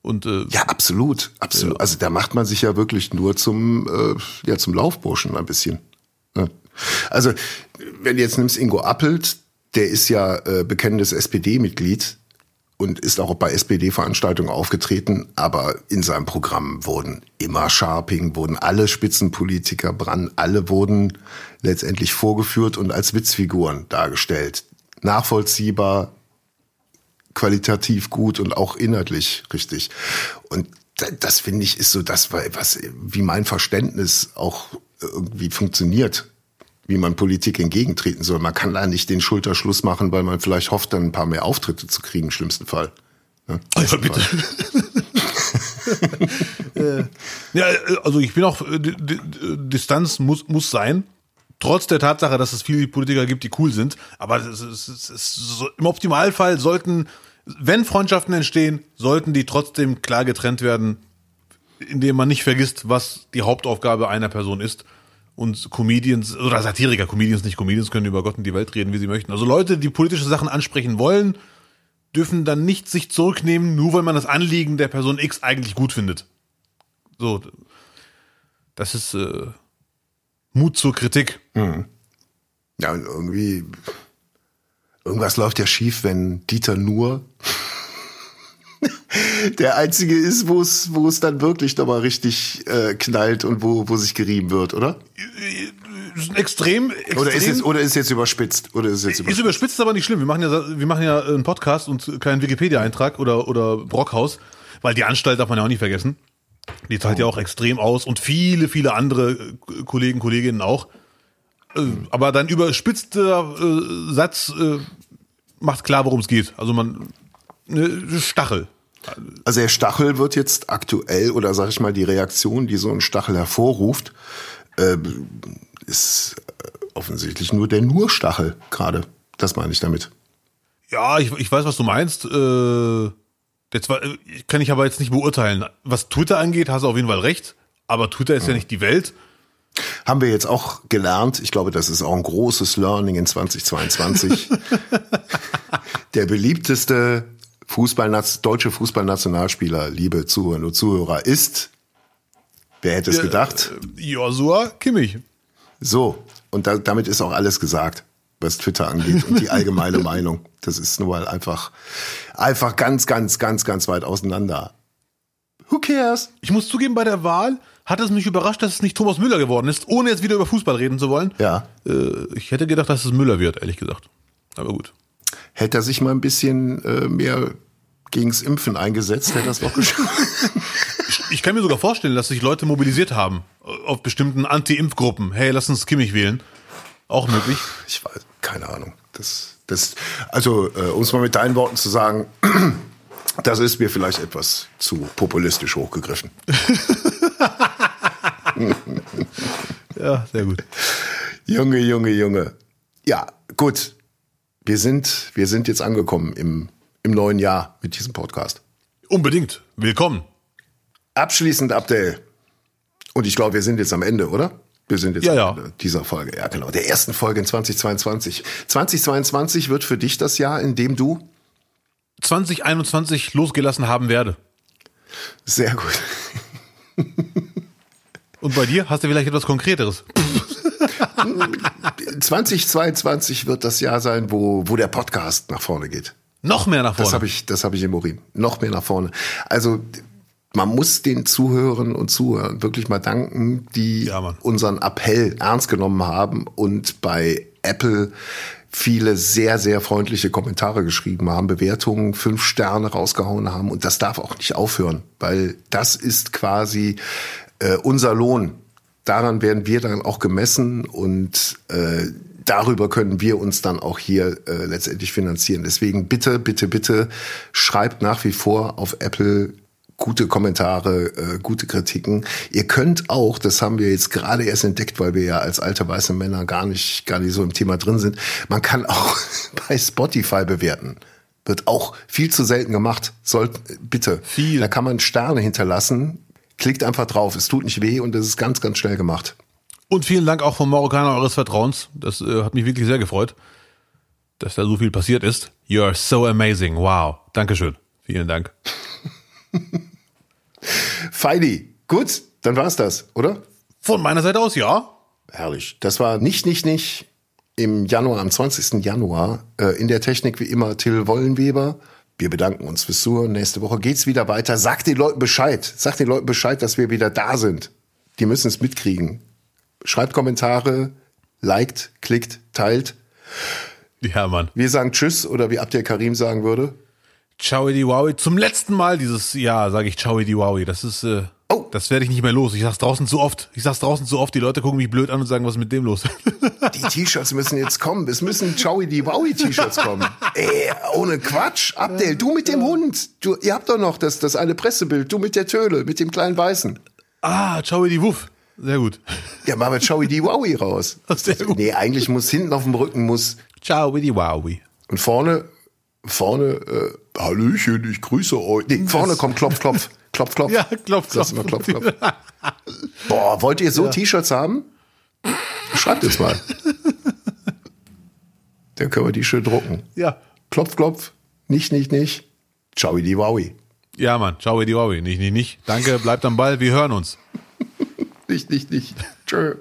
Speaker 1: Und, äh,
Speaker 2: ja, absolut, absolut. Ja. Also da macht man sich ja wirklich nur zum, äh, ja, zum Laufburschen ein bisschen. Ne? Also, wenn du jetzt nimmst Ingo Appelt, der ist ja äh, bekennendes SPD-Mitglied und ist auch bei SPD-Veranstaltungen aufgetreten, aber in seinem Programm wurden immer Sharping, wurden alle Spitzenpolitiker dran, alle wurden letztendlich vorgeführt und als Witzfiguren dargestellt nachvollziehbar, qualitativ gut und auch inhaltlich richtig. Und das finde ich ist so das, was wie mein Verständnis auch irgendwie funktioniert, wie man Politik entgegentreten soll. Man kann da nicht den Schulterschluss machen, weil man vielleicht hofft, dann ein paar mehr Auftritte zu kriegen, im schlimmsten Fall.
Speaker 1: Ne? Ja, bitte. ja, also ich bin auch, äh, Distanz muss, muss sein trotz der Tatsache, dass es viele Politiker gibt, die cool sind. Aber es ist, es ist so, im Optimalfall sollten, wenn Freundschaften entstehen, sollten die trotzdem klar getrennt werden, indem man nicht vergisst, was die Hauptaufgabe einer Person ist. Und Comedians oder Satiriker, Comedians nicht Comedians können über Gott und die Welt reden, wie sie möchten. Also Leute, die politische Sachen ansprechen wollen, dürfen dann nicht sich zurücknehmen, nur weil man das Anliegen der Person X eigentlich gut findet. So, das ist äh, Mut zur Kritik. Mhm.
Speaker 2: Ja, und irgendwie, irgendwas läuft ja schief, wenn Dieter nur der einzige ist, wo es, wo es dann wirklich nochmal richtig äh, knallt und wo, wo sich gerieben wird, oder?
Speaker 1: Extrem, extrem.
Speaker 2: Oder ist jetzt, oder ist jetzt überspitzt? Oder ist jetzt
Speaker 1: überspitzt? Ist überspitzt, aber nicht schlimm. Wir machen ja, wir machen ja einen Podcast und keinen Wikipedia-Eintrag oder, oder Brockhaus, weil die Anstalt darf man ja auch nicht vergessen. Die zahlt ja auch extrem aus und viele, viele andere äh, Kollegen, Kolleginnen auch. Äh, aber dein überspitzter äh, Satz äh, macht klar, worum es geht. Also man ne, Stachel.
Speaker 2: Also der Stachel wird jetzt aktuell oder sag ich mal die Reaktion, die so ein Stachel hervorruft, äh, ist offensichtlich nur der nur Stachel gerade. Das meine ich damit.
Speaker 1: Ja, ich, ich weiß, was du meinst. Äh Jetzt war, kann ich aber jetzt nicht beurteilen. Was Twitter angeht, hast du auf jeden Fall recht. Aber Twitter ist ja nicht die Welt.
Speaker 2: Haben wir jetzt auch gelernt. Ich glaube, das ist auch ein großes Learning in 2022. Der beliebteste Fußball, deutsche Fußballnationalspieler, liebe Zuhörerinnen und Zuhörer, ist, wer hätte es gedacht?
Speaker 1: Joshua Kimmich.
Speaker 2: So, und da, damit ist auch alles gesagt was Twitter angeht und die allgemeine Meinung. Das ist nur mal einfach, einfach ganz, ganz, ganz, ganz weit auseinander.
Speaker 1: Who cares? Ich muss zugeben, bei der Wahl hat es mich überrascht, dass es nicht Thomas Müller geworden ist, ohne jetzt wieder über Fußball reden zu wollen.
Speaker 2: Ja.
Speaker 1: Äh, ich hätte gedacht, dass es Müller wird, ehrlich gesagt. Aber gut.
Speaker 2: Hätte er sich mal ein bisschen äh, mehr gegens Impfen eingesetzt, hätte er das doch geschafft.
Speaker 1: ich kann mir sogar vorstellen, dass sich Leute mobilisiert haben auf bestimmten Anti-Impfgruppen. Hey, lass uns Kimmich wählen. Auch möglich?
Speaker 2: Ich weiß, keine Ahnung. Das, das, also, äh, um es mal mit deinen Worten zu sagen, das ist mir vielleicht etwas zu populistisch hochgegriffen.
Speaker 1: ja, sehr gut.
Speaker 2: Junge, Junge, Junge. Ja, gut. Wir sind, wir sind jetzt angekommen im, im neuen Jahr mit diesem Podcast.
Speaker 1: Unbedingt. Willkommen.
Speaker 2: Abschließend, Abdel. Und ich glaube, wir sind jetzt am Ende, oder? Wir sind jetzt
Speaker 1: ja, ja.
Speaker 2: dieser Folge, ja genau, der ersten Folge in 2022. 2022 wird für dich das Jahr, in dem du
Speaker 1: 2021 losgelassen haben werde.
Speaker 2: Sehr gut.
Speaker 1: Und bei dir hast du vielleicht etwas Konkreteres?
Speaker 2: 2022 wird das Jahr sein, wo, wo der Podcast nach vorne geht.
Speaker 1: Noch mehr nach vorne.
Speaker 2: Das habe ich, das habe ich im Urin. Noch mehr nach vorne. Also man muss den Zuhörern und Zuhörern wirklich mal danken, die ja, unseren Appell ernst genommen haben und bei Apple viele sehr, sehr freundliche Kommentare geschrieben haben, Bewertungen, fünf Sterne rausgehauen haben. Und das darf auch nicht aufhören, weil das ist quasi äh, unser Lohn. Daran werden wir dann auch gemessen und äh, darüber können wir uns dann auch hier äh, letztendlich finanzieren. Deswegen bitte, bitte, bitte schreibt nach wie vor auf Apple gute Kommentare, äh, gute Kritiken. Ihr könnt auch, das haben wir jetzt gerade erst entdeckt, weil wir ja als alte weiße Männer gar nicht, gar nicht so im Thema drin sind. Man kann auch bei Spotify bewerten. Wird auch viel zu selten gemacht. Sollt, bitte.
Speaker 1: Viel.
Speaker 2: Da kann man Sterne hinterlassen. Klickt einfach drauf. Es tut nicht weh und es ist ganz, ganz schnell gemacht.
Speaker 1: Und vielen Dank auch vom Marokkaner eures Vertrauens. Das äh, hat mich wirklich sehr gefreut, dass da so viel passiert ist. You are so amazing. Wow. Dankeschön. Vielen Dank.
Speaker 2: Feidi, gut, dann war's das, oder?
Speaker 1: Von meiner Seite aus, ja.
Speaker 2: Herrlich. Das war nicht, nicht, nicht im Januar, am 20. Januar. Äh, in der Technik wie immer Till Wollenweber. Wir bedanken uns fürs Zuhören. Nächste Woche geht's wieder weiter. Sagt den Leuten Bescheid. Sagt den Leuten Bescheid, dass wir wieder da sind. Die müssen es mitkriegen. Schreibt Kommentare, liked, klickt, teilt.
Speaker 1: Ja, Mann.
Speaker 2: Wir sagen Tschüss oder wie Abdel Karim sagen würde.
Speaker 1: Ciao di Wowi. Zum letzten Mal dieses Jahr sage ich Ciao di Wowi. Das ist, äh,
Speaker 2: Oh.
Speaker 1: das werde ich nicht mehr los. Ich sag's draußen zu oft. Ich sag's draußen zu oft. Die Leute gucken mich blöd an und sagen, was ist mit dem los?
Speaker 2: Die T-Shirts müssen jetzt kommen. Es müssen Chowi die Wowi T-Shirts kommen. Ey, ohne Quatsch. Abdel, du mit dem Hund. Du, ihr habt doch noch das, das eine Pressebild. Du mit der Töle, mit dem kleinen Weißen.
Speaker 1: ah, Ciao di Wuff. Sehr gut.
Speaker 2: Ja, machen wir Chowi die Wowi raus.
Speaker 1: Sehr gut.
Speaker 2: Nee, eigentlich muss hinten auf dem Rücken muss
Speaker 1: Ciao di Wowi.
Speaker 2: und vorne, vorne, äh, Hallöchen, ich grüße euch. Nee, vorne kommt Klopf, Klopf. Klopf, Klopf.
Speaker 1: Ja, klopf, klopf.
Speaker 2: immer Klopf, Klopf. Boah, wollt ihr so T-Shirts haben? Schreibt es mal. Dann können wir die schön drucken.
Speaker 1: Ja.
Speaker 2: Klopf, klopf. Nicht, nicht, nicht. Ciao, die Wowi.
Speaker 1: Ja, Mann. Ciao di Wowi. Nicht, nicht, nicht. Danke. Bleibt am Ball. Wir hören uns.
Speaker 2: Nicht, nicht, nicht. Tschö.